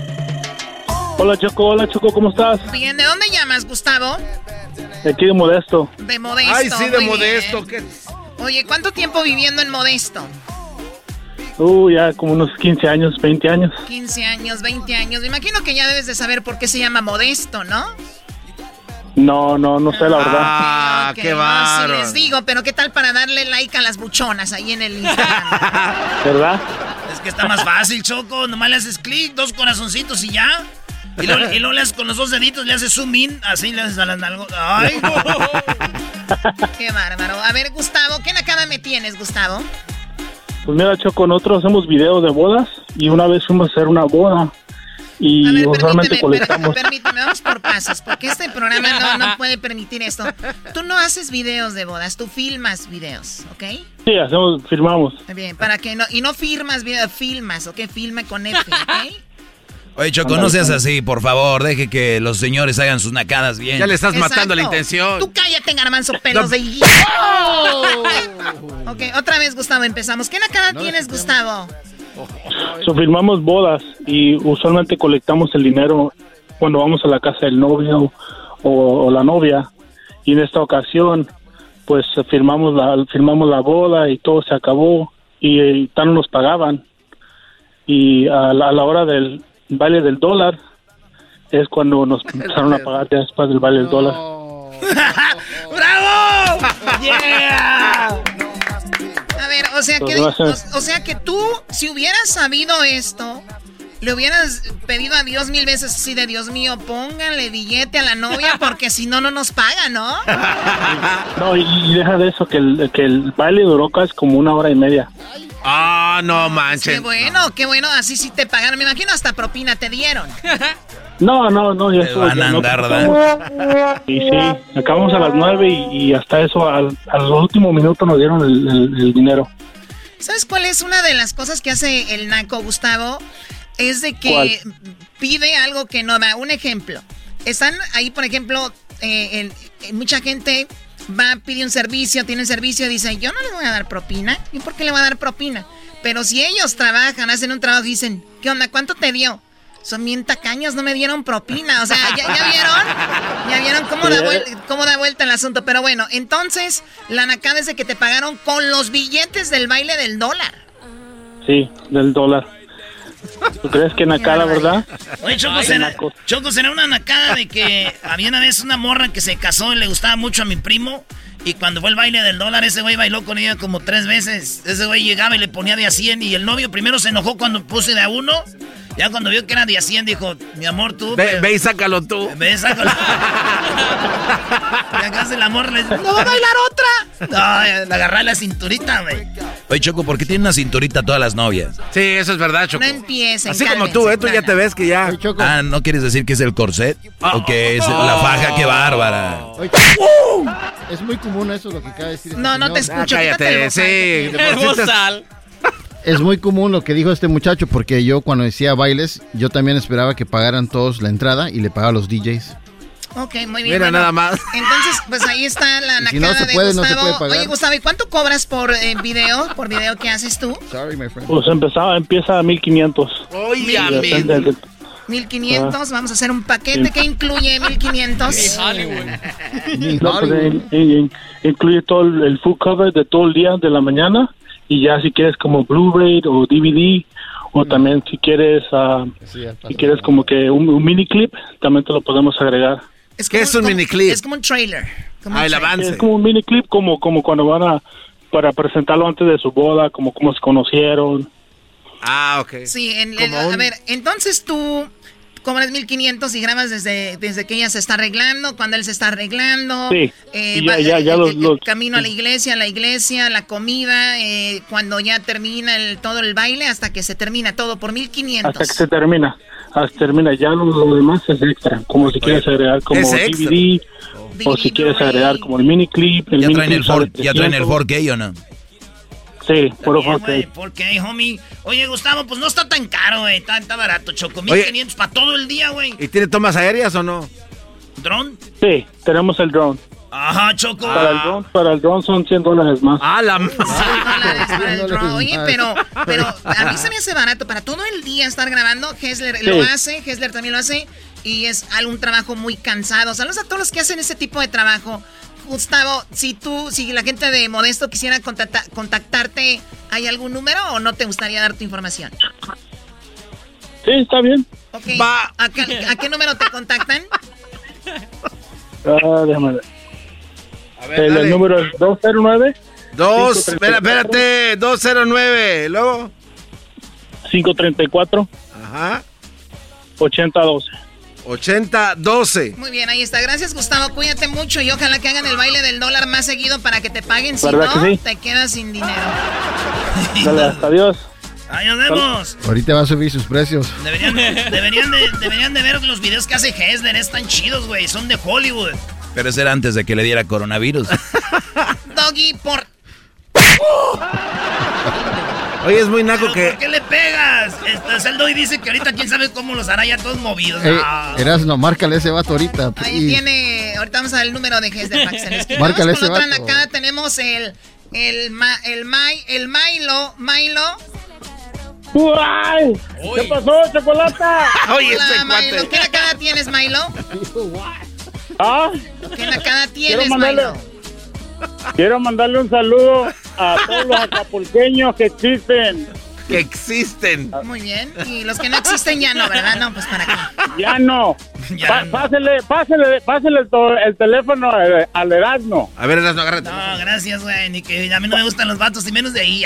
Hola, Choco. Hola, Choco. ¿Cómo estás? Bien, ¿de dónde llamas, Gustavo? De aquí de Modesto. De Modesto. Ay, sí, de Modesto. Oye, ¿cuánto tiempo viviendo en Modesto? Uh, ya como unos 15 años, 20 años. 15 años, 20 años. Me imagino que ya debes de saber por qué se llama Modesto, ¿no? No, no, no sé la verdad. Ah, qué bárbaro. sí les digo, pero ¿qué tal para darle like a las buchonas ahí en el Instagram? [laughs] ¿Verdad? Es que está más fácil, Choco. Nomás le haces clic, dos corazoncitos y ya. Y luego, y luego le haces con los dos deditos, le haces zoom in, así le haces a las nalgas. ¡Ay, no! [laughs] Qué bárbaro. A ver, Gustavo, ¿qué nakada me tienes, Gustavo? Pues mira, Choco, nosotros hacemos videos de bodas y una vez fuimos a hacer una boda y A ver, usualmente permíteme, colectamos. per- permíteme, vamos por pasos, porque este programa no, no [laughs] puede permitir esto. Tú no haces videos de bodas, tú filmas videos, ¿ok? Sí, hacemos, firmamos. Bien, para que no, y no firmas videos, filmas, ¿ok? Filma con F, ¿ok? [laughs] Oye, Choco, no seas así, por favor. Deje que los señores hagan sus nacadas bien. Ya le estás Exacto. matando la intención. Tú cállate, garbanzo, pelos de higuita. [laughs] ok, otra vez, Gustavo, empezamos. ¿Qué nakada tienes, Gustavo? So, firmamos bodas y usualmente colectamos el dinero cuando vamos a la casa del novio o, o la novia. Y en esta ocasión, pues firmamos la, firmamos la boda y todo se acabó y, eh, tan nos pagaban. Y a la, a la hora del baile del dólar es cuando nos [laughs] empezaron a pagar ya después del baile del dólar. [laughs] ¡Bravo! ¡Yeah! A ver, o sea, que, Pues o, o sea que tú, si hubieras sabido esto, le hubieras pedido a Dios mil veces así de Dios mío, pónganle billete a la novia porque si no, no nos paga, ¿no? [laughs] No, y, y deja de eso, que el, que el baile duró casi como una hora y media. Ah, no Qué manches. bueno, qué bueno, así sí te pagaron. Me imagino hasta propina te dieron. No, no, no, ya eso van a no andar. Y sí, acabamos a las nueve y, y hasta eso, al, a los últimos minutos nos dieron el, el- el dinero. ¿Sabes cuál es una de las cosas que hace el naco, Gustavo? Es de que ¿Cuál? pide algo que no da. Un ejemplo. Están ahí, por ejemplo, eh, el- eh, mucha gente va, pide un servicio, tiene un servicio y dice, yo no le voy a dar propina. ¿Y por qué le voy a dar propina? Pero si ellos trabajan, hacen un trabajo y dicen, ¿qué onda? ¿Cuánto te dio? Son bien tacaños, no me dieron propina. O sea, ¿ya, ya vieron? ¿Ya vieron cómo da, cómo da vuelta el asunto? Pero bueno, entonces, la nacada es de que te pagaron con los billetes del baile del dólar. Sí, del dólar. ¿Tú crees que Nakada, verdad? Oye, Choco, será, Choco, será una nacada de que [laughs] había una vez una morra que se casó y le gustaba mucho a mi primo. Y cuando fue el baile del dólar, ese güey bailó con ella como tres veces. Ese güey llegaba y le ponía de a 100. Y el novio primero se enojó cuando puse de a uno. Ya cuando vio que era de a 100, dijo, mi amor, tú... Ve, pero- ve y sácalo tú. Ve y sácalo. [laughs] y acá se el amor le dice, ¡no va a bailar otra! No, le agarré la cinturita, güey. Oye, Choco, ¿por qué tienen una cinturita todas las novias? Sí, eso es verdad, Choco. No empiecen, Así como tú, ¿eh? Tú ya te ves que ya... Ah, ¿no quieres decir que es el corset? ¿O que es la faja? ¡Qué bárbara! Oye, Es muy común eso lo que acaba de decir. este No, no te escucho. Ah, cállate, sí, te- Es muy común lo que dijo este muchacho porque yo cuando decía bailes, yo también esperaba que pagaran todos la entrada y le pagaba a los DJs. Ok, muy bien. Mira, bueno, nada más. Entonces, pues ahí está la Y si nacada no se de puede, no se Gustavo. puede pagar. Oye, Gustavo, ¿y cuánto cobras por eh, video? ¿Por video que haces tú? Sorry, my friend. Pues empezaba, empieza a 1500. Oye, Y amigo. depende del- 1500, vamos a hacer un paquete que incluye 1500. No, pues, in- in- incluye todo el, el full cover de todo el día de la mañana y ya si quieres como Blu-ray o DVD o también si quieres ah, si quieres como que un, un mini clip también te lo podemos agregar. Es ¿Qué como- es un como- miniclip? Es como un trailer. como Ah, un el trailer. avance. Es como un mini clip como como cuando van a para presentarlo antes de su boda, como cómo se conocieron. Ah, ok. Sí, en- en- a un- ver, entonces tú, cobras 1500 y grabas desde, desde que ella se está arreglando, cuando él se está arreglando. Sí. eh, ya- va- ya- ya el- los- el los- camino a la iglesia, la iglesia, la comida, eh, cuando ya termina el, todo el baile, hasta que se termina todo por 1500. Hasta que se termina. Hasta termina. Ya lo, lo demás es extra. Como si quieres agregar como es extra. DVD. O si quieres agregar como el mini clip. El ¿Ya mini traen el, clip sale for- ¿Ya traen el 300. 4K o no? Sí, puro Bien, 4K. güey, ¿Por qué, homie? Oye, Gustavo, pues no está tan caro, güey. Está, está barato, Choco. Oye. 1500 para todo el día, güey. ¿Y tiene tomas aéreas o no? ¿Dron? Sí, tenemos el drone. Ajá, Choco. Para el drone, para el drone son 100 dólares más. Ah, la dólares para el drone. Oye, pero, pero a mí se me hace barato para todo el día estar grabando. Hessler lo hace, Hessler también lo hace. Y es algún trabajo muy cansado. Saludos a todos los que hacen ese tipo de trabajo. Gustavo, si tú, si la gente de Modesto quisiera contacta- contactarte, ¿hay algún número o no te gustaría dar tu información? Sí, está bien. Ok. ¿A, qué, a qué número te contactan? [laughs] Ah, déjame ver. ver, el, el número es 209 Dos, espera, espérate, 209, luego. 534 Ajá. 8012. 8012. Muy bien, ahí está. Gracias, Gustavo. Cuídate mucho y ojalá que hagan el baile del dólar más seguido para que te paguen. Si ¿Verdad no, que sí? te quedas sin dinero. Dale, hasta adiós. Ahí nos vemos. Ahorita va a subir sus precios. Deberían, de- deberían, de, deberían de ver los videos que hace Hessler. Están chidos, güey. Son de Hollywood. Pero eso era antes de que le diera coronavirus. [laughs] Doggy, por... [laughs] Oye, es muy naco que. ¿Por qué le pegas? Este, Saldo y dice que ahorita quién sabe cómo los hará ya todos movidos. Eh, No. Erasno, márcale ese vato ahorita. Ahí tiene... Ahorita vamos a ver el número de Hess de quede. Márcale Vamos con ese otra vato. acá. Tenemos el... El, ma- el, Mai- el Milo. Milo. ¿Qué pasó, chocolata? [laughs] Oye, Hola, este Milo. cuate. ¿Qué nacada tienes, Milo? Ah, ¿Qué nacada tienes, Milo? Quiero mandarle un saludo a todos los acapulqueños que existen. Que existen. Muy bien. Y los que no existen ya no, ¿verdad? No, pues para qué. Ya no. [laughs] Ya Pa- no. Pásele, pásele, pásele el, el teléfono al, al Erasmo. A ver, Erasno, agárrate. No, gracias, güey. Ni que a mí no me gustan los vatos y menos de ahí. [laughs]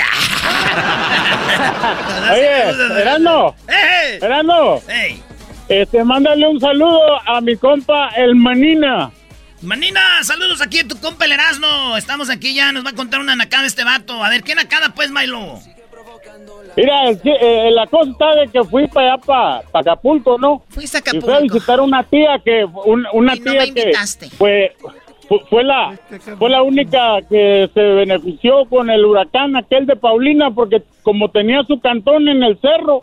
Oye, Erasmo, ¡Eh! Erasmo, ¡Ey! este, mándale un saludo a mi compa, el Manina. Manina, saludos aquí a tu compa el Erasmo. Estamos aquí ya, nos va a contar una nacada este vato. A ver, ¿qué nacada pues, Milo? Mira, eh, la cosa está de que fui para allá, para Acapulco, ¿no? Fuiste a Y fui a Acapulco. visitar una tía que, un- una Y no tía me que invitaste. fue, fue, fue la, fue la única que se benefició con el huracán aquel de Paulina, porque como tenía su cantón en el cerro,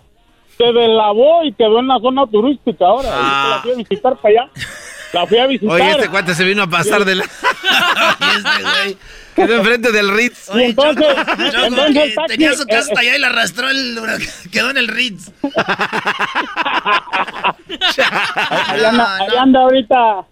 se deslavó y quedó en la zona turística ahora. Y la fui a visitar para allá. [laughs] La fui a visitar. Oye, este cuate se vino a pasar de la. [laughs] este güey. Quedó enfrente del Ritz. Y entonces, Choco, entonces que el taxi, tenía su casa eh, hasta allá y la arrastró el huracán. [laughs] Quedó en el Ritz. [laughs] Ahí anda, ahí anda ahorita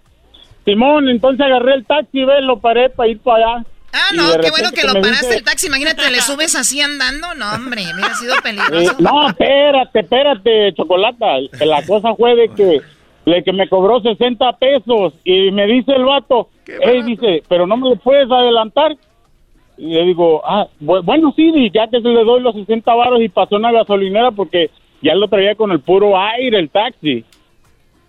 Simón, entonces agarré el taxi, ve, lo paré para ir para allá. Ah, no, qué bueno que lo paraste dice- el taxi. Imagínate, le subes así andando. No, hombre, hubiera sido Eh, peligroso. no, espérate, espérate, Chocolata. La cosa fue de que, de que me cobró 60 pesos y me dice el vato, hey, dice, pero no me lo puedes adelantar. Y le digo, ah, bu- bueno, sí, ya que se le doy los 60 varos y pasó una gasolinera porque ya lo traía con el puro aire el taxi.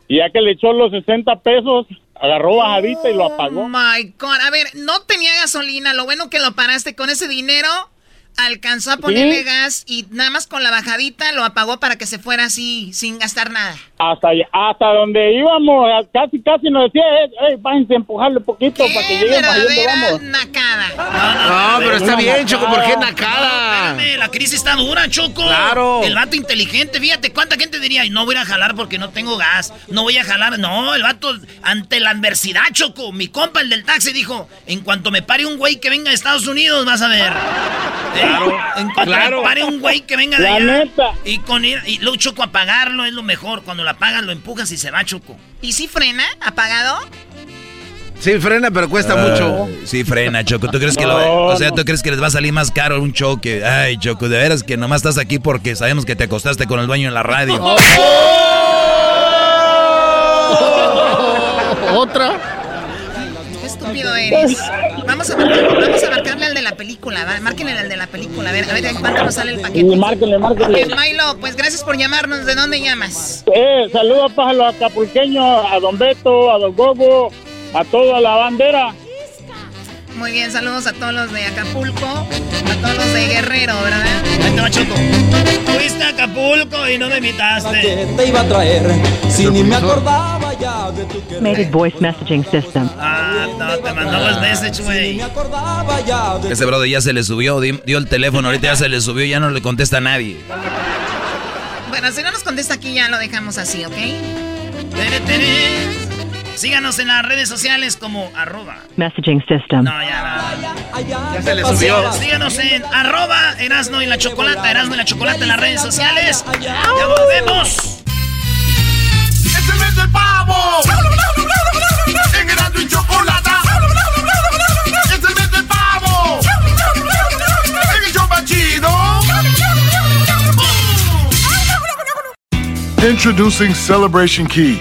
Y ya que le echó los 60 pesos, agarró bajadita y lo apagó. Oh my God. A ver, no tenía gasolina. Lo bueno que lo paraste con ese dinero. Alcanzó a ponerle Sí. gas y nada más con la bajadita lo apagó para que se fuera así sin gastar nada. hasta hasta donde íbamos, casi casi nos decía, eh, eh, váyanse a empujarle poquito para que donde verdadera vamos. nacada. No, pero está bien, Choco, ¿por qué nacada? Espérame, la crisis está dura, Choco. Claro. El vato inteligente, fíjate cuánta gente diría, "Ay, no voy a jalar porque no tengo gas, no voy a jalar. No, el vato, ante la adversidad, Choco, mi compa, el del taxi, dijo, en cuanto me pare un güey que venga de Estados Unidos, vas a ver. [laughs] Claro. En cuanto Claro. pare un güey que venga de La allá. neta. Y con ir, y luego, Choco, apagarlo es lo mejor. Cuando lo apagas, lo empujas y se va, Choco. ¿Y si frena? ¿Apagado? Sí, frena, pero cuesta Ah, mucho. Sí, frena, Choco. ¿Tú crees que lo, o sea, tú crees que les va a salir más caro un choque? Ay, Choco, de veras que nomás estás aquí porque sabemos que te acostaste con el dueño en la radio. [laughs] Otra. Qué estúpido eres. Vamos a, marcar- vamos a la la película, ¿va? Márquenle al de la película, a ver, a ver cuánto nos sale el paquete. Sí, márquenle, márquenle. Milo, pues gracias por llamarnos. ¿De dónde llamas? Eh, saludos para los acapulqueños, a Don Beto, a Don Gogo, a toda la bandera. Muy bien, saludos a todos los de Acapulco, a todos los de Guerrero, ¿verdad? Ahí te va, Choco. Fuiste a Acapulco y no me invitaste. te iba a traer si ni me acordaba ya de tu querer? Automated voice messaging system. Ah, no, te mandamos message, güey. Ese brother ya se le subió, di- dio el teléfono, ahorita ya se le subió, ya no le contesta a nadie. Bueno, si no nos contesta aquí ya lo dejamos así, ¿ok? Síganos en las redes sociales como arroba. Messaging system. No, ya no. Ya se le subió. Síganos en arroba Erasno y la Chocolata, Erasno y la Chocolata en las redes sociales. Ya volvemos. ¡Es el mes del pavo! ¡En Erasmo y Chocolata! ¡Es el mes del pavo! ¡En el show chido! Introducing Celebration Key,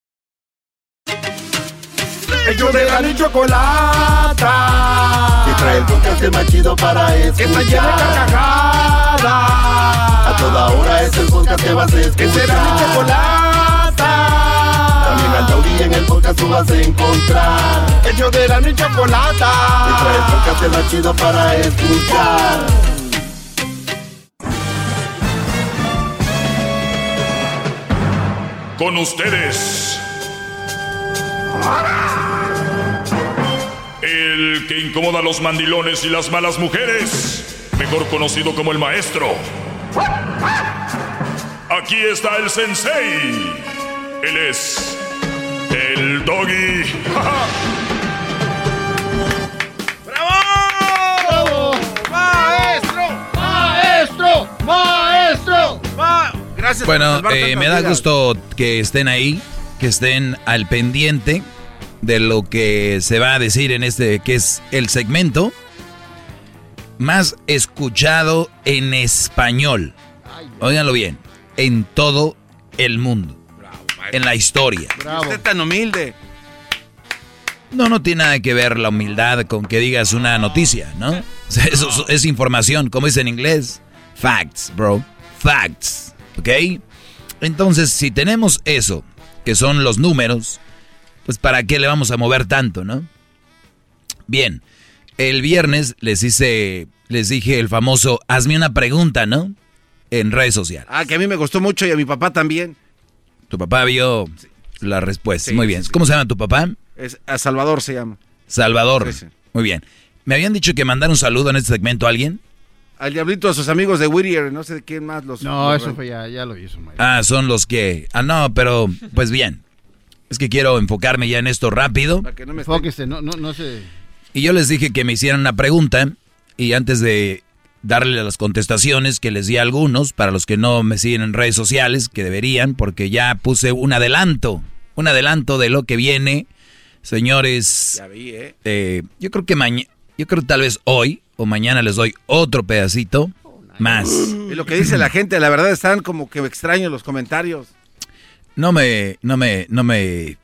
Ellos de la y chocolata. Que trae el podcast más chido para escuchar. Que está llena de carcajadas. A toda hora es el podcast que vas a escuchar. Que será mi chocolata. También al taurí en el podcast tú vas a encontrar. Ellos de la y chocolata. Que trae el podcast más chido para escuchar. Con ustedes. El que incomoda a los mandilones y las malas mujeres, mejor conocido como el maestro. Aquí está el sensei. Él es el doggy. ¡Bravo! ¡Maestro! ¡Maestro! ¡Maestro! Ma- Gracias por Bueno, eh, me da gusto que estén ahí, que estén al pendiente de lo que se va a decir en este, que es el segmento más escuchado en español. Óiganlo bien, en todo el mundo, en la historia. Usted tan humilde. No, no tiene nada que ver la humildad con que digas una noticia, ¿no? Eso es, es información, como dice en inglés. Facts, bro. Facts. ¿Ok? Entonces, si tenemos eso, que son los números, pues ¿para qué le vamos a mover tanto, no? Bien, el viernes les hice, les dije el famoso, hazme una pregunta, ¿no? En redes sociales. Ah, que a mí me gustó mucho y a mi papá también. Tu papá vio la respuesta. Sí, Muy bien. sí. ¿Cómo se llama tu papá? Es a Salvador se llama. Salvador. Sí, sí. Muy bien. ¿Me habían dicho que mandar un saludo en este segmento a alguien? Al diablito a sus amigos de Whittier, no sé de quién más los. No, los- eso fue ya, ya lo hizo. Ah, son los que... Ah, no, pero pues bien. Es que quiero enfocarme ya en esto rápido. Para que no me Enfóquese, no, no, no se... Y yo les dije que me hicieran una pregunta y antes de darle las contestaciones que les di a algunos, para los que no me siguen en redes sociales, que deberían, porque ya puse un adelanto, un adelanto de lo que viene, señores. Ya vi, ¿eh? eh, yo creo que mañana, yo creo que tal vez hoy o mañana les doy otro pedacito más. Y lo que dice la gente, la verdad están como que extraños los comentarios. No me, no me, no me,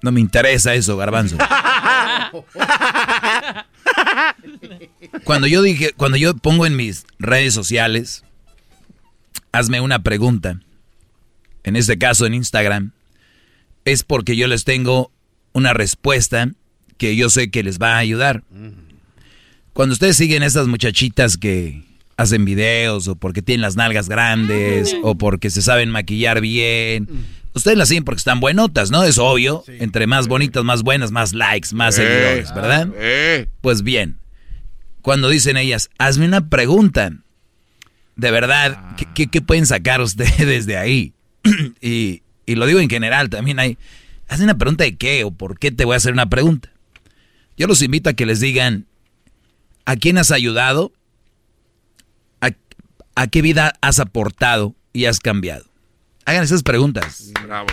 no me interesa eso, garbanzo. Cuando yo dije, cuando yo pongo en mis redes sociales, hazme una pregunta, en este caso en Instagram, es porque yo les tengo una respuesta que yo sé que les va a ayudar. Cuando ustedes siguen estas muchachitas que hacen videos o porque tienen las nalgas grandes o porque se saben maquillar bien, ustedes las siguen porque están buenotas, ¿no? Es obvio. Entre más bonitas, más buenas, más likes, más Eh, seguidores, ¿verdad? eh. Pues bien, cuando dicen ellas, hazme una pregunta, de verdad, ¿qué, qué- qué pueden sacar ustedes [laughs] de ahí? [clears throat] y, y lo digo en general, también hay, hazme una pregunta de qué o por qué te voy a hacer una pregunta. Yo los invito a que les digan, ¿a quién has ayudado? ¿A, ¿A qué vida has aportado y has cambiado? Hagan esas preguntas. Bravo.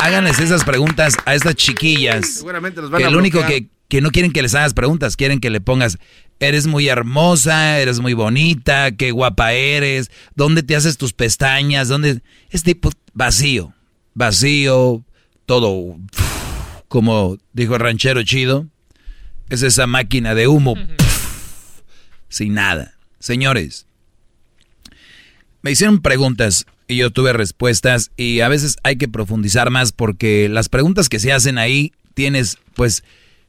Háganles esas preguntas a estas chiquillas. Seguramente los van que a lo único que, que no quieren que les hagas preguntas, quieren que le pongas, eres muy hermosa, eres muy bonita, qué guapa eres, dónde te haces tus pestañas, dónde... Es tipo vacío, vacío, todo, como dijo el ranchero chido, es esa máquina de humo, sin nada. Señores, me hicieron preguntas y yo tuve respuestas y a veces hay que profundizar más porque las preguntas que se hacen ahí tienes, pues,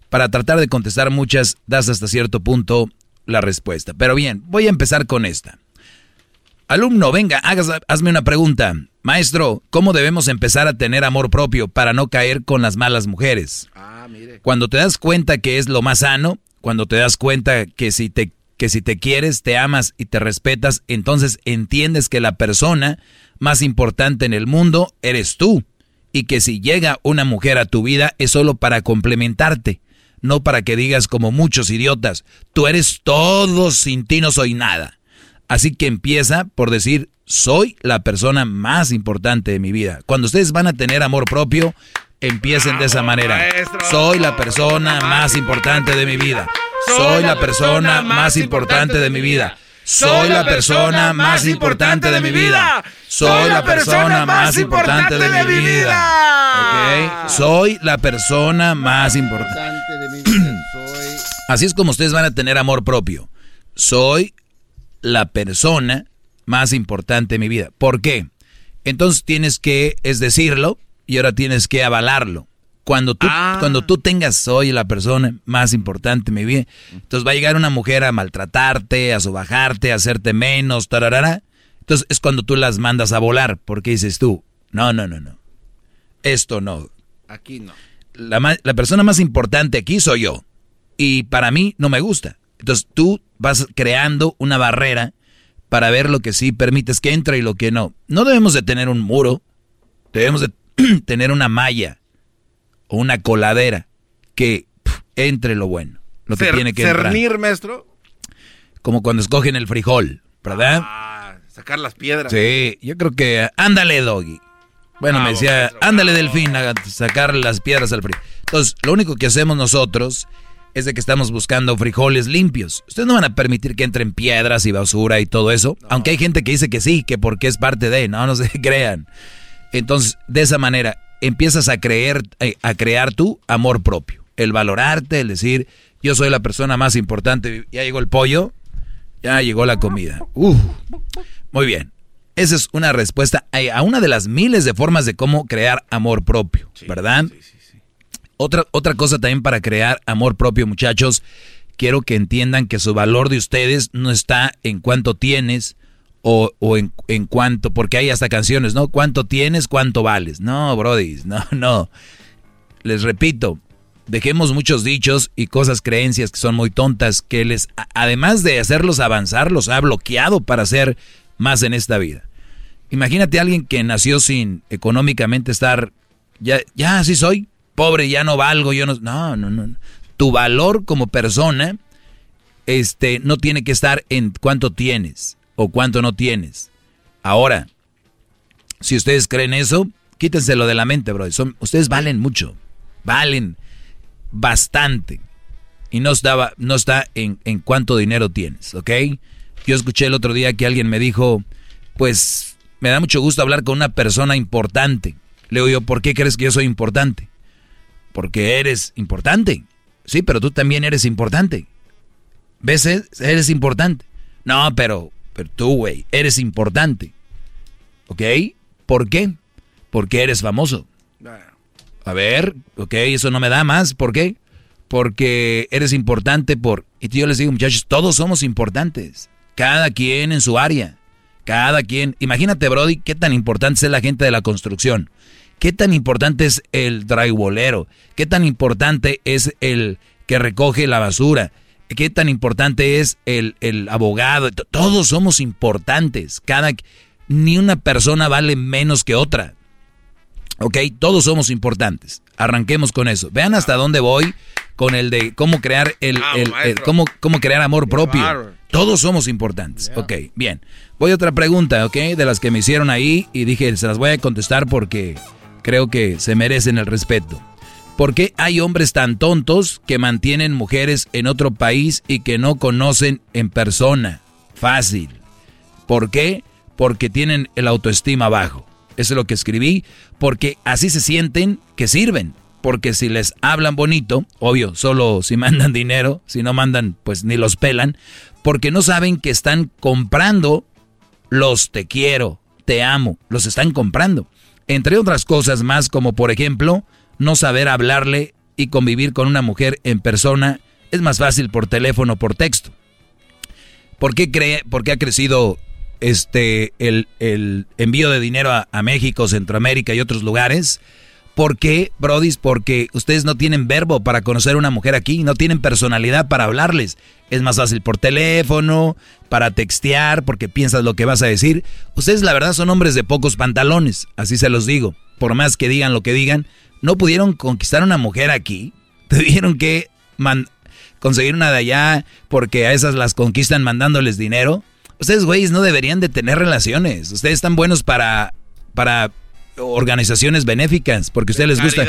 para tratar de contestar muchas, das hasta cierto punto la respuesta. Pero bien, voy a empezar con esta. Alumno, venga, hagas, hazme una pregunta. Maestro, ¿cómo debemos empezar a tener amor propio para no caer con las malas mujeres? Cuando te das cuenta que es lo más sano, cuando te das cuenta que si te que si te quieres, te amas y te respetas, entonces entiendes que la persona más importante en el mundo eres tú y que si llega una mujer a tu vida es solo para complementarte, no para que digas como muchos idiotas, tú eres todo, sin ti no soy nada. Así que empieza por decir, soy la persona más importante de mi vida. Cuando ustedes van a tener amor propio, empiecen de esa manera. Soy la persona más importante de mi vida. Soy la persona más importante de mi vida. Soy la persona más importante de mi vida. Soy la persona [clears throat] más importante de mi vida. Soy la persona más importante de mi vida. Soy Así es como ustedes van a tener amor propio. Soy la persona más importante de mi vida. ¿Por qué? Entonces tienes que, es decirlo, y ahora tienes que avalarlo. Cuando tú, cuando tú tengas, soy la persona más importante de mi vida, entonces va a llegar una mujer a maltratarte, a sobajarte, a hacerte menos, tararara. Entonces es cuando tú las mandas a volar, porque dices tú, no, no, no, no. Esto no. Aquí no. La, la persona más importante aquí soy yo. Y para mí no me gusta. Entonces tú vas creando una barrera para ver lo que sí permites que entre y lo que no. No debemos de tener un muro, debemos de [clears throat] tener una malla o una coladera que entre lo bueno, lo que Cer- tiene que entrar. Cernir, maestro. Como cuando escogen el frijol, ¿verdad? Ah, sacar las piedras. Sí, yo creo que ándale, doggy. Bueno, me decía, ándale, delfín, a sacar las piedras al frijol. Entonces, lo único que hacemos nosotros es de que estamos buscando frijoles limpios. Ustedes no van a permitir que entren piedras y basura y todo eso. Aunque hay gente que dice que sí, que porque es parte de, no, no se [laughs] crean. Entonces, de esa manera, empiezas a creer, eh, a crear tu amor propio. El valorarte, el decir, yo soy la persona más importante. Ya llegó el pollo, ya llegó la comida. Uf. Muy bien. Esa es una respuesta a una de las miles de formas de cómo crear amor propio, ¿verdad? Otra, otra cosa también para crear amor propio, muchachos, quiero que entiendan que su valor de ustedes no está en cuánto tienes o, o en, en porque hay hasta canciones, ¿no? ¿Cuánto tienes, cuánto vales? No, Brody, no, no. Les repito, dejemos muchos dichos y cosas, creencias que son muy tontas, que les, además de hacerlos avanzar, los ha bloqueado para hacer más en esta vida. Imagínate a alguien que nació sin económicamente estar, ya, ya así soy, pobre, ya no valgo, yo no, no, no, no. Tu valor como persona, este, no tiene que estar en cuánto tienes o cuánto no tienes. Ahora, si ustedes creen eso, quítenselo de la mente, bro. Ustedes valen mucho, valen bastante. Y no, estaba, no está en, en cuánto dinero tienes, ¿ok? Yo escuché el otro día que alguien me dijo, pues me da mucho gusto hablar con una persona importante. Le digo yo, ¿por qué crees que yo soy importante? Porque eres importante. Sí, pero tú también eres importante. ¿Ves? Eres importante. No, pero, pero tú, güey, eres importante. ¿Ok? ¿Por qué? Porque eres famoso. A ver, ok, eso no me da más. ¿Por qué? Porque eres importante por... Y yo les digo, muchachos, todos somos importantes. Cada quien en su área. Cada quien... Imagínate, Brody, qué tan importante es la gente de la construcción. ¿Qué tan importante es el drywallero? ¿Qué tan importante es el que recoge la basura? ¿Qué tan importante es el, el abogado? Todos somos importantes. Cada, ni una persona vale menos que otra. ¿Ok? Todos somos importantes. Arranquemos con eso. Vean hasta dónde voy con el de cómo crear el, el- el- cómo, cómo crear amor propio. Todos somos importantes. Ok, bien. Voy a otra pregunta, ¿ok? De las que me hicieron ahí y dije, se las voy a contestar porque creo que se merecen el respeto. ¿Por qué hay hombres tan tontos que mantienen mujeres en otro país y que no conocen en persona? Fácil. ¿Por qué? Porque tienen el autoestima bajo. Eso es lo que escribí. Porque así se sienten que sirven. Porque si les hablan bonito, obvio, solo si mandan dinero, si no mandan, pues ni los pelan. Porque no saben que están comprando los te quiero, te amo, los están comprando. Entre otras cosas más, como por ejemplo, no saber hablarle y convivir con una mujer en persona es más fácil por teléfono o por texto. ¿Por qué, cree, por qué ha crecido este, el, envío de dinero a, a México, Centroamérica y otros lugares? ¿Por qué, Brodis? Porque ustedes no tienen verbo para conocer a una mujer aquí, no tienen personalidad para hablarles. Es más fácil por teléfono, para textear, porque piensas lo que vas a decir. Ustedes la verdad son hombres de pocos pantalones, así se los digo. Por más que digan lo que digan, no pudieron conquistar a una mujer aquí. [laughs] Tuvieron que conseguir una de allá porque a esas las conquistan mandándoles dinero. Ustedes, güeyes, no deberían de tener relaciones. Ustedes están buenos para, para organizaciones benéficas, porque a ustedes les gusta,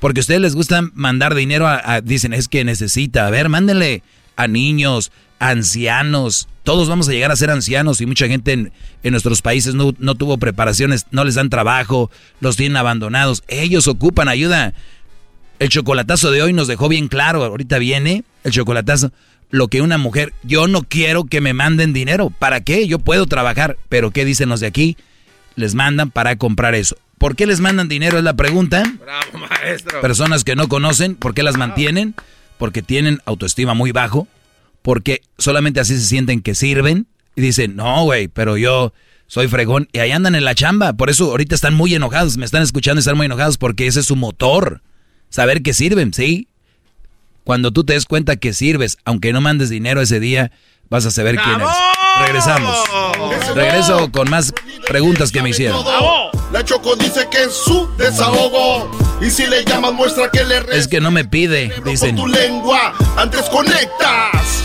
porque a ustedes les gusta mandar dinero a, a- dicen, es que necesita, a ver, mándenle a niños, ancianos, todos vamos a llegar a ser ancianos y mucha gente en, en nuestros países no, no tuvo preparaciones, no les dan trabajo, los tienen abandonados, ellos ocupan ayuda. El chocolatazo de hoy nos dejó bien claro, ahorita viene el chocolatazo, lo que una mujer, yo no quiero que me manden dinero, ¿para qué? Yo puedo trabajar, pero ¿qué dicen los de aquí? Les mandan para comprar eso. ¿Por qué les mandan dinero? Es la pregunta. Bravo, maestro. Personas que no conocen, ¿por qué las mantienen? Porque tienen autoestima muy bajo, porque solamente así se sienten que sirven y dicen, no, güey, pero yo soy fregón. Y ahí andan en la chamba, por eso ahorita están muy enojados, me están escuchando y están muy enojados porque ese es su motor, saber que sirven, ¿sí? Cuando tú te des cuenta que sirves, aunque no mandes dinero ese día, vas a saber quién es. Regresamos. Regreso con más preguntas que me hicieron. La Choco dice que es su desahogo. Y si le llamas, muestra que le Es que no me pide, dicen. tu lengua. Antes conectas.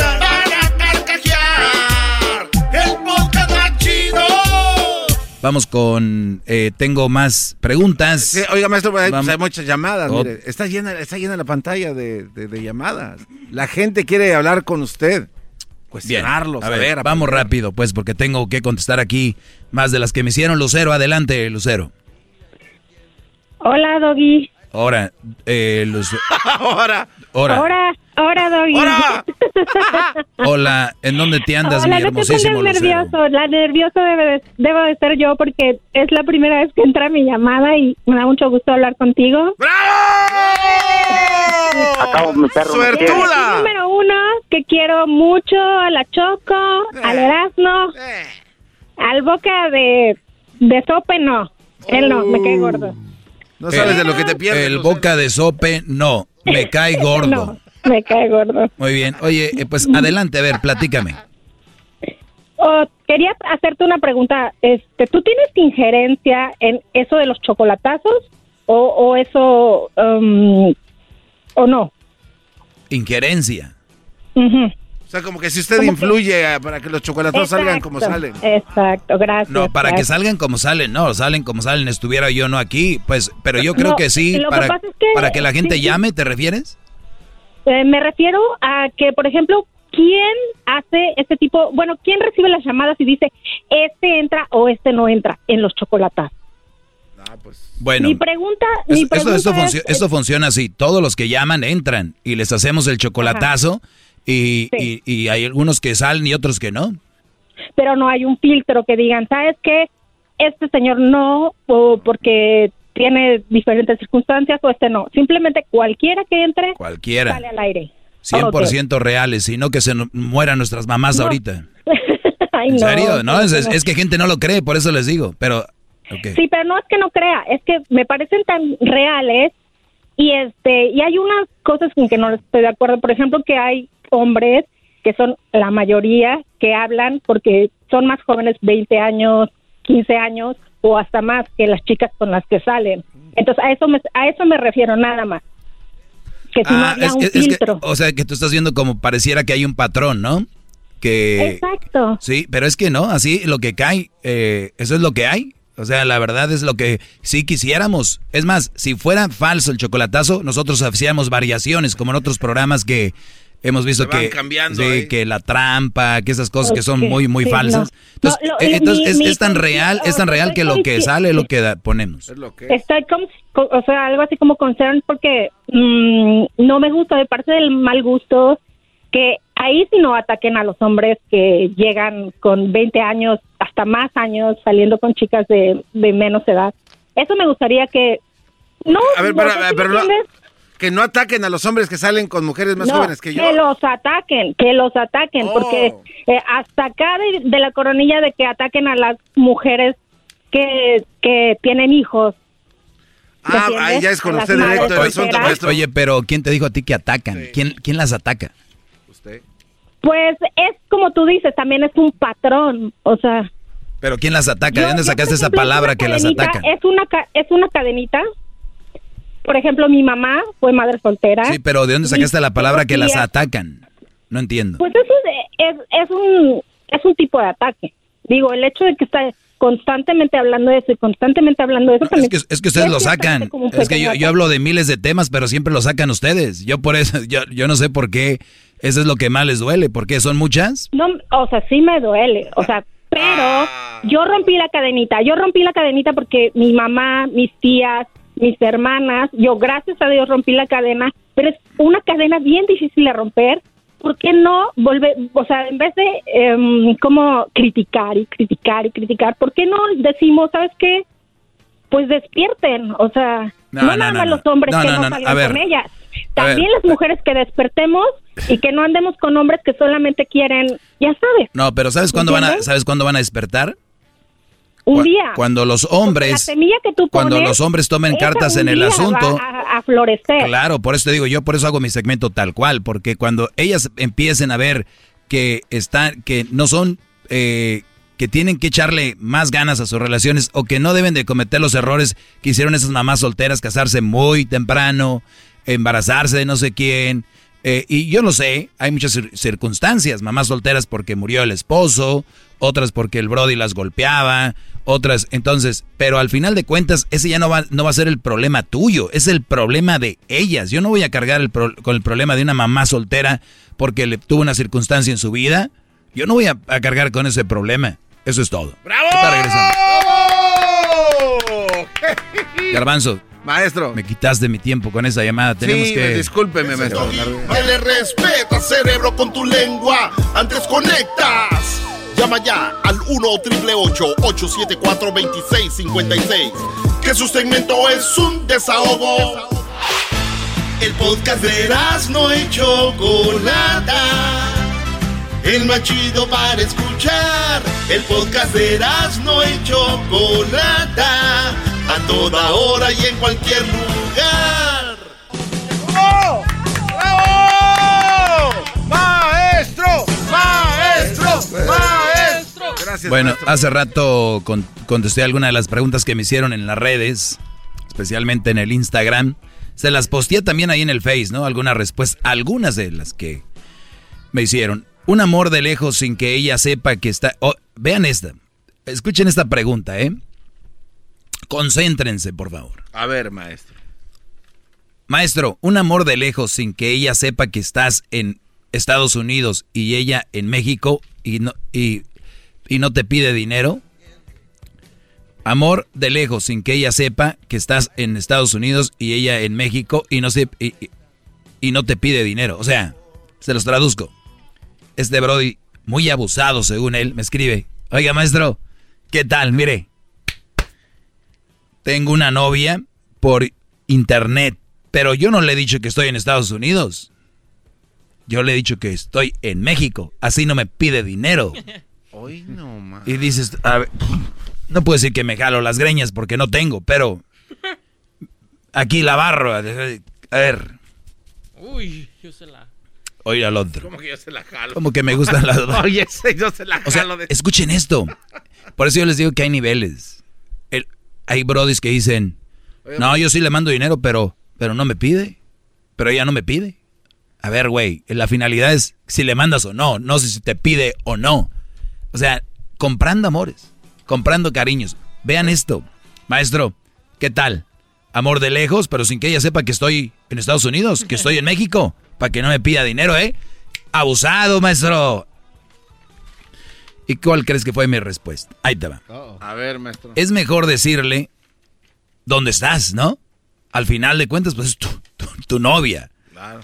Vamos con. eh, tengo más preguntas. Sí, oiga, maestro, hay, Vamos. hay muchas llamadas. Oh. mire, está, llena, está llena la pantalla de, de- de llamadas. La gente quiere hablar con usted. Bien, Cuestionarlo, a ver, vamos rápido, pues, porque tengo que contestar aquí más de las que me hicieron. Lucero, adelante, Lucero. Hola, Doggy. Ahora, eh, Luce- [laughs] Ahora. Ahora. Ahora, ahora, Doggy. [laughs] Hola, ¿en dónde te andas, Hola, mi no te hermosísimo pongas Lucero? nervioso. La nervioso debe de- debo de ser yo porque es la primera vez que entra mi llamada y me da mucho gusto hablar contigo. Acabo mi perro. me quiere. Número uno, que quiero mucho a la Choco, al Erasmo, al Boca de, de Sope, no. Él no, me cae gordo. No sabes de lo que te pierdes. El boca de sope, no, me cae [laughs] gordo. No, me cae gordo. Muy bien, oye, eh, pues adelante, a ver, platícame. Oh, quería hacerte una pregunta. Este, ¿Tú tienes injerencia en eso de los chocolatazos? ¿O, o eso, um, o no? Injerencia. O sea, como que si usted que- influye para que los chocolatos salgan como salen. Exacto, gracias. No, para que salgan como salen, no, salen como salen, estuviera yo no aquí, pues, pero yo creo No, que sí, lo que para, pasa es que- para que la gente sí. llame, ¿te refieres? Eh, me refiero a que, por ejemplo, ¿quién hace este tipo, bueno, quién recibe las llamadas y dice, este entra o este no entra en los chocolatazos? Bueno, mi pregunta, es- mi esto, pregunta esto, es, funcio- esto funciona así, todos los que llaman entran y les hacemos el chocolatazo y, y- y hay algunos que salen y otros que no. pero no hay un filtro que digan, ¿sabes qué? Este señor no, o porque tiene diferentes circunstancias, o este no. Simplemente cualquiera que entre, Cualquiera. sale al aire. 100% reales, sino que se mueran nuestras mamás No. ahorita. [laughs] Ay, ¿En no, serio? No, es, es- no. es que gente no lo cree, por eso les digo. Pero. Sí, pero no es que no crea, es que me parecen tan reales y este y hay unas cosas con que no estoy de acuerdo. Por ejemplo, que hay hombres que son la mayoría que hablan porque son más jóvenes, 20 años, 15 años o hasta más que las chicas con las que salen. Entonces a eso me, a eso me refiero nada más. Que si no Ah, había es un que- es que- filtro. o sea, que tú estás viendo como pareciera que hay un patrón, ¿no? Que... Exacto. Sí, pero es que no, así lo que cae, eh, eso es lo que hay. O sea, la verdad es lo que sí quisiéramos. Es más, si fuera falso el chocolatazo, nosotros hacíamos variaciones, como en otros programas que hemos visto que, cambiando sí, ahí. que la trampa, que esas cosas que son muy, muy sí, falsas. no. Entonces, No, lo- eh, mi- entonces es, mi es tan real, es tan real que lo que sale es lo que da- ponemos. Estoy como, co- o sea, algo así como concern porque mm, no me gusta de parte del mal gusto que ahí sí no ataquen a los hombres que llegan con 20 años, hasta más años, saliendo con chicas de, de menos edad. Eso me gustaría que... No, A ver, no, pero, ¿sí me pero no- entiendes? Que no ataquen a los hombres que salen con mujeres más No, jóvenes que yo. los ataquen, que los ataquen, Oh. porque eh, hasta acá de, de la coronilla de que ataquen a las mujeres que, que tienen hijos. ¿me Ah, ahí ya es con usted directo el asunto, maestro. Oye, pero ¿quién te dijo a ti que atacan? ¿Quién, ¿Quién las ataca? Pues es como tú dices, también es un patrón, o sea... ¿Pero quién las ataca? yo- ¿De dónde sacaste esa ejemplo, palabra que las atacan? Es una, ca- es una cadenita. Por ejemplo, mi mamá fue madre soltera. Sí, pero ¿de dónde sacaste la palabra que las atacan? No entiendo. Pues eso es, es, es un, es un tipo de ataque. Digo, el hecho de que está constantemente hablando de eso y constantemente hablando de eso Es también... que, es que ustedes lo sacan. Es que yo, yo hablo de miles de temas, pero siempre lo sacan ustedes. Yo por eso, yo, yo no sé por qué. Eso es lo que más les duele. ¿Por qué? ¿Son muchas? No, o sea, sí me duele, o sea, pero Ah. yo rompí la cadenita, yo rompí la cadenita porque mi mamá, mis tías, mis hermanas, yo gracias a Dios rompí la cadena, pero es una cadena bien difícil de romper. ¿Por qué no volver, o sea, en vez de em, como criticar y criticar y criticar, ¿por qué no decimos, sabes qué? Pues despierten, o sea, No, no, no, nada no, más no. los hombres que no, salgan ver. con ellas, ver. también las mujeres que despertemos y que no andemos con hombres que solamente quieren, ya sabes, No, pero ¿sabes cuándo van a. ¿sabes cuándo van a despertar? Un Cu- día. Cuando los la hombres, semilla que tú cuando los hombres tomen cartas en el asunto. a, a florecer. Claro, por eso te digo, yo por eso hago mi segmento tal cual, porque cuando ellas empiecen a ver que están, que no son, eh, que tienen que echarle más ganas a sus relaciones o que no deben de cometer los errores que hicieron esas mamás solteras, casarse muy temprano, embarazarse de no sé quién. Eh, y yo lo sé, hay muchas cir- circunstancias, mamás solteras porque murió el esposo, otras porque el Brody las golpeaba, otras, entonces, pero al final de cuentas, ese ya no va, no va a ser el problema tuyo, es el problema de ellas. Yo no voy a cargar el pro- con el problema de una mamá soltera porque le tuvo una circunstancia en su vida. Yo no voy a, a cargar con ese problema. Eso es todo. ¡Bravo! Garbanzo. Maestro. Me quitaste mi tiempo con esa llamada. Tenemos Sí, que. discúlpeme, maestro. Que le respeta, cerebro, con tu lengua. Antes conectas. Llama ya al 1-888-874-2656. Que su segmento es un desahogo. El podcast de no y Chocolata. El más chido para escuchar. El podcast de no y Chocolata. A toda hora y en cualquier lugar. ¡Bravo! ¡Bravo! ¡Maestro! ¡Maestro! ¡Maestro! Gracias, Bueno, maestro. hace rato con- contesté algunas de las preguntas que me hicieron en las redes, especialmente en el Instagram. Se las posteé también ahí en el Face, ¿no? Algunas respuestas, algunas de las que me hicieron. Un amor de lejos sin que ella sepa que está... oh, vean esta. Escuchen esta pregunta, ¿eh? Concéntrense, por favor. A ver, maestro. Maestro, un amor de lejos sin que ella sepa que estás en Estados Unidos y ella en México y no, y, y no te pide dinero. Amor de lejos sin que ella sepa que estás en Estados Unidos y ella en México y no, se, y, y- y no te pide dinero. O sea, se los traduzco. Este Brody, muy abusado según él, me escribe. Oiga, maestro, ¿qué tal? Mire, tengo una novia por internet, pero yo no le he dicho que estoy en Estados Unidos. Yo le he dicho que estoy en México, así no me pide dinero. [laughs] Hoy no. Y dices, a ver, No puedo decir que me jalo las greñas porque no tengo, pero aquí la barro. A ver. Uy, yo se la... Oye al otro. ¿Cómo que yo se la jalo? Como que me gustan las dos. [laughs] Oye, yo se la jalo. O sea, escuchen esto. Por eso yo les digo que hay niveles. Hay brodis que dicen, no, yo sí le mando dinero, pero, pero no me pide. Pero ella no me pide. A ver, güey, la finalidad es si le mandas o no, no sé si te pide o no. O sea, comprando amores, comprando cariños. Vean esto. Maestro, ¿qué tal? Amor de lejos, pero sin que ella sepa que estoy en Estados Unidos, que estoy en México, para que no me pida dinero, ¿eh? Abusado, maestro. ¿Y cuál crees que fue mi respuesta? Ahí te va. A ver, maestro. Es mejor decirle dónde estás, ¿no? Al final de cuentas, pues es tu, tu- tu novia. Claro.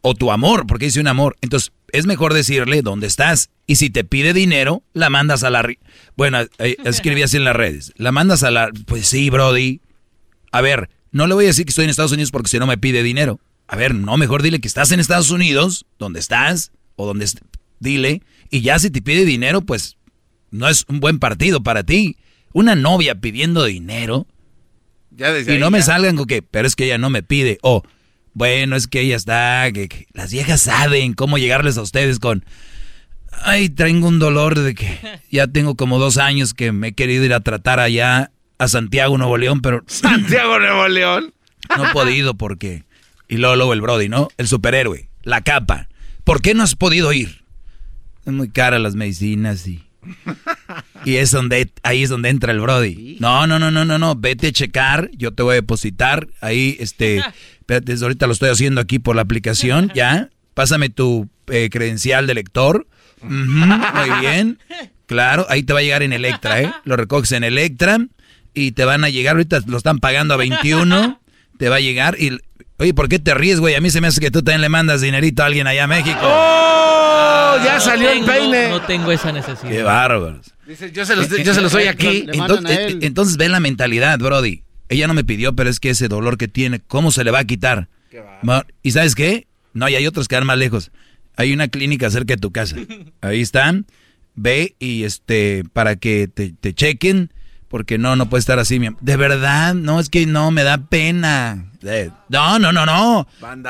O tu amor, porque dice un amor. Entonces, es mejor decirle dónde estás. Y si te pide dinero, la mandas a la... ri- Bueno, eh, [laughs] escribí así en las redes. La mandas a la... Pues sí, Brody. A ver, no le voy a decir que estoy en Estados Unidos porque si no me pide dinero. A ver, no, mejor dile que estás en Estados Unidos, donde estás, o donde... est- Dile. Y ya si te pide dinero, pues no es un buen partido para ti. Una novia pidiendo dinero. Ya desde Y no me salgan con que, pero es que ella no me pide. O, bueno, es que ella está, que, que las viejas saben cómo llegarles a ustedes con, ay, tengo un dolor de que [laughs] ya tengo como dos años que me he querido ir a tratar allá a Santiago, Nuevo León, pero [laughs] Santiago Nuevo León. [laughs] no he podido porque... Y luego, luego el Brody, ¿no? El superhéroe, la capa. ¿Por qué no has podido ir? Es muy cara las medicinas y... Y es donde, ahí es donde entra el Brody. No, no, no, no, no, no, vete a checar, yo te voy a depositar. Ahí, este, [laughs] espérate, desde ahorita lo estoy haciendo aquí por la aplicación, ya. Pásame tu eh, credencial de lector. Muy bien. Claro, ahí te va a llegar en Electra, ¿eh? Lo recoges en Electra y te van a llegar, ahorita lo están pagando a 21, te va a llegar y... Oye, ¿por qué te ríes, güey? A mí se me hace que tú también le mandas dinerito a alguien allá a México. ¡Oh! Ya salió el tengo- peine. No tengo esa necesidad. Qué bárbaros. Dice, yo se los, yo se los doy aquí. Entonces, eh, entonces ve la mentalidad, Brody. Ella no me pidió, pero es que ese dolor que tiene, ¿cómo se le va a quitar? Ma- ¿Y sabes qué? No, y hay otros que van más lejos. Hay una clínica cerca de tu casa. [laughs] Ahí están. Ve y este, para que te, te chequen, porque no, no puede estar así. mi De verdad, no, es que no, me da pena. Eh, No, no, no, no.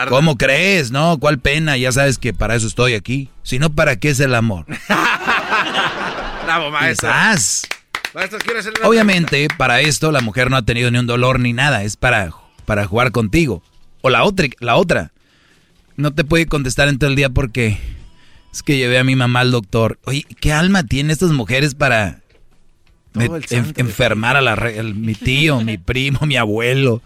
¿Cómo crees? No, ¿cuál pena? Ya sabes que para eso estoy aquí. Si no, ¿para qué es el amor? [laughs] Bravo, maestro. Quizás. Maestro, Obviamente, para esto la mujer no ha tenido ni un dolor ni nada, es para, para jugar contigo. O la otra, la otra. No te puede contestar en todo el día porque es que llevé a mi mamá al doctor. Oye, ¿qué alma tienen estas mujeres para me- el en- enfermar a la, al- mi tío, mi [laughs] primo, mi abuelo?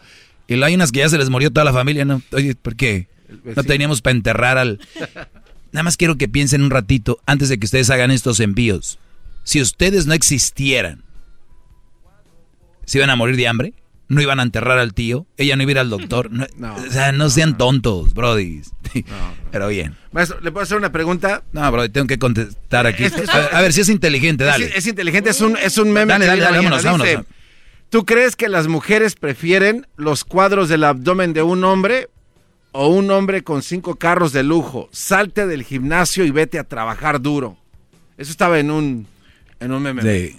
Y luego hay unas que ya se les murió toda la familia, ¿no? Oye, ¿por qué? No teníamos para enterrar al... [laughs] Nada más quiero que piensen un ratito antes de que ustedes hagan estos envíos. Si ustedes no existieran, ¿se iban a morir de hambre? ¿No iban a enterrar al tío? ¿Ella no iba a ir al doctor? No, [laughs] o sea, no sean tontos, brody. [laughs] Pero bien. Maestro, ¿le puedo hacer una pregunta? No, brody, tengo que contestar aquí. Es A ver, a ver si es inteligente, dale. Es, es inteligente, es un, es un meme. Dale, dale, dale, vámonos, Dice, vámonos. ¿Tú crees que las mujeres prefieren los cuadros del abdomen de un hombre o un hombre con cinco carros de lujo? Salte del gimnasio y vete a trabajar duro. Eso estaba en un, en un meme. Sí.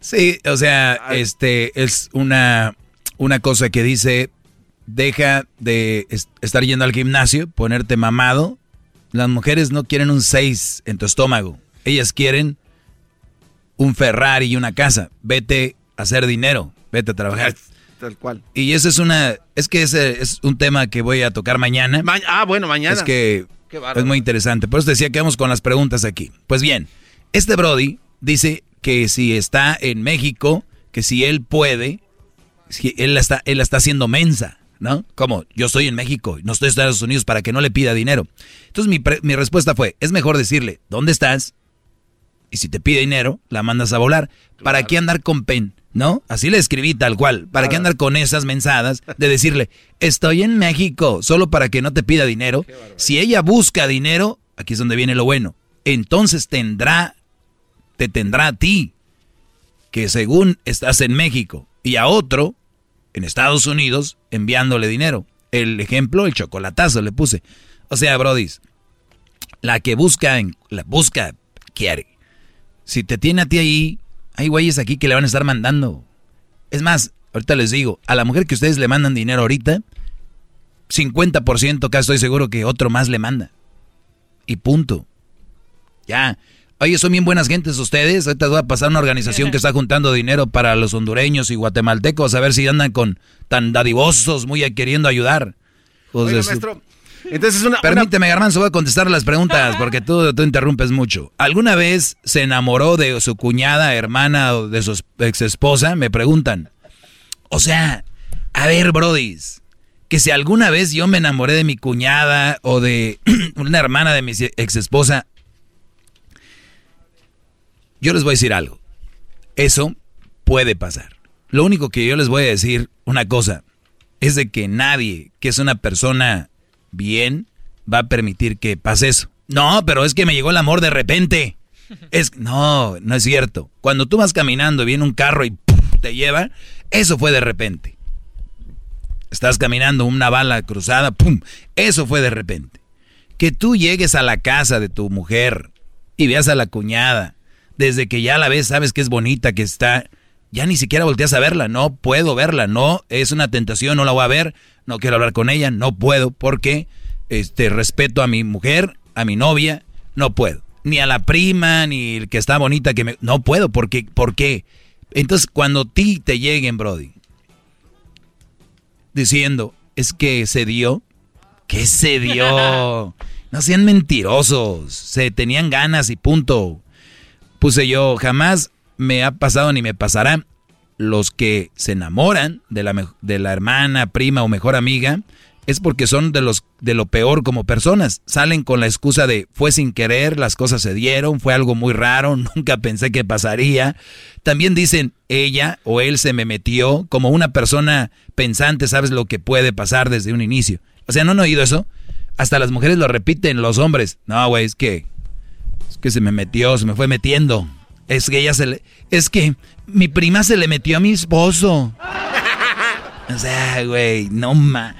Sí, o sea, este es una, una cosa que dice, deja de es- estar yendo al gimnasio, ponerte mamado. Las mujeres no quieren un 6 en tu estómago. Ellas quieren un Ferrari y una casa. Vete a hacer dinero, vete a trabajar. Tal cual. Y ese es una, es que ese es un tema que voy a tocar mañana. Ma- ah, bueno, mañana. Es que es muy interesante. Por eso decía que vamos con las preguntas aquí. Pues bien, este Brody dice que si está en México, que si él puede, si él la está, él la está haciendo mensa, ¿no? Como yo estoy en México, no estoy en Estados Unidos para que no le pida dinero. Entonces mi, pre- mi respuesta fue, es mejor decirle, ¿dónde estás? Y si te pide dinero, la mandas a volar. ¿Para qué andar con pen? ¿No? Así le escribí tal cual. ¿Para qué andar con esas mensadas de decirle, estoy en México, solo para que no te pida dinero? Si ella busca dinero, aquí es donde viene lo bueno. Entonces tendrá, te tendrá a ti, que según estás en México, y a otro, en Estados Unidos, enviándole dinero. El ejemplo, el chocolatazo le puse. O sea, brodis, la que busca, en, la busca, quiere. Si te tiene a ti ahí, Hay güeyes aquí que le van a estar mandando. Es más, ahorita les digo, a la mujer que ustedes le mandan dinero ahorita, 50% casi estoy seguro que otro más le manda. Y punto. Ya. Oye, son bien buenas gentes ustedes. Ahorita voy a pasar una organización que [laughs] está juntando dinero para los hondureños y guatemaltecos a ver si andan con tan dadivosos, muy queriendo ayudar. Oiga, maestro, entonces una, Permíteme, Garmanzo, voy a contestar las preguntas porque tú, tú interrumpes mucho. ¿Alguna vez se enamoró de su cuñada, hermana o de su ex esposa? Me preguntan. O sea, a ver, brodis, que si alguna vez yo me enamoré de mi cuñada o de [clears throat] una hermana de mi ex esposa, yo les voy a decir algo. Eso puede pasar. Lo único que yo les voy a decir, una cosa, es de que nadie que es una persona bien va a permitir que pase eso. No, pero es que me llegó el amor de repente. Es no, no es cierto. Cuando tú vas caminando viene un carro y te lleva, eso fue de repente. Estás caminando una bala cruzada, pum, eso fue de repente. Que tú llegues a la casa de tu mujer y veas a la cuñada desde que ya la ves, sabes que es bonita, que está, ya ni siquiera volteas a verla, no puedo verla, no, es una tentación, no la voy a ver, no quiero hablar con ella, no puedo, porque este respeto a mi mujer, a mi novia, no puedo. Ni a la prima, ni el que está bonita que me no puedo, porque ¿por qué? Entonces, cuando ti te lleguen, Brody, diciendo, es que se dio, ¿qué se dio? [laughs] No sean mentirosos, se tenían ganas y punto puse yo, jamás me ha pasado ni me pasará. Los que se enamoran de la, de la hermana, prima o mejor amiga es porque son de los de lo peor como personas. Salen con la excusa de fue sin querer, las cosas se dieron, fue algo muy raro, [laughs] nunca pensé que pasaría. También dicen ella o él se me metió como una persona pensante, sabes lo que puede pasar desde un inicio. O sea, ¿no han oído eso? Hasta las mujeres lo repiten, los hombres. No, güey, es que que se me metió, se me fue metiendo. Es que ella se le... Es que mi prima se le metió a mi esposo. O sea, güey, no ma...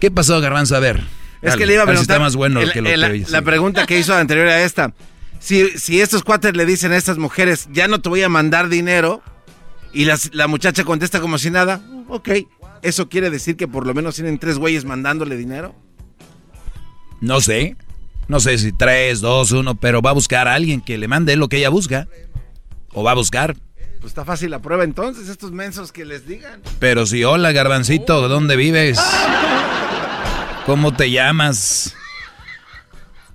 ¿Qué pasó, Garbanzo? A ver. Es que le iba a preguntar... está más bueno que lo que La pregunta que hizo anterior a esta. Si, si estos cuates le dicen a estas mujeres, ya no te voy a mandar dinero, y la muchacha contesta como si nada, ok, ¿eso quiere decir que por lo menos tienen tres güeyes mandándole dinero? No sé. No sé si tres, dos, uno, pero va a buscar a alguien que le mande lo que ella busca. O va a buscar. Pues está fácil la prueba entonces, estos mensos que les digan. Pero si, hola, garbancito, ¿dónde vives? ¿Cómo te llamas?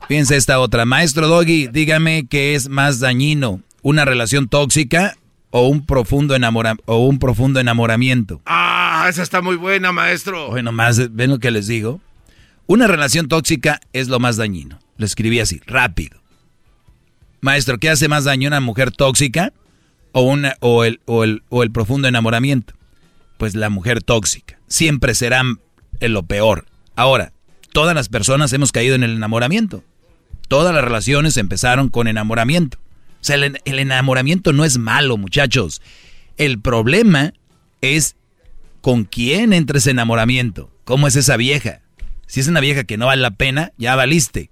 Fíjense esta otra. Maestro Doggy, dígame qué es más dañino, una relación tóxica o un profundo enamora o un profundo enamoramiento. Ah, esa está muy buena, maestro. Bueno, más ven lo que les digo. Una relación tóxica es lo más dañino. Lo escribí así, rápido. Maestro, ¿qué hace más daño una mujer tóxica o, una, o, el, o, el, o el profundo enamoramiento? Pues la mujer tóxica. Siempre será lo peor. Ahora, todas las personas hemos caído en el enamoramiento. Todas las relaciones empezaron con enamoramiento. O sea, el, enamoramiento no es malo, muchachos. El problema es con quién entra ese enamoramiento. ¿Cómo es esa vieja? Si es una vieja que no vale la pena, ya valiste.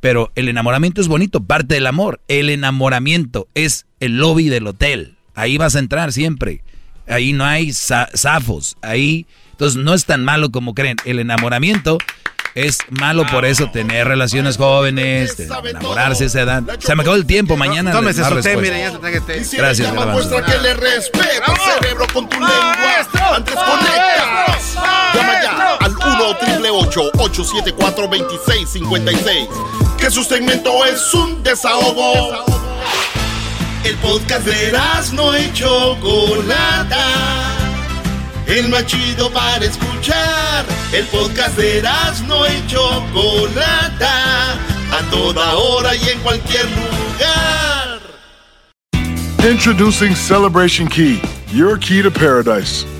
Pero el enamoramiento es bonito, parte del amor. El enamoramiento es el lobby del hotel. Ahí vas a entrar siempre. Ahí no hay zafos. Ahí. Entonces no es tan malo como creen. El enamoramiento es malo por eso tener relaciones jóvenes, enamorarse a esa edad. Se me acabó el tiempo, mañana. Tómese su té, mire, ya se traje té. Gracias, Muestra que le cerebro con tu lengua. Antes conectas. Llama ya al 1 874 2656 Que su segmento es un desahogo. El podcast de no hecho Chocolata el más chido para escuchar. El podcast de no y Chocolata, a toda hora y en cualquier lugar. Introducing Celebration Key, your key to paradise.